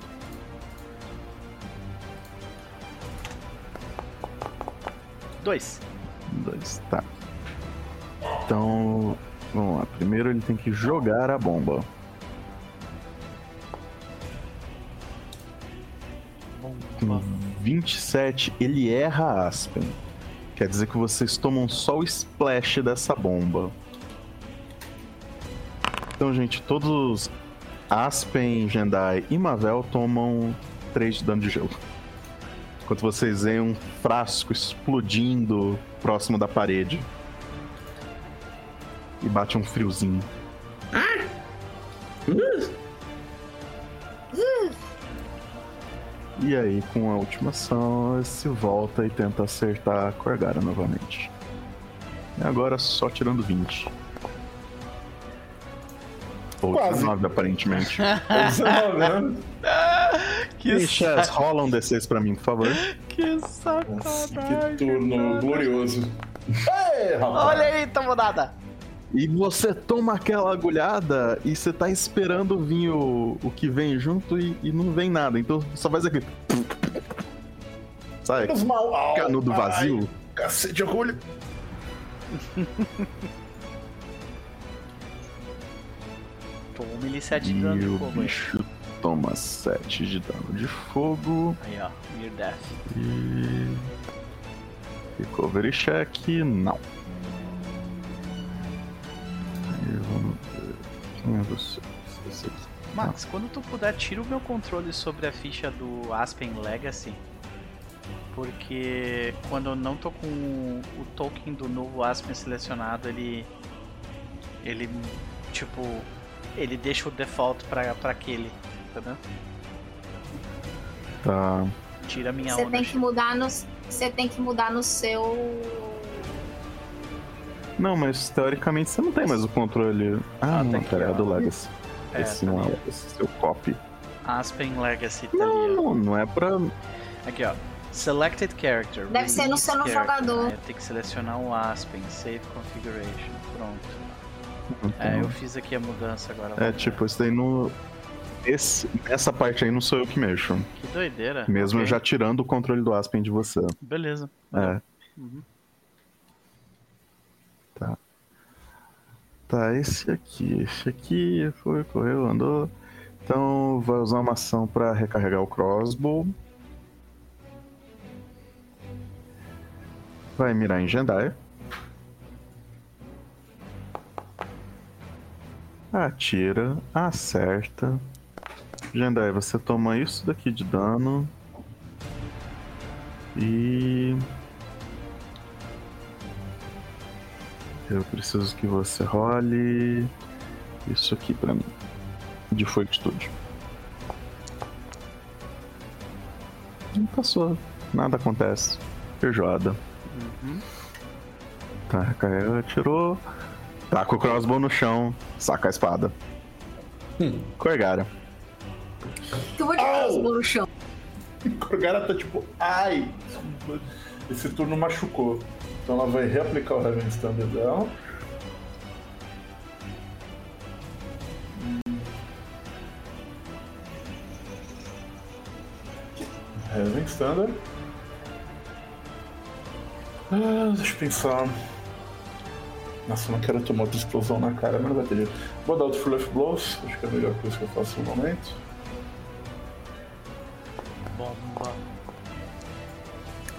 Dois. Dois, tá. Então, vamos lá. Primeiro ele tem que jogar a bomba. Bom, Com bom. 27, ele erra Aspen. Quer dizer que vocês tomam só o splash dessa bomba. Então, gente, todos Aspen, Jendai e Mavel tomam 3 de dano de gelo. Enquanto vocês veem um frasco explodindo próximo da parede. E bate um friozinho. E aí, com a última ação, ele se volta e tenta acertar a Corgara novamente. E agora só tirando 20. Ou Quase. 19, aparentemente. 19 anos. Que, Chess, rola um D6 pra mim, por favor. que Nossa, sacanagem. que turno glorioso. Ei! Olha aí, tomou nada. E você toma aquela agulhada e você tá esperando vir o, o que vem junto e, e não vem nada. Então só faz aquele. Sai, mal. Canudo ai, vazio. Cacete de agulha. Toma ele 7 de dano de o fogo aí. bicho toma 7 de dano de fogo. Aí, ó. Near Death. E. Recovery check, não. E vamos ver. Quem é você? Esse aqui. Max, quando tu puder, tira o meu controle sobre a ficha do Aspen Legacy. Porque quando eu não tô com o token do novo Aspen selecionado, ele. Ele. Tipo. Ele deixa o default pra, pra aquele. Entendeu? Tá. Tira a minha Você onda. tem que mudar no. Você tem que mudar no seu. Não, mas teoricamente você não tem mais o controle. Ah, Ah, não, tem pera, é do. Legacy. É, esse tá não é ali. o Legacy, seu copy. Aspen Legacy tá Não, ali, não, não é pra. Aqui, ó. Selected character. Deve ser no seu character. jogador. Tenho que selecionar o Aspen, save configuration. Pronto. não É, tem. eu fiz aqui a mudança agora. É tipo, isso daí no. Esse, essa parte aí não sou eu que mexo. Que doideira. Mesmo Ok. já tirando o controle do Aspen de você. Beleza. É. Uhum. Tá, esse aqui. Esse aqui foi, correu, andou. Então vai usar uma ação pra recarregar o crossbow. Vai mirar em Jendai. Atira, acerta. Jendai, você toma isso daqui de dano. E. Eu preciso que você role isso aqui pra mim. De fortitude. Não passou. Nada acontece. Feijoada. Uhum. Tá, recarrega, tirou. Taca o crossbow no chão, saca a espada. Corgara. Que eu vou tirar os no chão. O cara tá tipo, ai! Esse turno machucou. Então ela vai reaplicar o Heaven Standard dela. Heaven Standard. Ah, deixa eu pensar. Nossa, não quero tomar outra explosão na cara, mas não vai ter jeito. Vou dar outro Fluff Blows, acho que é a melhor coisa que eu faço no momento.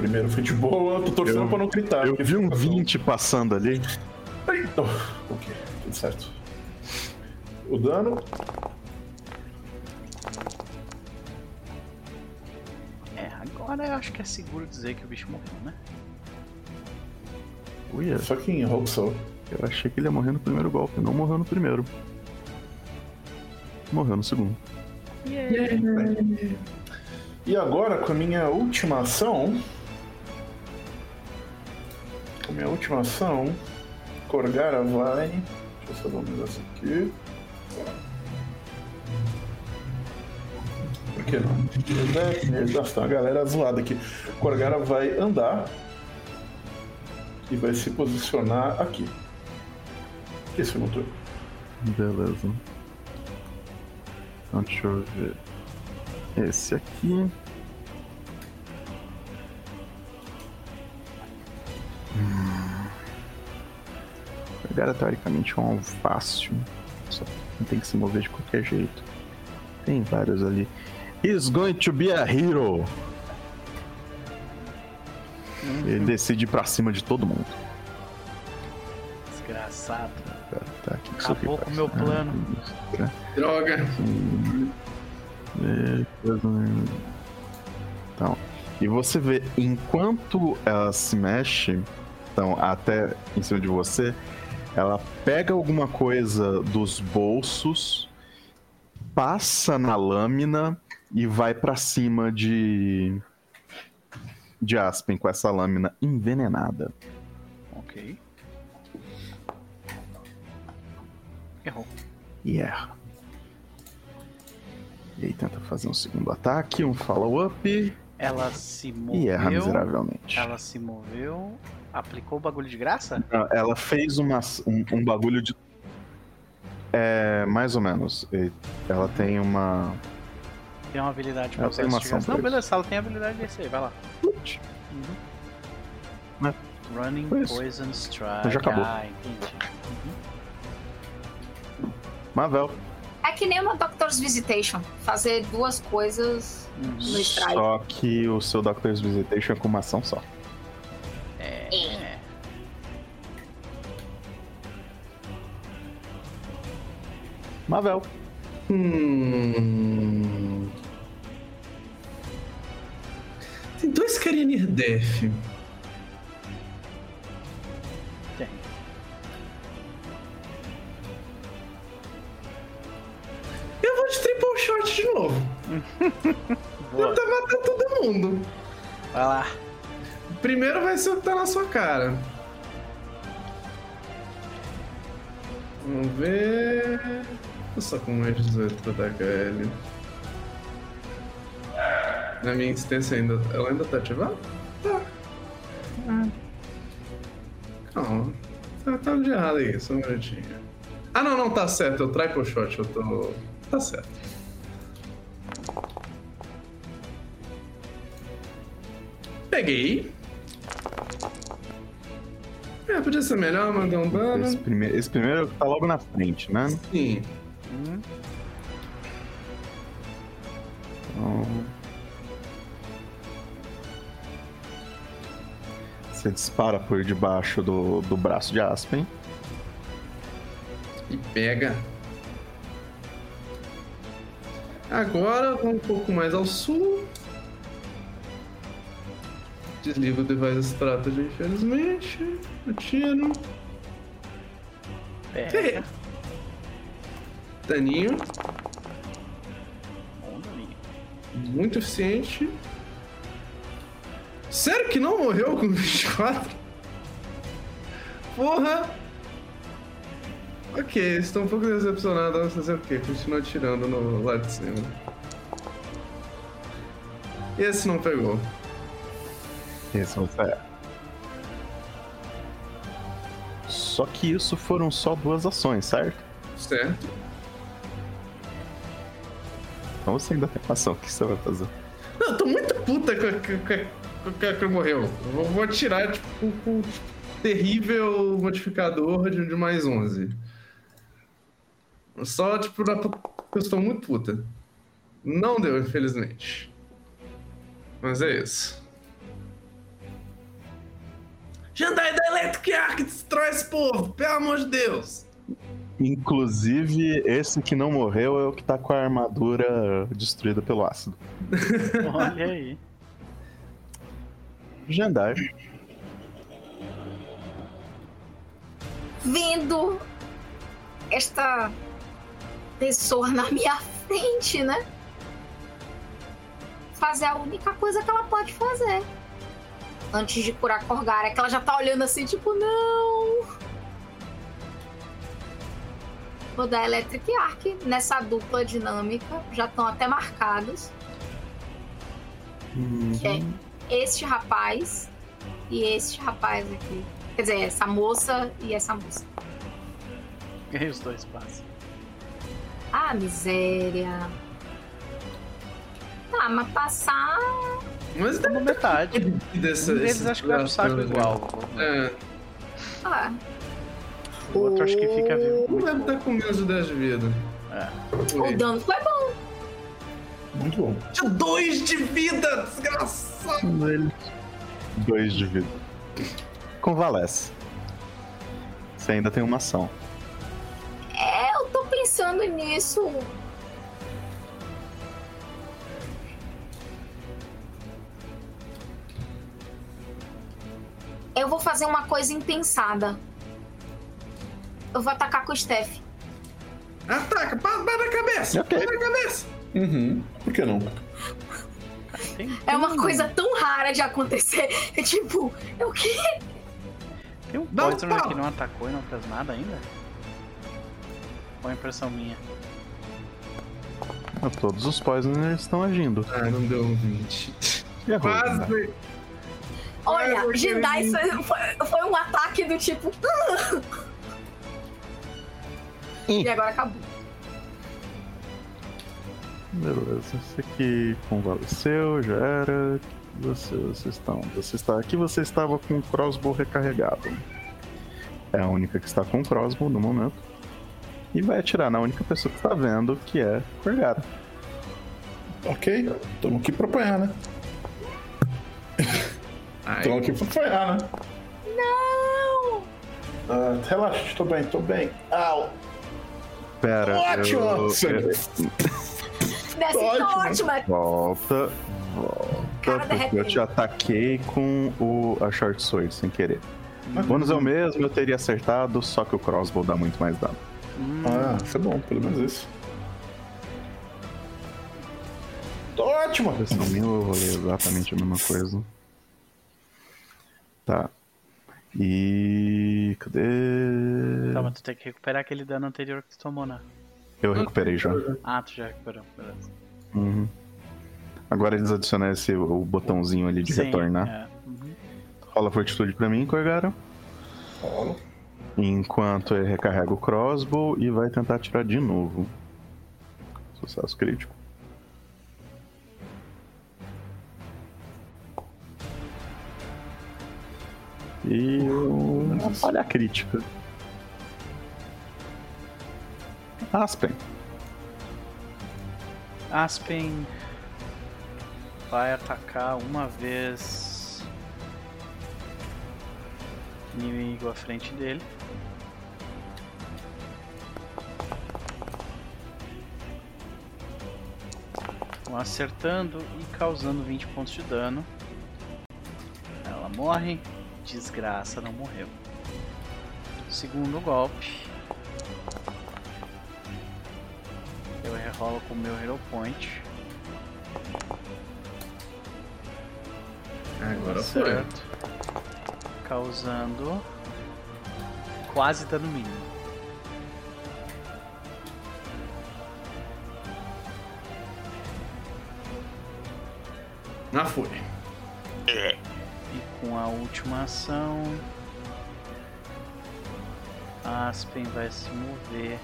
Primeiro foi de boa, tô torcendo Eu- pra não gritar. Eu vi um fica- 20 passando ali. Eita. Ok, tudo certo. O dano, É, agora eu acho que é seguro dizer que o bicho morreu, né? Uia, fucking hope so. eu achei que ele ia morrer no primeiro golpe. Não morreu no primeiro. Morreu no segundo. E agora, com a minha última ação. Com minha última ação, Corgara vai. Deixa eu só dar um negócio aqui. Por que não? Nossa, tem uma galera zoada aqui. Corgara vai andar e vai se posicionar aqui. Esse turno. Beleza. Então deixa eu ver. Esse aqui. Agora teoricamente é um alvo fácil. Só não tem que se mover de qualquer jeito. Tem vários ali. He's going to be a hero. Ele decide ir pra cima de todo mundo. Desgraçado. Cara, tá, o que que Acabou com o meu plano. Ah, Droga. Então, e você vê, enquanto ela se mexe, então, até em cima de você, ela pega alguma coisa dos bolsos, passa na lâmina e vai pra cima de de Aspen com essa lâmina envenenada. Ok. Errou. E erra. E aí tenta fazer um segundo ataque, um follow-up Ela se moveu. e erra miseravelmente. Ela se moveu Aplicou o bagulho de graça? Não, Ela fez uma, um, um bagulho de. É, mais ou menos. E Ela tem uma. Tem uma habilidade pra Ela usar tem uma ação Não, isso. beleza, ela tem habilidade desse aí, vai lá. Né? Running Foi isso. Poison Strike. Já acabou. Ah, entendi. Mavel. É que nem uma Doctor's Visitation. Fazer duas coisas Uhum. no strike. Só que o seu Doctor's Visitation é com uma ação só. É. Mavel. Hum... Tem dois carinha death. Tem. Eu vou de triple shot de novo. Tentar matar todo mundo. Vai lá. Primeiro vai ser o que tá na sua cara. Vamos ver. Tô só com mais 18 pra atacar ele. Na minha insistência ainda. Ela ainda tá ativada? Tá. Calma. Tá, tá de errado aí, só um minutinho. Ah não, não, tá certo. Eu triple shot, eu tô. Tá certo. Peguei. É, podia ser melhor, mandar um dano. Esse, prime... Esse primeiro tá logo na frente, né? Sim. Hum, Então... Você dispara por debaixo do, do braço de Aspen. E pega. Agora um pouco mais ao sul. Desligo o device strategy, infelizmente. Atiro. pega. Daninho. Bom daninho. Muito eficiente. Sério que não morreu com 24? Porra! Ok, estou um pouco decepcionado, mas fazer o quê? Continua atirando no lado de cima. Esse não pegou. É. Só que isso foram só duas ações, certo? Certo. Então você ainda tem ação. O que você vai fazer? Não, eu tô muito puta com com a que morreu. Eu Vou, vou atirar, tipo, com um terrível modificador de, de mais 11. Só, tipo, na, eu estou muito puta. Não deu, infelizmente. Mas é isso. Jandai da Electric Arc destrói esse povo, pelo amor de Deus! Inclusive, esse que não morreu é o que tá com a armadura destruída pelo ácido. Olha aí. Jandar. Vendo esta pessoa na minha frente, né? Fazer a única coisa que ela pode fazer. Antes de curar Corgara, que ela já tá olhando assim, tipo, não. Vou dar Electric Arc nessa dupla dinâmica. Já estão até marcados. Que é este rapaz e este rapaz aqui. Quer dizer, essa moça e essa moça. Ganhei os dois passos. Ah, miséria. Tá, mas passar. Mas Tá na metade. dessa, Um deles acho que vai pro saco igual. É, Ah, O outro acho que fica vivo. não deve estar com menos de 10 de vida. É. o dano foi bom. Muito bom. Tinha 2 de vida, desgraçado! Ele. Dois de vida. Convalesce. Você ainda tem uma ação. É, eu tô pensando nisso. Eu vou fazer uma coisa impensada. Eu vou atacar com o Steph. Ataca, para na cabeça! Ok. Para na cabeça! Uhum. Por que não? É uma coisa tão rara de acontecer. É tipo, é o quê? Tem um Poisoner que não atacou e não fez nada ainda? Ou é impressão minha? Todos os Poisoners estão agindo. Ah, não deu um 20. Errou. Quase! Olha, porque- Jedi foi, foi, foi um ataque do tipo. e agora acabou. Beleza, esse aqui convalesceu, já era. Você, vocês estão. Você está aqui, você estava com o crossbow recarregado. É a única que está com o crossbow no momento. E vai atirar na única pessoa que está vendo, que é Corgara. Ok, tamo aqui pra apanhar, né? Tamo aqui pra apanhar, né? Não! Ah, relaxa, tô bem, tô bem. Au! Pera, Ótimo! eu, eu- Desce Ótimo. ótima! volta, volta, Cara porque eu te ataquei com o, a short sword sem querer. O bônus é o mesmo, eu teria acertado, só que o crossbow dá muito mais dano. Ah, isso é bom, pelo menos isso. Tô ótimo! Eu rolei exatamente a mesma coisa. Tá. E. Cadê? Tá, mas tu tem que recuperar aquele dano anterior que tu tomou, né? Eu recuperei já. Ah, tu já recuperou, beleza. Uhum. Agora eles adicionaram esse, o botãozinho ali de Sim, retornar. é. Uhum. Rola fortitude pra mim, Corgara. Rola. Enquanto ele recarrega o crossbow e vai tentar atirar de novo. Sucesso crítico. E uma falha crítica. Aspen. Aspen vai atacar uma vez inimigo à frente dele. Acertando e causando 20 pontos de dano. Ela morre. Desgraça, não morreu. Segundo golpe. Eu rerolo com o meu Hero Point. agora foi. Certo. Causando quase dano mínimo. Na foi. E com a última ação, Aspen vai se mover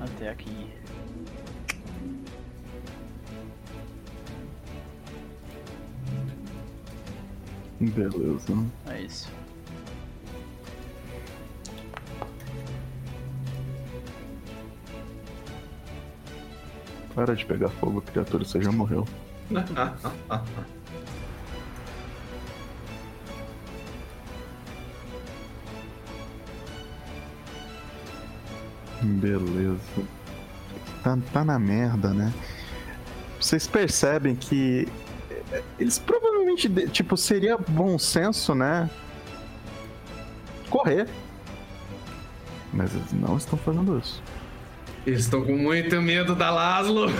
até aqui. Beleza. É isso. Para de pegar fogo, criatura, você já morreu. Beleza. Tá, tá na merda, né? Vocês percebem que eh, eles provavelmente, tipo, seria bom senso, né? Correr. Mas eles não estão fazendo isso. Eles estão com muito medo da Laszlo.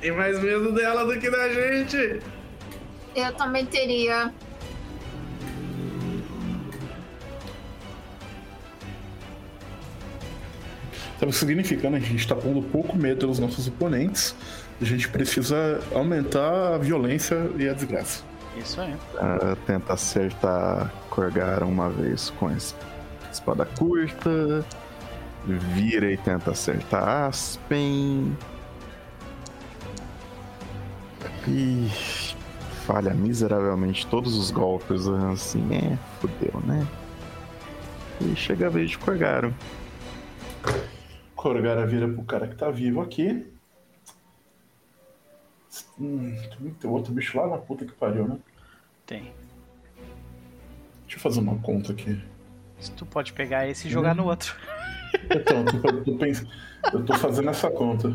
Tem mais medo dela do que da gente. Eu também teria. Sabe o que significa, né? A gente tá pondo pouco medo nos nossos oponentes. A gente precisa aumentar a violência e a desgraça. Isso aí. Ah, tenta acertar Corgara uma vez com espada curta. Vira e tenta acertar Aspen. E falha miseravelmente todos os golpes. Assim, é, fudeu, né? E chega a vez de Corgaro. Corgara vira pro cara que tá vivo aqui. Hum, tem outro bicho lá na puta que pariu, né? Tem. Deixa eu fazer uma conta aqui. Tu pode pegar esse e jogar no outro. Então, eu tô, eu tô pens- eu tô fazendo essa conta.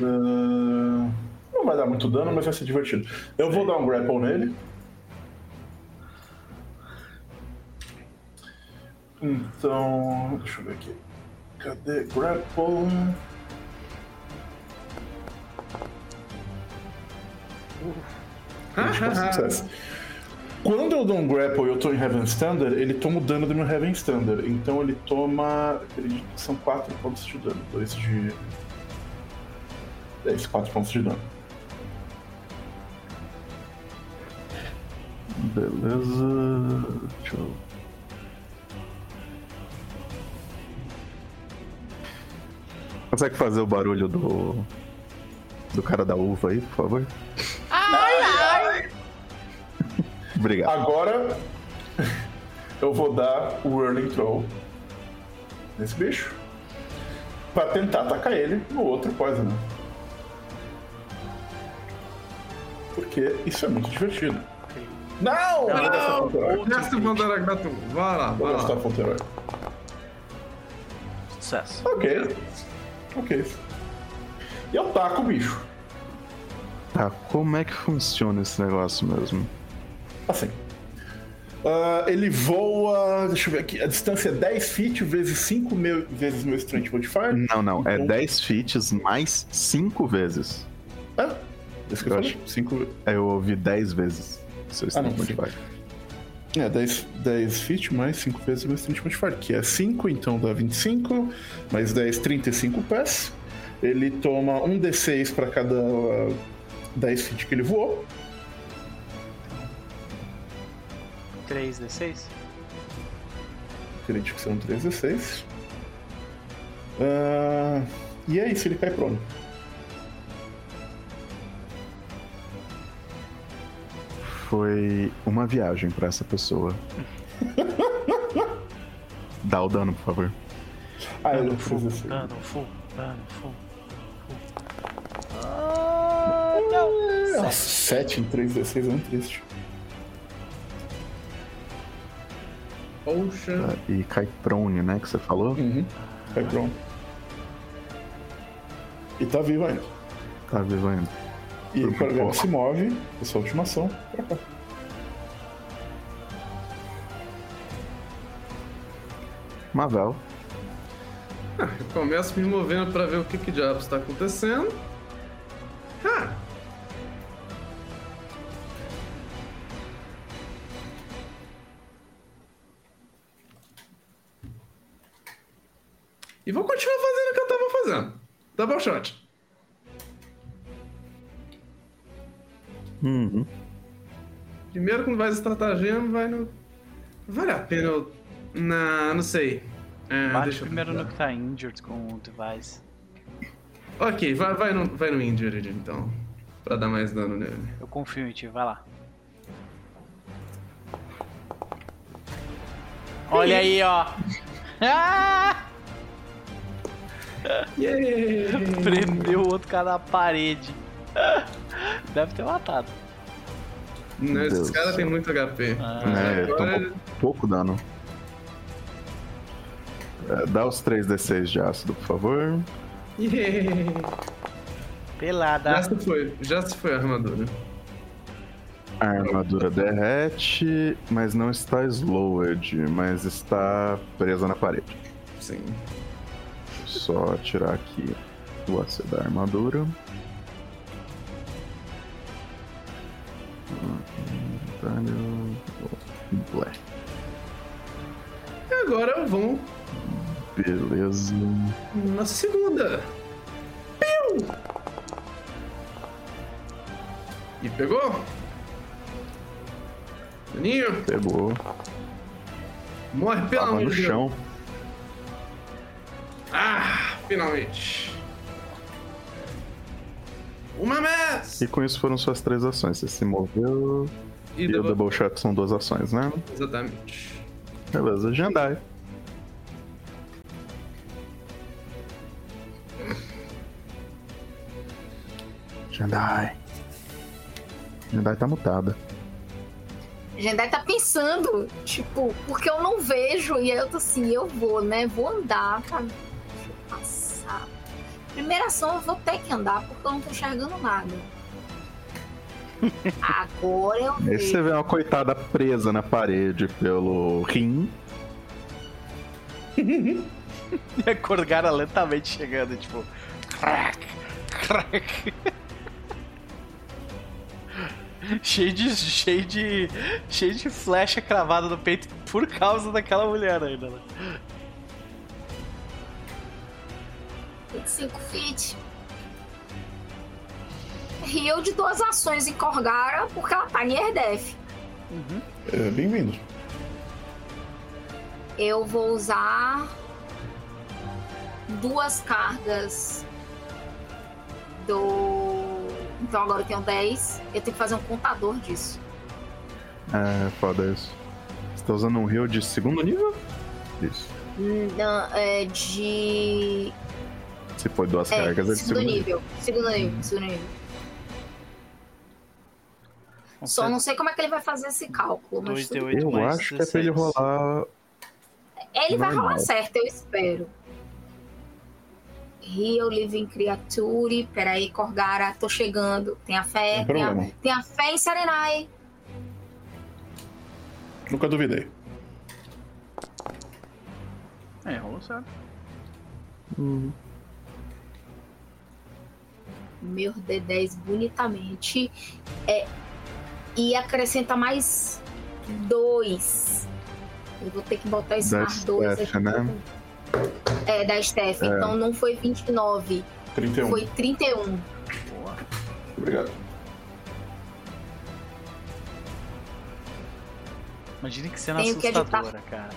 Ah, não vai dar muito dano, mas vai ser divertido. Eu vou dar um grapple nele. Então. Deixa eu ver aqui. Cadê? Grapple. Ah, ah, ah. Sucesso. Quando eu dou um grapple e eu tô em Heaven Standard, ele toma o dano do meu Heaven Standard. Então ele toma. Acredito que são 4 pontos de dano. 2 de. 10, 4 pontos de dano. Beleza. Deixa eu Consegue fazer o barulho do. do cara da uva aí, por favor? Ai, ai! Obrigado. Agora eu vou dar o Whirling Throw nesse bicho. Pra tentar atacar ele no outro Poison. Porque isso é muito divertido. Não! Vou herói. Gasta o Pandora Gratum. Vai lá, Vou vai gastar lá. ponto herói. Sucesso. Ok. Ok. E eu taco o bicho. Tá, como é que funciona esse negócio mesmo? Assim. Ah, ele voa. Deixa eu ver aqui. A distância é 10 feet vezes 5 meu, vezes meu Strength Modifier. Não, não. É Então- 10 feats mais 5 vezes. É? Isso que eu Eu falei? 5. Aí Eu ouvi 10 vezes. Seu Ah, não, Strength sim. É, 10, 10 feet mais 5 vezes meu Strength Modifier, que é 5, então dá 25. Mais 10, 35 pés. Ele toma um D6 para cada ah, 10 feet que ele voou. 3d6? Acredito que são 3 D6. Ah, e é isso, ele cai prono. Foi uma viagem pra essa pessoa. Dá o dano, por favor. Ah, é full, 3 D6. dano full, dano full. Ah, não! Nossa, 7 em 3 D6 é muito triste. Poxa. Tá, E cai prone, né? Que você falou? Uhum. Cai prono. E tá vivo ainda. Tá vivo ainda. E o pouco. se move, a sua última ação, pra cá. Mavel. Eu começo me movendo pra ver o que que diabos tá acontecendo. Ah! E vou continuar fazendo o que eu tava fazendo. Double shot. Uhum. Primeiro com vai estratagema, vai no. Vale a pena eu. Não, não sei. É, Bate deixa eu primeiro no que tá injured com o device. Ok, vai, vai, no, vai no Injured então. Pra dar mais dano nele. Eu confio em ti, vai lá. Olha aí, ó. Ah! Yeah! Prendeu o outro cara na parede. Deve ter matado. Não, esses caras têm muito HP. Ah. É, Agora- pouco dano. É, dá os 3d6 de ácido, por favor. Yeah! Pelada. Já se foi, já se foi a armadura. A armadura derrete, mas não está slowed, mas está presa na parede. Sim. Só tirar aqui o AC da armadura. E agora vamos Beleza. na segunda. Piu! E pegou? Daninho, Pegou. morre pelo Tava amor no de Deus. chão. Ah, finalmente. Uma mess! E com isso foram suas três ações. Você se moveu. E E o double- double shot são duas ações, né? Exatamente. Beleza, Jandai. Jandai. Jandai tá mutada. Jendai tá pensando, tipo, porque eu não vejo, e aí eu tô assim, eu vou, né? Vou andar, tá? Deixa eu passar. Primeira ação, eu vou ter que andar, porque eu não tô enxergando nada. Agora eu Aí você vê uma coitada presa na parede pelo rim. E a Corgara lentamente chegando, tipo. Crack, crack. cheio de. cheio de. cheio de flecha cravada no peito por causa daquela mulher ainda, né? 25 feet. Rio de duas ações em Corgara, porque ela tá em Erdef. É, Bem-vindo. Eu vou usar duas cargas do. Então agora eu tenho 10. Eu tenho que fazer um contador disso. É, foda isso. Você tá usando um heal de segundo nível? Isso. Não, é de. Se for duas É, cargas, é de segundo segundo nível. nível. Segundo nível. Segundo nível. Só não sei como é que ele vai fazer esse cálculo. Mas tudo 2d8 Eu acho que é pra ele 16. rolar. Ele vai Normal. rolar certo, eu espero. Heal Living Creature. Peraí, Corgara, tô chegando. Tem a fé. Sem Tem a, problema. tem a fé em Serenai. Nunca duvidei. É, rolou certo. Meu D10 bonitamente. É, e acrescenta mais dois. Eu vou ter que botar esse Da mais dois Steph, aqui. né? É, da Steph. Então não foi 29, 31. foi 31. Boa. Obrigado. Imagina que cena Tenho que assustadora, cara.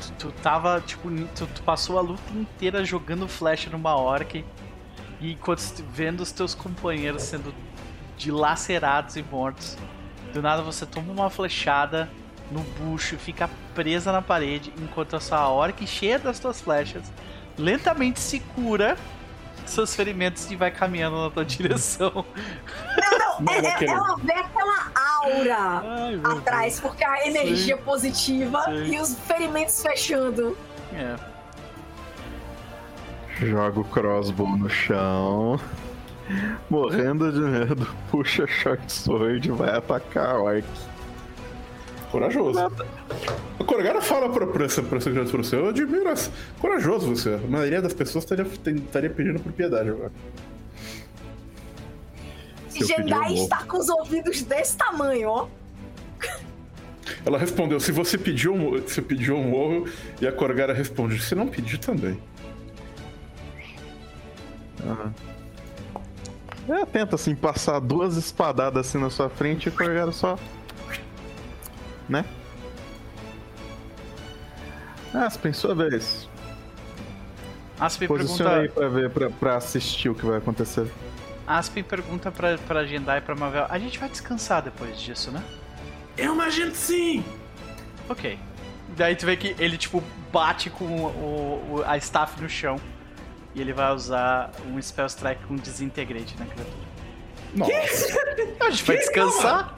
Tu, tu tava, tipo, tu, tu passou a luta inteira jogando flash numa orc e enquanto vendo os teus companheiros sendo dilacerados e mortos. Do nada você toma uma flechada no bucho, fica presa na parede, enquanto a sua orc, cheia das tuas flechas, lentamente se cura seus ferimentos e vai caminhando na tua direção. Não, É- é- aquele- ela vê aquela aura Ai, atrás, porque a energia positiva Sim. e os ferimentos fechando. É. Joga o crossbow no chão. Morrendo de medo, puxa short sword e vai atacar a orc. Corajoso. O Corgara fala pra, pra, essa, pra essa criatura seu, eu admiro essa. Corajoso você. A maioria das pessoas estaria, estaria pedindo por piedade agora. Morro. está com os ouvidos desse tamanho, ó. Ela respondeu, se você pediu, eu mo- se pediu eu morro. E a Corgara responde, se não pedir também. É, tenta assim passar duas espadadas assim na sua frente e o só. Né? Aspen, sua vez. Aspen Posiciona pergunta, aí pra ver, pra, pra assistir o que vai acontecer. Aspen pergunta pra, pra Jendai e pra Mavel, a gente vai descansar depois disso, né? Eu imagino sim! Ok. Daí tu vê que ele, tipo, bate com o, o- a staff no chão. E ele vai usar um Spell Strike com Disintegrate na criatura. Nossa. A gente vai descansar?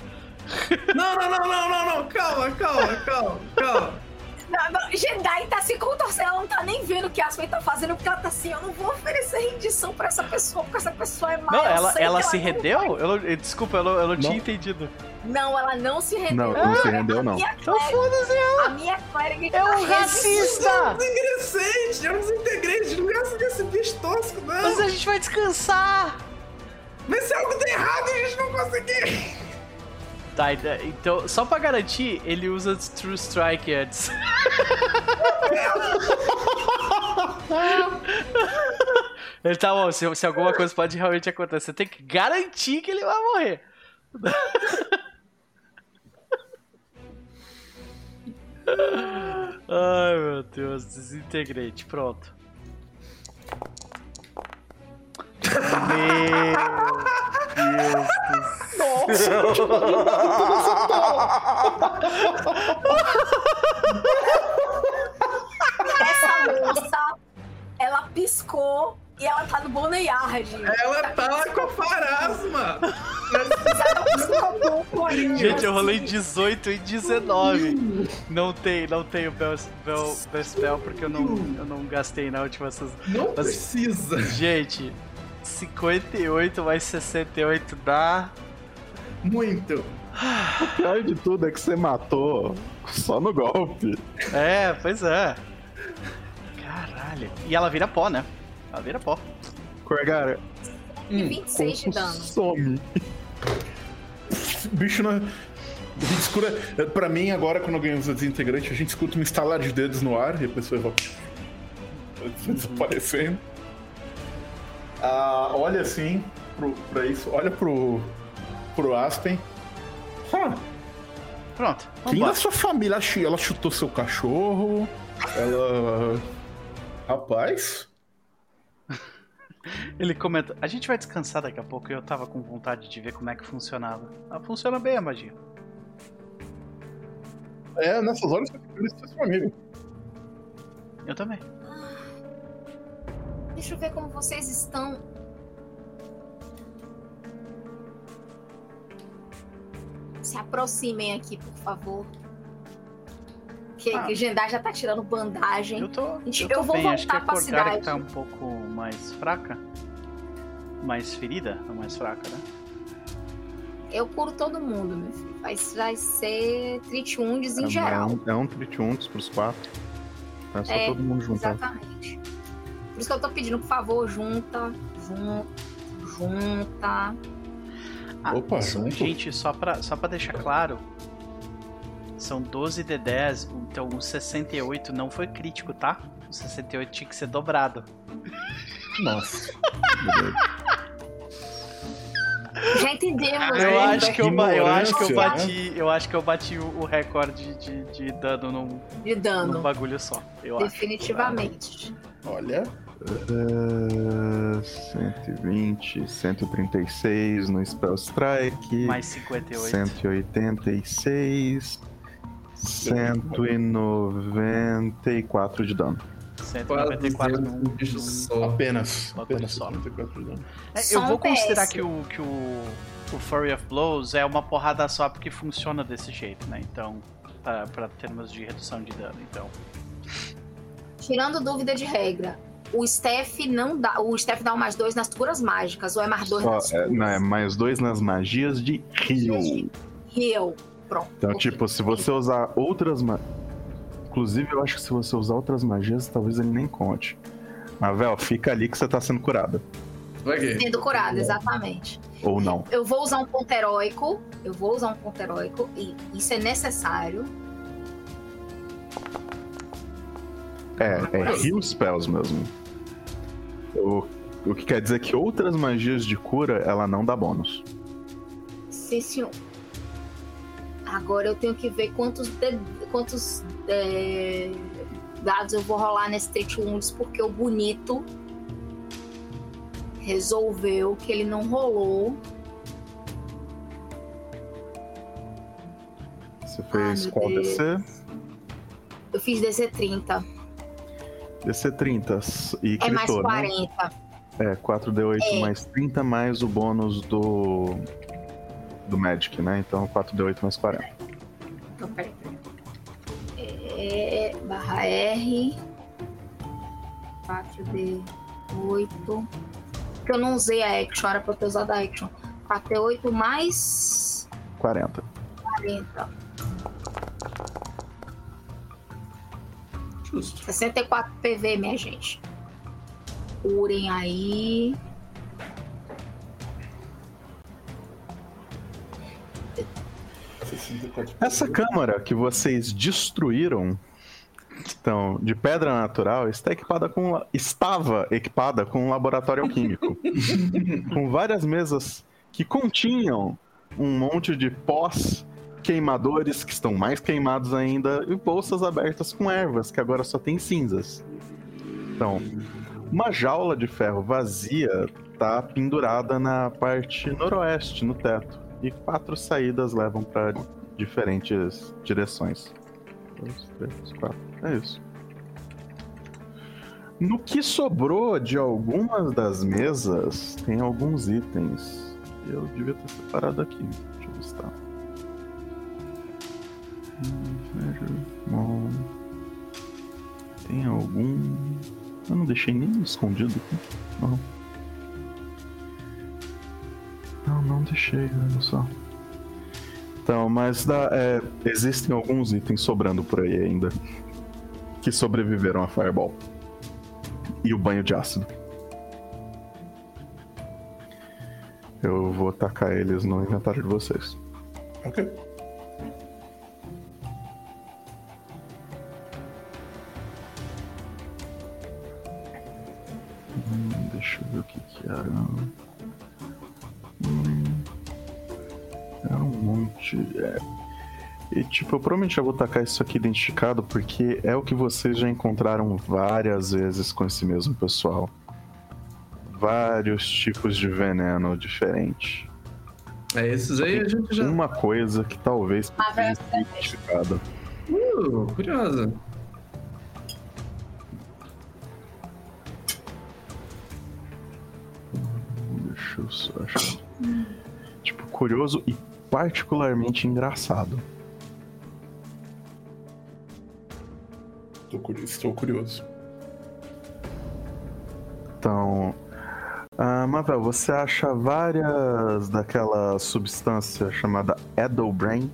Não, não, não, não, não, não, calma, calma, calma, calma. Não, não, Jedi tá se contorcendo, ela não tá nem vendo o que a Aspen tá fazendo, porque ela tá assim, eu não vou oferecer rendição pra essa pessoa, porque essa pessoa é má. Não, eu ela, ela se não rendeu? Eu eu- desculpa, eu não, eu não tinha entendido. Não, ela não se rendeu. Não, não se rendeu, não. Então foda-se ela! A minha clériga É tá um racista! Desingressante, eu não desintegrei, não gasta desse bicho tosco, não. Mas a gente vai descansar! Mas se algo der errado, a gente não conseguir. Tá, então- só pra garantir, ele usa True Strike antes. ele tá bom, se, se alguma coisa pode realmente acontecer, você tem que garantir que ele vai morrer. Ai meu Deus, desintegrate, pronto. Essa moça, ela piscou e ela tá no Boneyard. Ela tá com a parasma. Ela piscou com o Gente, eu rolei 18 e 19. Não tem, não tenho Bell, Bell, porque eu não, eu não gastei na última sessão. Não Mas- precisa. Gente, 58 mais 68 dá. Muito. O pior de tudo é que você matou só no golpe. É, pois é. Caralho. E ela vira pó, né? Ela vira pó. Corgara, E 26 de dano. some. Bicho na. A gente escura. Pra mim, agora, quando alguém usa desintegrante, a gente escuta um estalar de dedos no ar e a pessoa vai. vai desaparecendo. Ah, olha assim pro, pra isso, olha pro. Pro Aspen. Pronto. Quem da sua família ela chu- ela chutou seu cachorro? Ela. Rapaz. Ele comenta: A gente vai descansar daqui a pouco e eu tava com vontade de ver como é que funcionava. Ah, funciona bem a magia. É, nessas horas você fica feliz seu amigo. Eu também. Deixa eu ver como vocês estão. Se aproximem aqui, por favor. Que, Ah. que o Gendar já tá tirando bandagem. Eu tô. Gente, eu tô eu vou bem. Acho que a voltar pra cidade. tá um pouco mais fraca. Mais ferida, não mais fraca, né? Eu curo todo mundo, meu filho. Vai, vai ser Tritiundes em É, geral. um- É um tritiuntos pros quatro. É só É, todo mundo juntar. Exatamente. Por isso que eu tô pedindo, por favor, junta, junta, junta. Ah, Opa, só- junto. gente, só pra, só pra deixar claro. São 12 de 10, então o 68 não foi crítico, tá? O 68 tinha que ser dobrado. Nossa. Já entendemos, Eu né? acho que eu, ba- eu acho que eu bati, eu acho que eu bati o, recorde de, de dano num, De num dano. bagulho só. Eu acho. Definitivamente. Olha. É, 120, 136 no Spell Strike. Mais 58. 186. 194 de dano. 194 Quase num, um bicho num- só. Apenas. Apenas só. 74 de dano. É, eu vou considerar que o, que o, o Furry of Blows é uma porrada só porque funciona desse jeito, né? Então, pra, pra termos de redução de dano. Então, Tirando dúvida de regra, o Steph não dá. O Steph dá um mais dois nas curas mágicas, ou é mais dois Só, nas é, não, é mais dois nas magias de heal. Heal. Pronto. Então, tipo, se você usar outras ma... Inclusive, eu acho que se você usar outras magias, talvez ele nem conte. Mas, Vel, fica ali que você tá sendo curada. Vai que. Sendo curado, exatamente. Ou não. Eu vou usar um ponto heróico. Eu vou usar um ponto heróico. E isso é necessário. É, é heal spells mesmo. O, o que quer dizer que outras magias de cura, ela não dá bônus. Sim, senhor. Agora eu tenho que ver quantos, de- quantos é, dados eu vou rolar nesse Treat Wounds, porque o bonito resolveu que ele não rolou. Você fez meu qual. DC? Eu fiz DC 30. DC 30 e É mais critou, né? 40. É, 4D8 É. mais 30 mais o bônus do. do Magic, né? Então 4D8 mais 40. Então, peraí, peraí. É, barra R. 4D8. Porque eu não usei a action, era pra eu ter usado a action. 4D8 mais 40. 40. Justo. 64 PV, minha gente. Curem aí. Essa câmara que vocês destruíram, então, de pedra natural, está equipada com estava equipada com um laboratório alquímico, com várias mesas que continham um monte de pós queimadores que estão mais queimados ainda e bolsas abertas com ervas que agora só tem cinzas. Então, uma jaula de ferro vazia está pendurada na parte noroeste, no teto, e quatro saídas levam para diferentes direções. Dois, três, quatro. É isso. No que sobrou de algumas das mesas, tem alguns itens. Eu devia ter separado aqui. Tem algum. Eu não deixei nem escondido aqui. Não. Não, não deixei, olha só. Então, mas dá- é, existem alguns itens sobrando por aí ainda. Que sobreviveram a Fireball. E o banho de ácido. Eu vou tacar eles no inventário de vocês. Ok. Tipo, eu provavelmente já vou tacar isso aqui identificado porque é o que vocês já encontraram várias vezes com esse mesmo pessoal. Vários tipos de veneno diferente. É, esses aí a gente já. Uma coisa que talvez Ah, precise ser identificada. Uh, curiosa. Deixa eu só achar. Tipo, curioso e particularmente engraçado. Tô curi- Estou curioso. Então, ah, Mavel, você acha várias daquela substância chamada Edelbrain,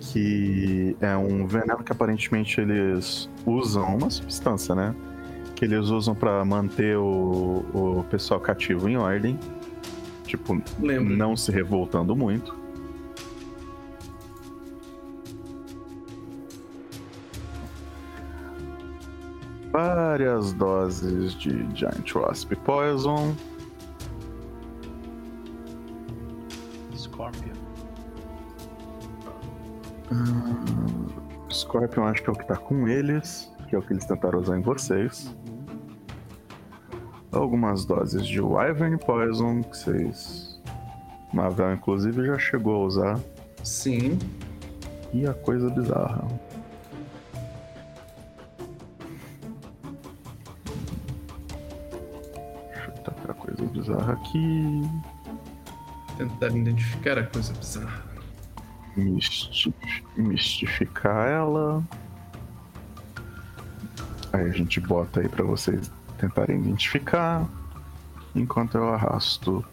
que é um veneno que aparentemente eles usam, uma substância, né? Que eles usam pra manter o, o pessoal cativo em ordem. Tipo, Lembro. não se revoltando muito. Várias doses de Giant Wasp Poison. Scorpion. Scorpion acho que é o que tá com eles, que é o que eles tentaram usar em vocês. Algumas doses de Wyvern Poison, que vocês. Mavel, inclusive, já chegou a usar. Sim. E a coisa bizarra. Bizarra aqui. Tentar identificar a coisa bizarra. Mistif- mistificar ela. Aí a gente bota aí pra vocês tentarem identificar. Enquanto eu arrasto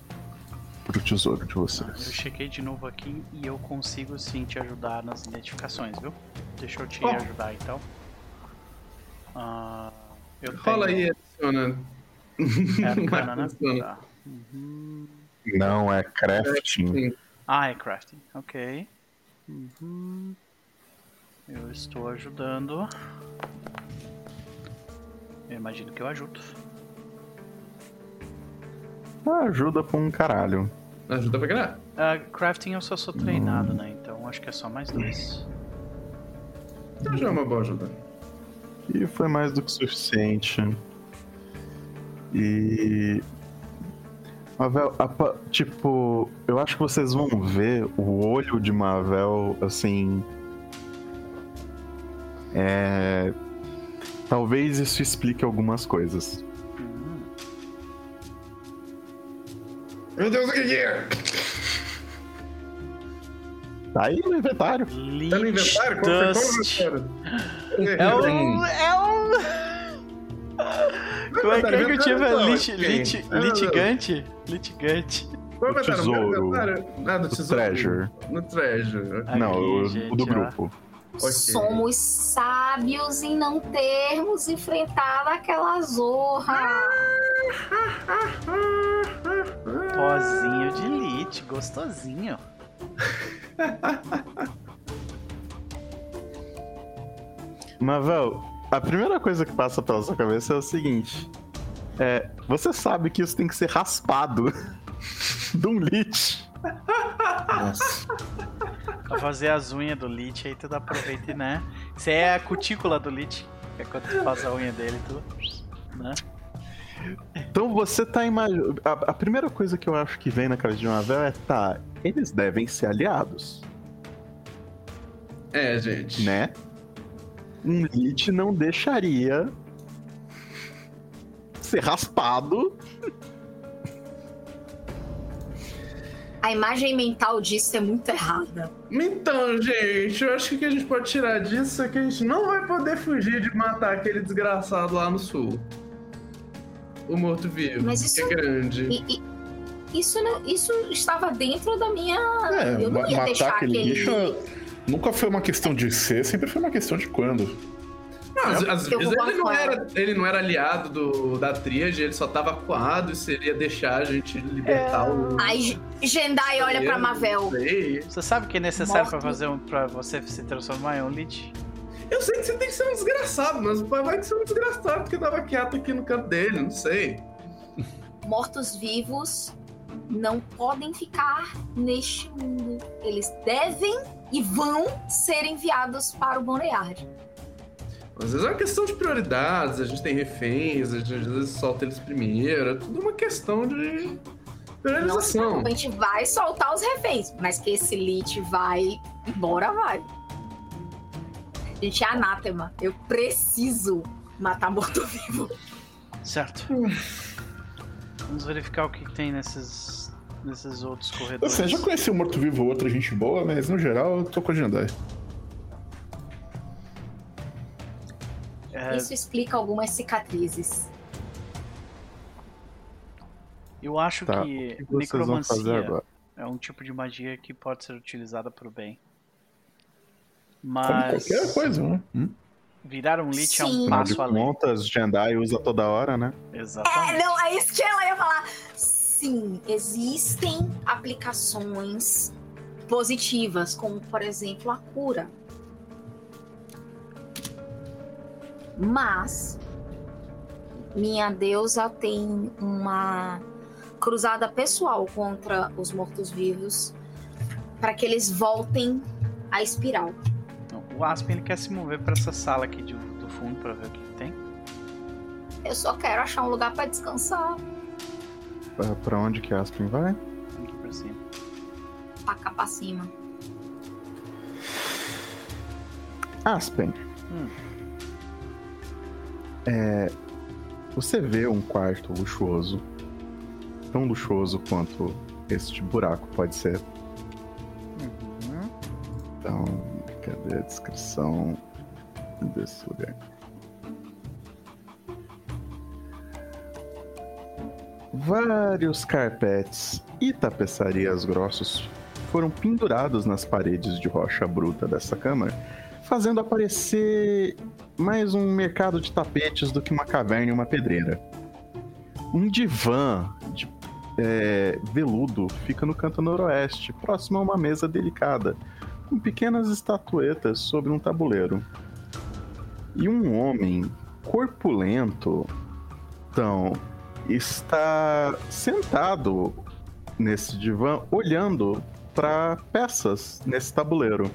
pro tesouro de Eu vocês. chequei de novo aqui e eu consigo sim te ajudar nas identificações, viu? Deixa eu te Oh. ajudar então. Ah, eu Rola tenho- aí, adiciona. É arcana, né? Tá. Uhum. Não é crafting. Ah, é crafting. Ok. Uhum. Eu estou ajudando. Eu imagino que eu ajudo. Ah, ajuda pra um caralho. Ajuda pra caralho. Ah, crafting eu só sou treinado, né? Então acho que é só mais dois. Então já é uma boa ajuda. E foi mais do que suficiente. E. Mavel, apa- tipo, eu acho que vocês vão ver o olho de Mavel assim. É. Talvez isso explique algumas coisas. Meu Deus, o que é? Tá aí no inventário. Tá no Lich inventário? Qual foi qual Dust. inventário? É o. É o. Como é que, é que eu tive? Lit, quem? lit, litigante? Litigante. Qual O tesouro. Ah, do O tesouro. Treasure. No Treasure. Aqui, Não, o, gente, o do ó. grupo. Ok. Somos sábios em não termos enfrentado aquela zorra. Pozinho de lit, gostosinho. Mavel, a primeira coisa que passa pela sua cabeça é o seguinte: é, você sabe que isso tem que ser raspado de um lit. Nossa. Pra fazer as unhas do lit, aí tu aproveita e, né? Isso é a cutícula do lit. Que é quando tu faz a unha dele, tu. Né? Então você tá imaginando. A, a primeira coisa que eu acho que vem na cabeça de Mavel é: tá, eles devem ser aliados, É, gente. né? Um lit não deixaria ser raspado. A imagem mental disso é muito errada. Então, gente, eu acho que o que a gente pode tirar disso é que a gente não vai poder fugir de matar aquele desgraçado lá no sul. O morto-vivo, Mas isso- que é grande. E, e isso, não- isso estava dentro da minha. É, eu não ia matar deixar aquele aquele. é- nunca foi uma questão de ser, sempre foi uma questão de quando. Não, às, às vezes ele não, era, ele não era aliado do, da tríade, ele só tava coado e seria deixar a gente libertar o. Aí Jendai olha pra Mavel. não sei. Você sabe o que é necessário pra fazer um, pra você se transformar em um lit? Eu sei que você tem que ser um desgraçado, mas vai que ser um desgraçado porque tava quieto aqui no canto dele, não sei. Mortos-vivos não podem ficar neste mundo. Eles devem e vão ser enviados para o Boneyard. Às vezes é uma questão de prioridades, a gente tem reféns, a gente às vezes solta eles primeiro, é tudo uma questão de Não priorização. preocupe, a gente vai soltar os reféns, mas que esse Lich vai embora, vai. Gente, é anátema. Eu preciso matar morto-vivo. Certo. Vamos verificar o que tem nesses, nesses outros Eu corredores. sei, já conheci um morto-vivo ou outra gente boa, mas no geral eu tô com a Jandai. É, Isso explica algumas cicatrizes. eu acho Tá, que o que vocês vão fazer necromancia agora? é um tipo de magia que pode ser utilizada para o bem. Como Mas qualquer coisa, né? Hum? virar um lich é um Sim. Afinal de passo além. contas, Jandai usa toda hora, né? Exatamente. É, não, é isso que ela ia falar. Sim, existem aplicações positivas, como por exemplo a cura. Mas minha deusa tem uma cruzada pessoal contra os mortos-vivos para que eles voltem à espiral. O Aspen ele quer se mover para essa sala aqui de- do fundo para ver o que tem. Eu só quero achar um lugar para descansar, Pra, onde que Aspen vai? Aqui pra cima. pra cá pra cima. Aspen. Hum. É, você vê um quarto luxuoso, tão luxuoso quanto este buraco pode ser. Uhum. Então, cadê a descrição desse lugar? Vários carpetes e tapeçarias grossos foram pendurados nas paredes de rocha bruta dessa câmara, fazendo aparecer mais um mercado de tapetes do que uma caverna e uma pedreira. Um divã de é, veludo fica no canto noroeste, próximo a uma mesa delicada, com pequenas estatuetas sobre um tabuleiro. E um homem corpulento, então, está sentado nesse divã, olhando para peças nesse tabuleiro.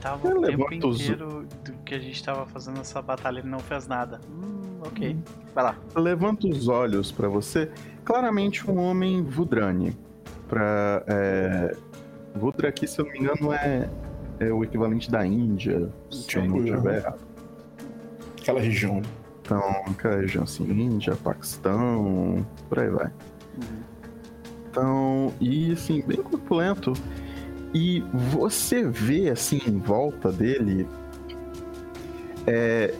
Tava o tempo levanto os- inteiro do que a gente tava fazendo essa batalha, ele não fez nada. Hum, ok. Vai lá. levanta os olhos pra você, claramente um homem Vudrani. Pra, é... Vudra aqui, se eu não me engano, é, é o equivalente da Índia, se eu não tiver errado. Aquela região. Então, região assim, Índia, Paquistão, por aí vai. Uhum. Então, e assim, bem corpulento. E você vê assim em volta dele. É,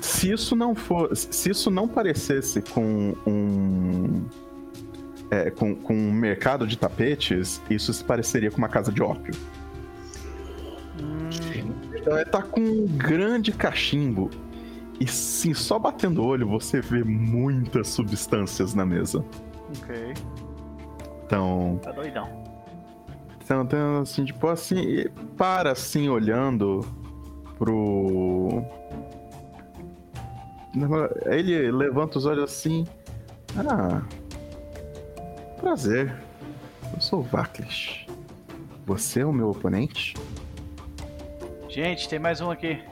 se isso não for. Se isso não parecesse com um. é, com, com um mercado de tapetes, isso se pareceria com uma casa de ópio. Hum, Então ele tá com um grande cachimbo. E sim, só batendo o olho você vê muitas substâncias na mesa. ok. Então. Tá doidão. Então, então, assim, tipo assim, e para assim olhando pro. Ele levanta os olhos assim. Ah. Prazer. Eu sou o Vaklish. Você é o meu oponente? Gente, tem mais um aqui.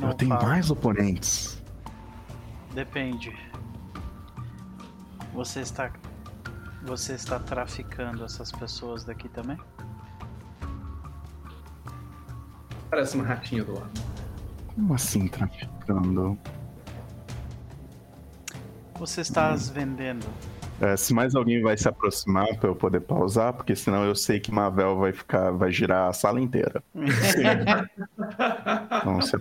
Eu tenho fala. mais oponentes. Depende. Você está. Você está traficando essas pessoas daqui também? Parece uma ratinha do lado. Como assim traficando? Você está as vendendo? É, se mais alguém vai se aproximar pra eu poder pausar, porque senão eu sei que Mavel vai ficar, vai girar a sala inteira. Então, se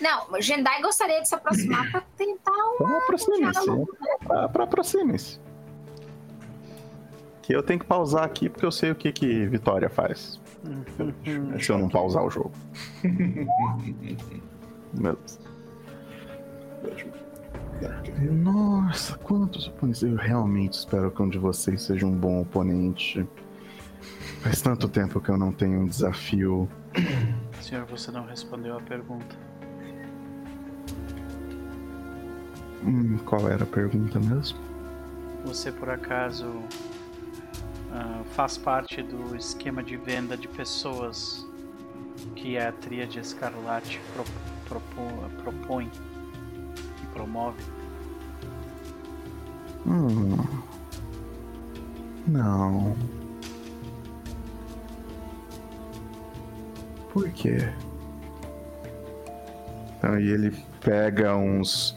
Não, o Jendai gostaria de se aproximar pra tentar um Então aproxime-se. pra aproxime-se. Que eu tenho que pausar aqui porque eu sei o que, que Vitória faz. Se eu não pausar o jogo. Meu Deus. Nossa, quantos oponentes. Eu realmente espero que um de vocês seja um bom oponente. Faz tanto tempo que eu não tenho um desafio. Senhor, você não respondeu a pergunta. Hum, qual era a pergunta mesmo? Você por acaso ah, faz parte do esquema de venda de pessoas que a Tríade Escarlate pro, propo- propõe promove? Hum. Não. Por quê? Então, e ele pega uns.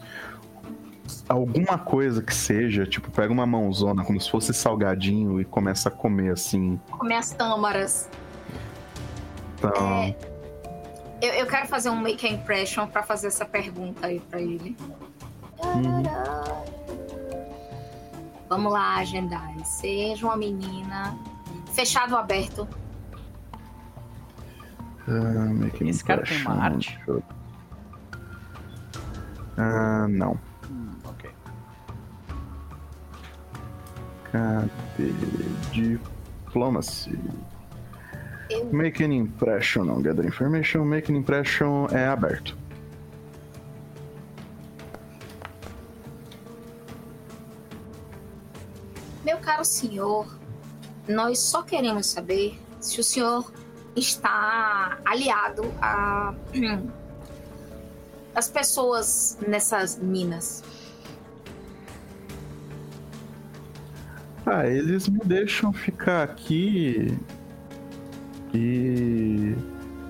Alguma coisa que seja, tipo, pega uma mãozona, como se fosse salgadinho, e começa a comer assim. Comer as tâmaras. Então. Eu, eu quero fazer um make a impression pra fazer essa pergunta aí pra ele. Uhum. Vamos lá, agendar. Seja uma menina. Fechado ou aberto? Make an Esse cara tem uma arte? eu- Ah, não. Hum, ok. Cadê? Diplomacy. Eu- Make an impression, não gather information. Make an impression é aberto. Meu caro senhor, nós só queremos saber se o senhor está aliado a as pessoas nessas minas. Ah, eles me deixam ficar aqui e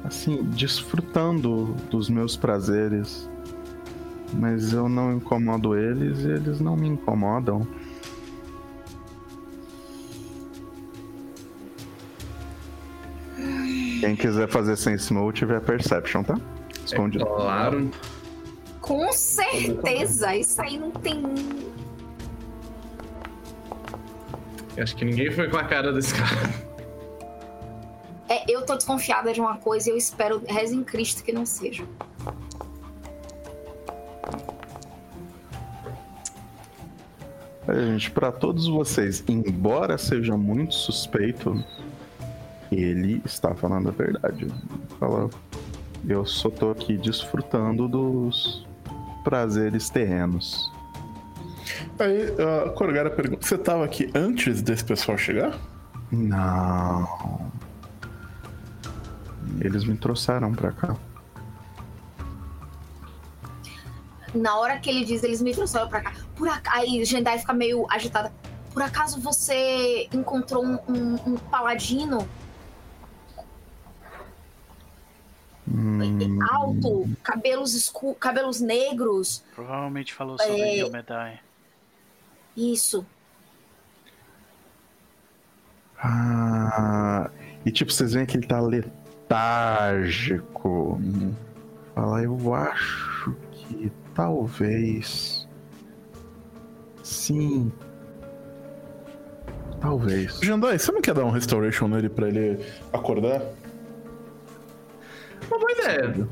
assim, desfrutando dos meus prazeres. Mas eu não incomodo eles e eles não me incomodam. Quem quiser fazer sense mode tiver perception, tá? Escondido. Claro. Com certeza, isso aí não tem. Acho que ninguém foi com a cara desse cara. É, eu tô desconfiada de uma coisa e eu espero, reza em Cristo que não seja. Olha, gente, pra todos vocês, embora seja muito suspeito, ele está falando a verdade. Fala, eu só tô aqui desfrutando dos prazeres terrenos. Aí a Corgara pergunta: Você tava aqui antes desse pessoal chegar? Não. Eles me trouxeram pra cá. Na hora que ele diz, eles me trouxeram pra cá. Por acaso, aí Jendai fica meio agitada. Por acaso você encontrou um, um- um paladino Hum, alto, cabelos escuros, cabelos negros? Provavelmente falou sobre É. Yomedai. Isso. Ah, e tipo, vocês veem que ele tá letárgico. Fala, eu acho que talvez. Sim. Talvez. Jandai, você não quer dar um restoration nele pra ele acordar? Uma boa ideia.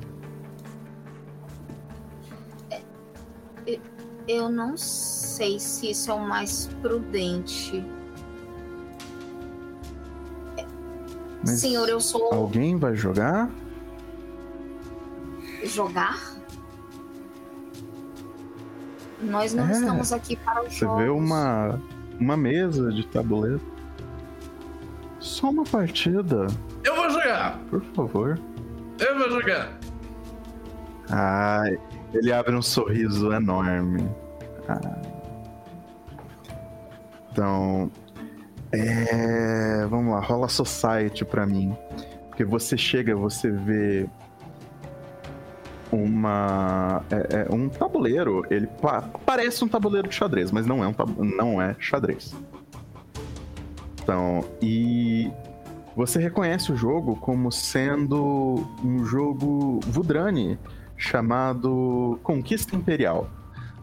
Eu não sei se isso é o mais prudente. Mas Senhor, eu sou Alguém vai jogar? jogar? Nós não É. estamos aqui para os Você jogos. vê uma, uma mesa de tabuleiro. Só uma partida, Eu vou jogar! por favor. Eu vou jogar! Ai, ele abre um sorriso enorme. Ah. Então, é, vamos lá, rola Society pra mim. Porque você chega, você vê uma é, é um tabuleiro. Ele pa- parece um tabuleiro de xadrez, mas não é um não é xadrez. Então, e você reconhece o jogo como sendo um jogo Vudrani chamado Conquista Imperial.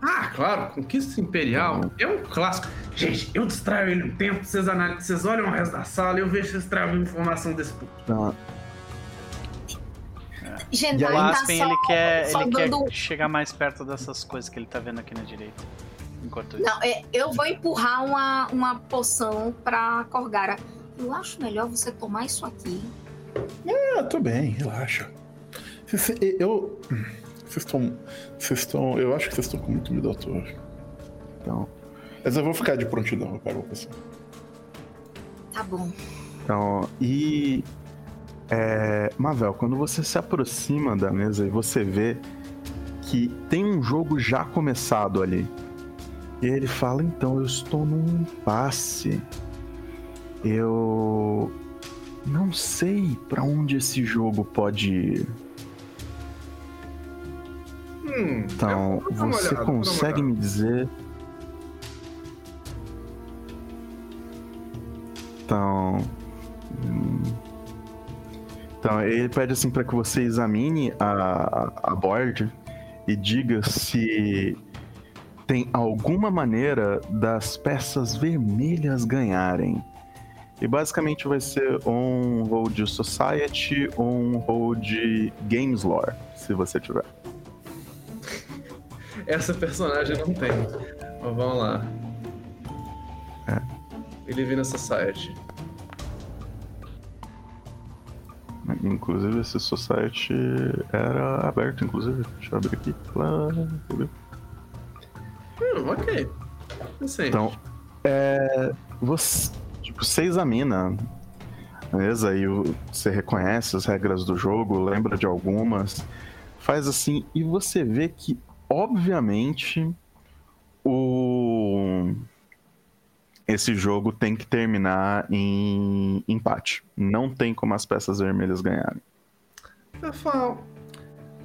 Ah, claro, Conquista Imperial é um clássico. Gente, eu distraio ele um tempo, vocês, analisam, vocês olham o resto da sala e eu vejo se vocês tragam informação desse povo. Então, Jendai O tá Aspen, só, ele quer, só ele dando... quer chegar mais perto dessas coisas que ele tá vendo aqui na direita. Enquanto isso. Não, é, eu vou empurrar uma, uma poção pra Corgara. Eu acho melhor você tomar isso aqui. Ah, tô bem, relaxa. Eu. Vocês estão. Vocês estão. Eu acho que vocês estão com muito medo à toa. então. Mas eu vou ficar de prontidão, eu pego a. Tá bom. Então, e. É, Mavel, quando você se aproxima da mesa e você vê que tem um jogo já começado ali. E ele fala: então, eu estou num impasse. Eu não sei para onde esse jogo pode ir. Hum, Então, você olhada, consegue me dizer. Então. hum, Então, ele pede assim para que você examine a, a board e diga se tem alguma maneira das peças vermelhas ganharem. E basicamente vai ser um roll de Society ou um roll de Games Lore, se você tiver. Essa personagem não tem. Mas vamos lá. É. Ele vem na Society. Inclusive, esse Society era aberto, inclusive. Deixa eu abrir aqui. Lá, Hum, ok. Assim, Então, é, você, tipo, você examina, beleza? E você reconhece as regras do jogo, lembra de algumas, faz assim, e você vê que, obviamente, o esse jogo tem que terminar em empate. Não tem como as peças vermelhas ganharem. eu falo.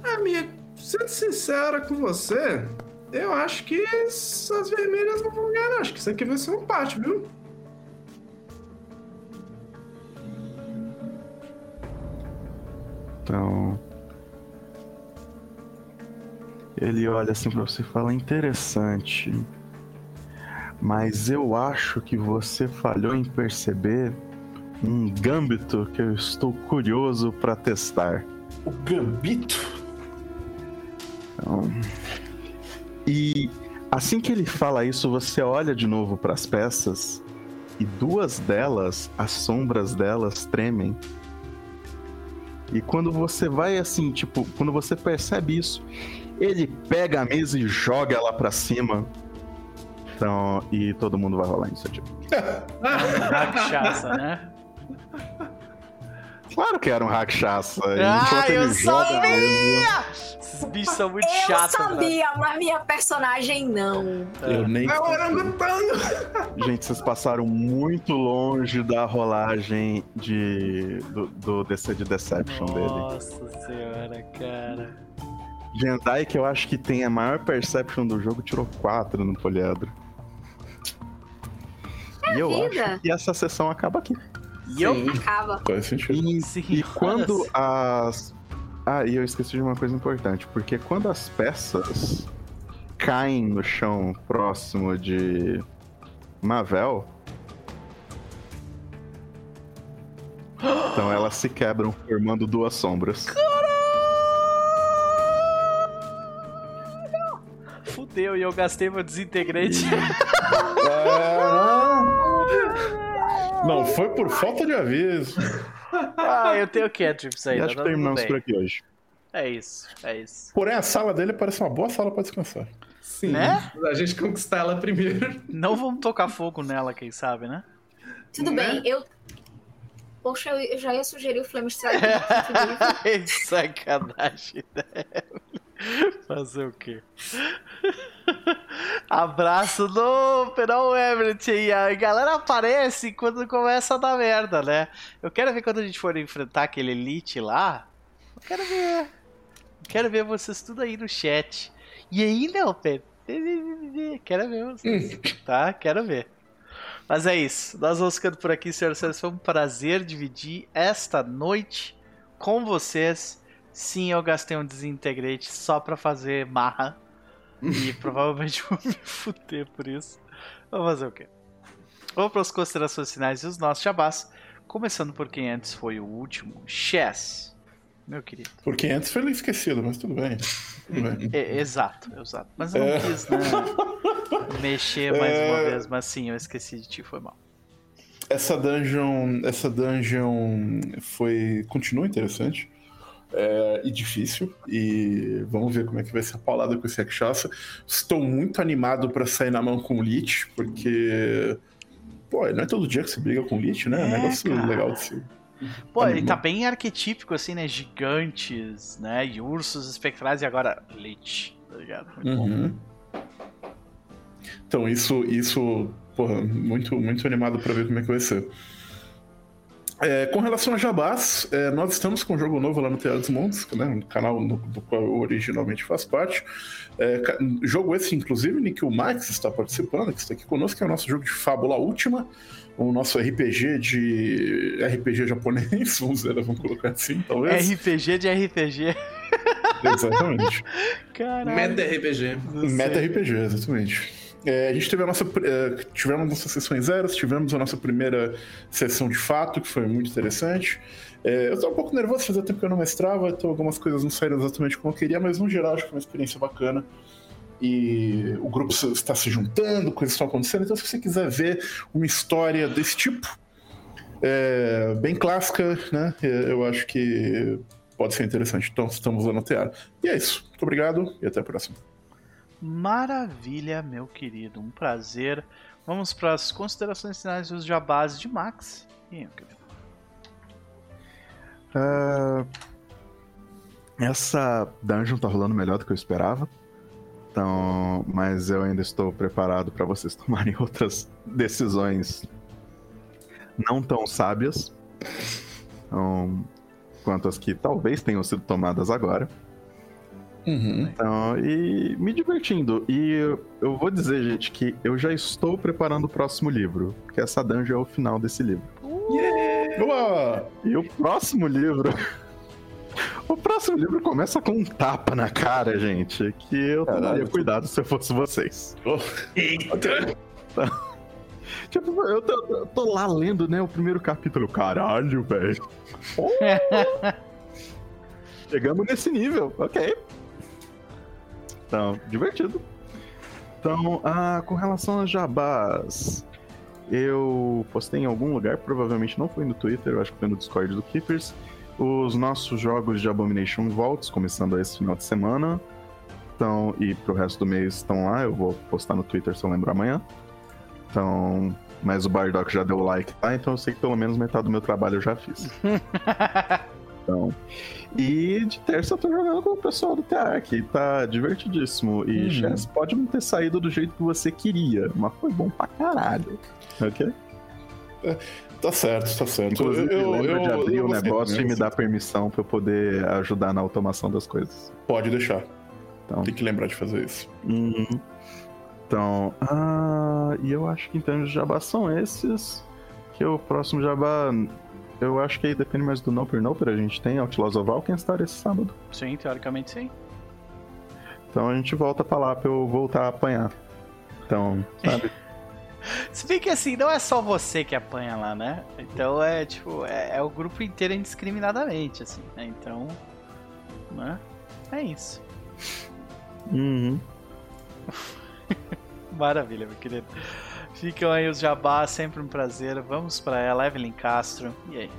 Amigo, sendo sincera com você, eu acho que as vermelhas não vão ganhar, não. Acho que isso aqui vai ser um empate, viu? Então. Ele olha assim pra você e fala: interessante. Mas eu acho que você falhou em perceber um gâmbito que eu estou curioso pra testar. O Gambito? Então, E assim que ele fala isso, você olha de novo para as peças e duas delas, as sombras delas tremem. E quando você vai assim, tipo, quando você percebe isso, ele pega a mesa e joga ela pra cima. Então, e todo mundo vai rolar iniciativa. Rakshasa, né? Claro que era um Rakshasa. Ah, eu ele joga a sabia! mesa- Esses bichos são muito Eu chatos. sabia, mas minha personagem não. Eu nem. É o orangotango! Gente, vocês passaram muito longe da rolagem de, do, do DC de Deception dele. Nossa senhora, cara. Jendai, que eu acho que tem a maior perception do jogo, tirou 4 no poliedro. e eu vida. acho que essa sessão acaba aqui. E eu. Acaba. Faz sentido. E, Sim, e quando as. Ah, e eu esqueci de uma coisa importante, porque quando as peças caem no chão próximo de Mavel. Então elas se quebram formando duas sombras. Fudeu, e eu gastei meu desintegrante. É, não. Foi por falta de aviso. ah, eu tenho cantrips ainda. acho que tá tudo terminamos por aqui hoje. É isso, é isso. Porém, a sala dele parece uma boa sala pra descansar. Sim. Né? A gente conquistar ela primeiro. Não vamos tocar fogo nela, quem sabe, né? Tudo Né? bem, eu. Poxa, eu- já ia sugerir o Flame Strike. Que Sacanagem, né? Fazer o quê? Abraço do Penal Everett aí. A galera aparece quando começa a dar merda, né? Eu quero ver quando a gente for enfrentar aquele Elite lá. Eu quero ver. Quero ver vocês tudo aí no chat. E aí, Nelper? Quero ver vocês. Tá? Quero ver. Mas é isso. Nós vamos ficando por aqui, senhoras e senhores. Foi um prazer dividir esta noite com vocês. Sim, eu gastei um desintegrate só pra fazer marra. E provavelmente vou me fuder por isso. Vamos fazer o quê? Vamos para as considerações finais e os nossos jabás. Começando por quem antes foi o último. Chess. Meu querido. Porque antes foi esquecido, mas tudo bem. Tudo bem. É, exato, exato. Mas eu não É. quis, né? Mexer mais É. uma vez, mas sim, eu esqueci de ti, foi mal. Essa dungeon, essa dungeon foi continua interessante. É, e difícil. E vamos ver como é que vai ser a paulada com esse Rakshasa. Estou muito animado para sair na mão com o Lich, porque. Pô, não é todo dia que se briga com o Lich, né? É um negócio cara. legal de se. Pô, ele tá bem arquetípico, assim, né? Gigantes, né? E ursos espectrais e agora Lich, tá ligado? Muito bom. Uhum. Então, isso, isso, porra, muito, muito animado para ver como é que vai ser. É, com relação a Jabás, é, nós estamos com um jogo novo lá no Teatro dos Montes, né, um canal no- do qual eu originalmente faço parte. É, jogo esse, inclusive, em que o Max está participando, que está aqui conosco, que é o nosso jogo de Fábula Última, o nosso RPG de RPG japonês, vamos dizer, vamos colocar assim, talvez. RPG de RPG. Exatamente. Caralho. Meta RPG. Meta RPG, exatamente. É, a gente teve a nossa. é, tivemos nossas sessões zeros, tivemos a nossa primeira sessão de fato, que foi muito interessante. É, eu tô um pouco nervoso, fazia tempo que eu não mestrava, então algumas coisas não saíram exatamente como eu queria, mas no geral acho que foi uma experiência bacana. E o grupo está se juntando, coisas estão acontecendo, então se você quiser ver uma história desse tipo, é, bem clássica, né? é, Eu acho que pode ser interessante. Então estamos lá no teatro. E é isso. Muito obrigado e até a próxima. Maravilha, meu querido. Um prazer. Vamos para as considerações finais dos jabás de Max. E aí, meu querido? Ah, essa dungeon tá rolando melhor do que eu esperava. Então, mas eu ainda estou preparado para vocês tomarem outras decisões não tão sábias. Então, quanto as que talvez tenham sido tomadas agora. Uhum. Então, e me divertindo. E eu, eu vou dizer, gente, que eu já estou preparando o próximo livro. Porque essa dungeon é o final desse livro. Boa! E o próximo livro. O próximo livro começa com um tapa na cara, gente. Que eu Caralho. tomaria cuidado se eu fosse vocês. Tipo, eu tô, eu tô lá lendo, né, o primeiro capítulo. Caralho, velho. Chegamos nesse nível, ok. Então, divertido. Então, ah, com relação a jabás, eu postei em algum lugar, provavelmente não foi no Twitter, eu acho que foi no Discord do Keepers, os nossos jogos de Abomination Vaults, começando esse final de semana. Então, e pro resto do mês estão lá, eu vou postar no Twitter se eu lembro amanhã. Então, mas o Bardock já deu like lá, então eu sei que pelo menos metade do meu trabalho eu já fiz. Então, e de terça eu tô jogando com o pessoal do TA, que tá divertidíssimo. E Uhum. Chess pode não ter saído do jeito que você queria, mas foi bom pra caralho. Ok? Tá certo, tá certo. Inclusive, lembra de abrir eu o gostei negócio e me dar permissão pra eu poder ajudar na automação das coisas. Pode deixar. Então, Tem que lembrar de fazer isso. Uhum. Então, ah, e eu acho que em termos de jabá são esses. Que o próximo jabá, eu acho que aí depende mais do Noper Noper. A gente tem Outlaws of Alkenstar esse sábado. sim, teoricamente sim. Então a gente volta pra lá pra eu voltar a apanhar. Então, sabe? Se bem que assim, não é só você que apanha lá, né? Então é tipo, é, é o grupo inteiro indiscriminadamente, assim, né? Então. Né? É isso. Uhum. Maravilha, meu querido. Ficam aí os jabás, sempre um prazer. Vamos pra ela, Evelyn Castro. E aí?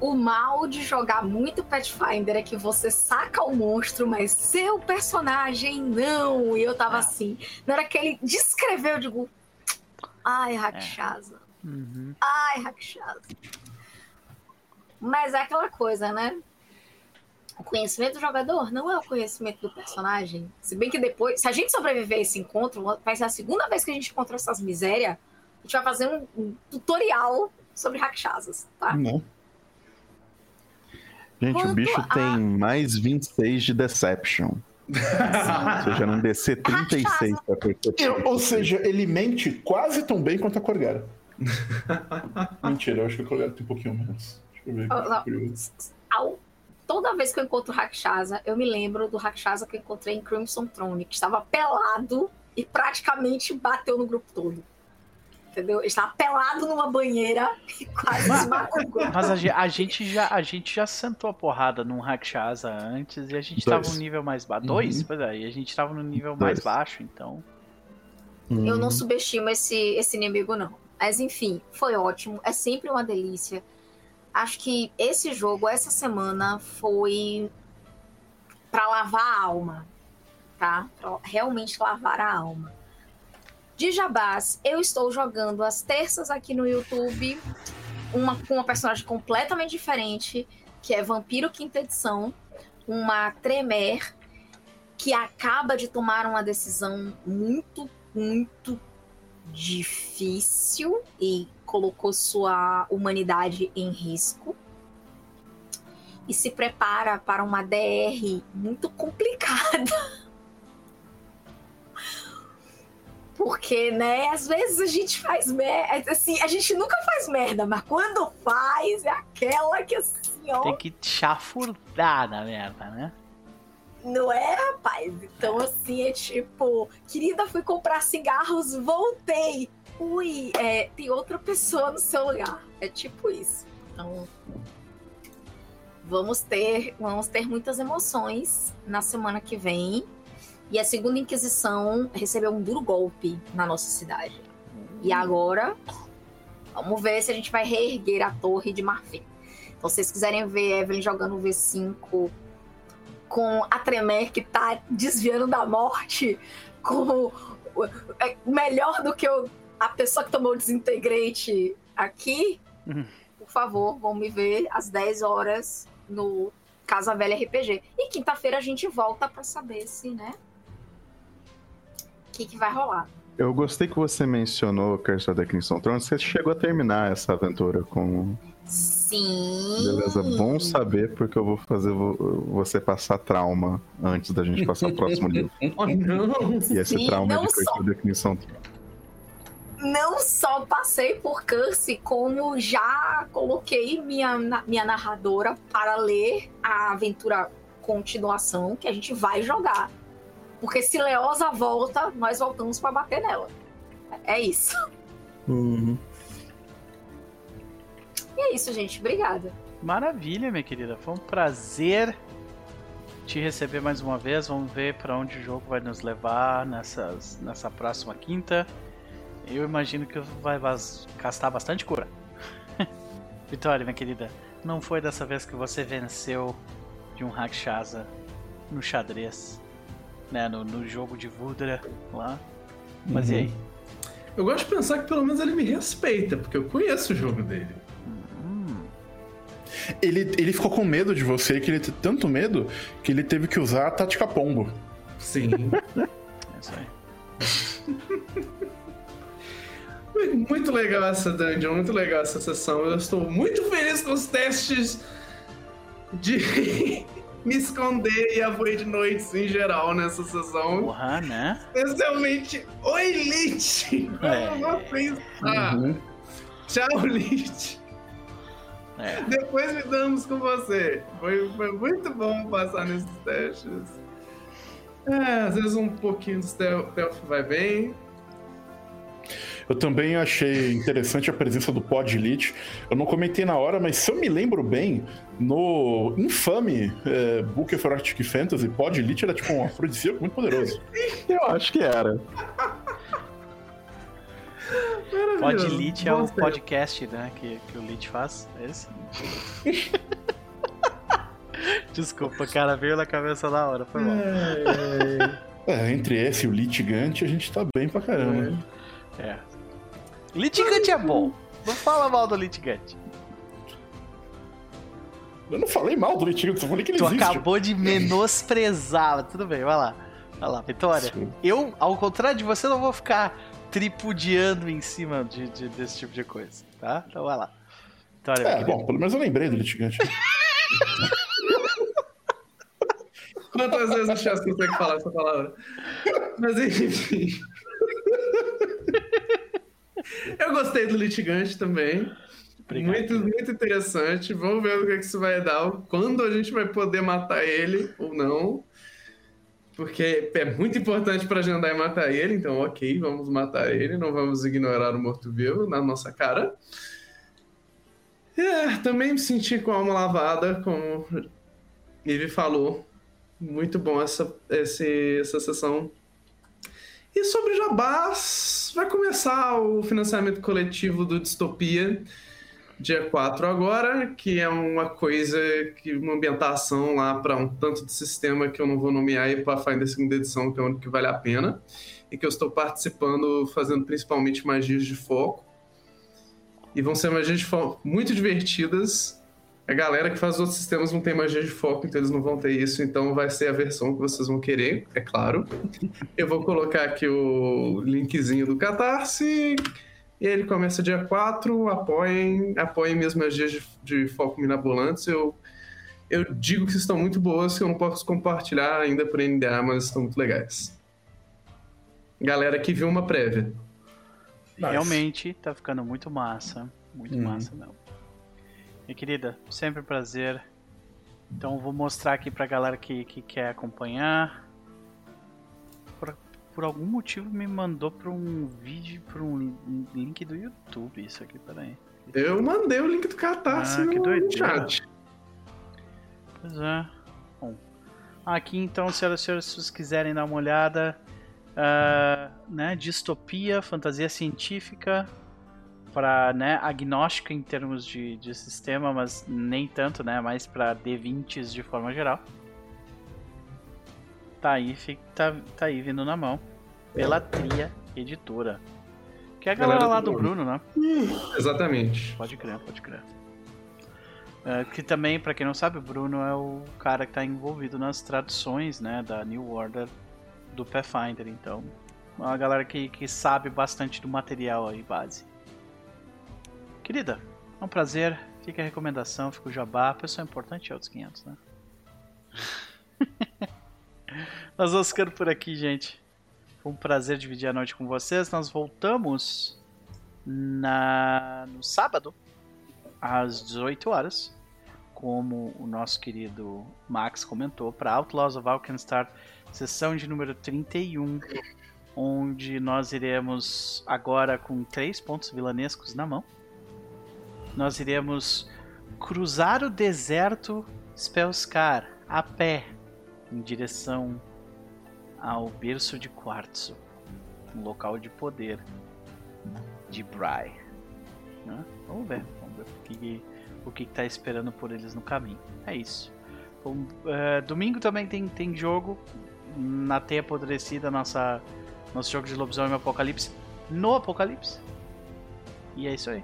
O mal de jogar muito Pathfinder é que você saca o monstro, mas seu personagem não. E eu tava assim. Na hora que ele descreveu, eu digo. Ai, Rakshasa. Uhum. Ai, Rakshasa. Mas é aquela coisa, né? O conhecimento do jogador não é o conhecimento do personagem. Se bem que depois, se a gente sobreviver a esse encontro, vai ser a segunda vez que a gente encontra essas misérias. A gente vai fazer um, um tutorial sobre Rakshasas, tá? Não. Gente, o Quanto bicho a- tem mais 26 de Deception. Ou seja, num DC 36 pra percepção. Ou seja, ele mente quase tão bem quanto a Corgara. Mentira, eu acho que a Corgara tem um pouquinho menos. Deixa eu ver. Oh, não. Toda vez que eu encontro Rakshasa, eu me lembro do Rakshasa que eu encontrei em Crimson Throne, que estava pelado e praticamente bateu no grupo todo. Entendeu? Ele estava pelado numa banheira e quase esmagou o grupo. Mas a, a gente já, a gente já sentou a porrada num Rakshasa antes e a gente tava Dois. no nível mais baixo. Dois? Pois é, e a gente tava no nível mais Dois. baixo, então. Eu não Uhum. subestimo esse, esse inimigo, não. Mas enfim, foi ótimo. É sempre uma delícia. Acho que esse jogo, essa semana, foi para lavar a alma, tá? Pra realmente lavar a alma. De Jabás, eu estou jogando as terças aqui no YouTube, uma com uma personagem completamente diferente, que é Vampiro Quinta Edição, uma Tremer, que acaba de tomar uma decisão muito, muito difícil e colocou sua humanidade em risco. E se prepara para uma DR muito complicada. Porque, né, às vezes a gente faz merda. Assim, a gente nunca faz merda, mas quando faz, é aquela que assim, ó. Tem que chafurdar na merda, né? Não é, rapaz? Então, assim, é tipo, querida, fui comprar cigarros, voltei. Ui, é, tem outra pessoa no seu lugar. É tipo isso. Então, vamos ter, vamos ter muitas emoções na semana que vem. E a segunda Inquisição recebeu um duro golpe na nossa cidade. E agora, vamos ver se a gente vai reerguer a Torre de Marfim. Então, se vocês quiserem ver Evelyn jogando o V5 com a Tremer que tá desviando da morte, com é, melhor do que o, a pessoa que tomou o desintegrante aqui, Uhum. por favor, vão me ver às 10 horas no Casa Velha RPG. E quinta-feira a gente volta pra saber se, né? O que, que vai rolar. Eu gostei que você mencionou Curse of the Crimson Throne. Você chegou a terminar essa aventura com. Sim. Beleza, bom saber, porque eu vou fazer vo- você passar trauma antes da gente passar o próximo livro. Oh, não! E esse Sim, trauma é de Curse só. of the Crimson Throne. Não só passei por Curse, como já coloquei minha, minha narradora para ler a aventura continuação que a gente vai jogar. Porque se Leosa volta, nós voltamos para bater nela. É isso. E é isso, gente. Obrigada. Maravilha, minha querida. Foi um prazer te receber mais uma vez. Vamos ver para onde o jogo vai nos levar nessas, nessa próxima quinta. Eu imagino que vai gastar bastante cura. Vitória, minha querida, não foi dessa vez que você venceu de um Rakshasa no xadrez, né? No, no jogo de Vudra lá. Mas e aí? Eu gosto de pensar que pelo menos ele me respeita, porque eu conheço o jogo dele. Hum, Ele, ele ficou com medo de você, que ele teve tanto medo que ele teve que usar a tática pombo. Sim. é isso aí. muito legal essa dungeon, muito legal essa sessão. Eu estou muito feliz com os testes de me esconder e avoid noites em geral nessa sessão. Porra, né? Especialmente o Elite. É. Como pensar? Uhum. Tchau, Elite. É. Depois lidamos com você. Foi, foi muito bom passar nesses testes. É, às vezes um pouquinho do stealth stealth vai bem. Eu também achei interessante a presença do Pod Elite. Eu não comentei na hora, mas se eu me lembro bem, no infame é, Book of Arctic Fantasy, Pod Elite era tipo um afrodisíaco muito poderoso. Eu acho que era. Maravilhoso. Pod Elite é o podcast, né? Que, que o Elite faz. É esse? Desculpa, cara, veio na cabeça na hora, foi mal. É, entre esse e o litigante, a gente tá bem pra caramba. É. Litigante é bom. Não fala mal do litigante. Eu não falei mal do litigante, só falei que ele Tu existe. acabou de menosprezar, mas tudo bem, vai lá. Vai lá, Vitória. Sim. Eu, ao contrário de você, não vou ficar tripudiando em cima de, de- desse tipo de coisa, tá? Então vai lá. Vitória, É, bom, pelo menos eu lembrei do litigante. Quantas vezes o Chess consegue falar essa palavra? Mas enfim. Eu gostei do litigante também. Obrigado. Muito, muito interessante. Vamos ver o que, que isso vai dar. Quando a gente vai poder matar ele ou não. Porque é muito importante para e matar ele. Então, ok, vamos matar ele. Não vamos ignorar o morto-vivo na nossa cara. É, também me senti com a alma lavada, como Eve falou. Muito bom essa, esse, essa sessão. E sobre Jabás, vai começar o financiamento coletivo do Distopia. dia 4 agora, que é uma coisa, que uma ambientação lá para um tanto de sistema que eu não vou nomear e para Pathfinder segunda edição, que é o único que vale a pena, e que eu estou participando fazendo principalmente magias de foco. E vão ser magias de foco muito divertidas. A galera que faz outros sistemas não tem magia de foco, então eles não vão ter isso, então vai ser a versão que vocês vão querer, é claro. Eu vou colocar aqui o linkzinho do Catarse e ele começa dia 4, apoiem, apoiem minhas magias de, de foco minabolantes. Eu, eu digo que estão muito boas, que eu não posso compartilhar ainda por NDA, mas estão muito legais. Galera que viu uma prévia. Realmente tá ficando muito massa. Muito uhum. massa, não. Minha querida, sempre um prazer. Então vou mostrar aqui pra galera que, que quer acompanhar por algum motivo me mandou para um vídeo, para um link do YouTube. Isso aqui, peraí. Eu mandei o link do Catarse ah, no chat. Pois é. Bom, aqui então, senhoras e senhores, se vocês quiserem dar uma olhada, uh, né, distopia, fantasia científica, para né, agnóstica em termos de, de sistema, mas nem tanto, né, mais para D20s de forma geral tá aí, fica, tá, tá aí vindo na mão. Pela Tria Editora. Que é a galera, galera lá do Bruno, né? Exatamente. Pode crer, pode crer. É, que também, para quem não sabe, o Bruno é o cara que tá envolvido nas traduções, né, da New Order do Pathfinder, então é uma galera que, que sabe bastante do material aí, base. Querida, é um prazer, fica a recomendação, fica o jabá, pessoal importante é outros 500, né? Nós vamos ficando por aqui, gente. Foi um prazer dividir a noite com vocês. Nós voltamos na no sábado às 18 horas, como o nosso querido Max comentou, para Outlaws of Alkenstar, sessão de número 31, onde nós iremos agora com três pontos vilanescos na mão. Nós iremos cruzar o deserto Spellscar a pé em direção ao berço de quartzo, um local de poder de Bry. Né? Vamos ver, vamos ver o que o que está esperando por eles no caminho. É isso. Bom, é, domingo também tem, tem jogo na Teia Apodrecida, nossa, nosso jogo de lobisomem Apocalipse, no Apocalipse. E é isso aí.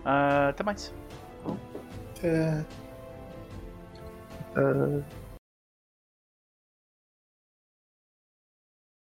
Uh, até mais. É... Uh...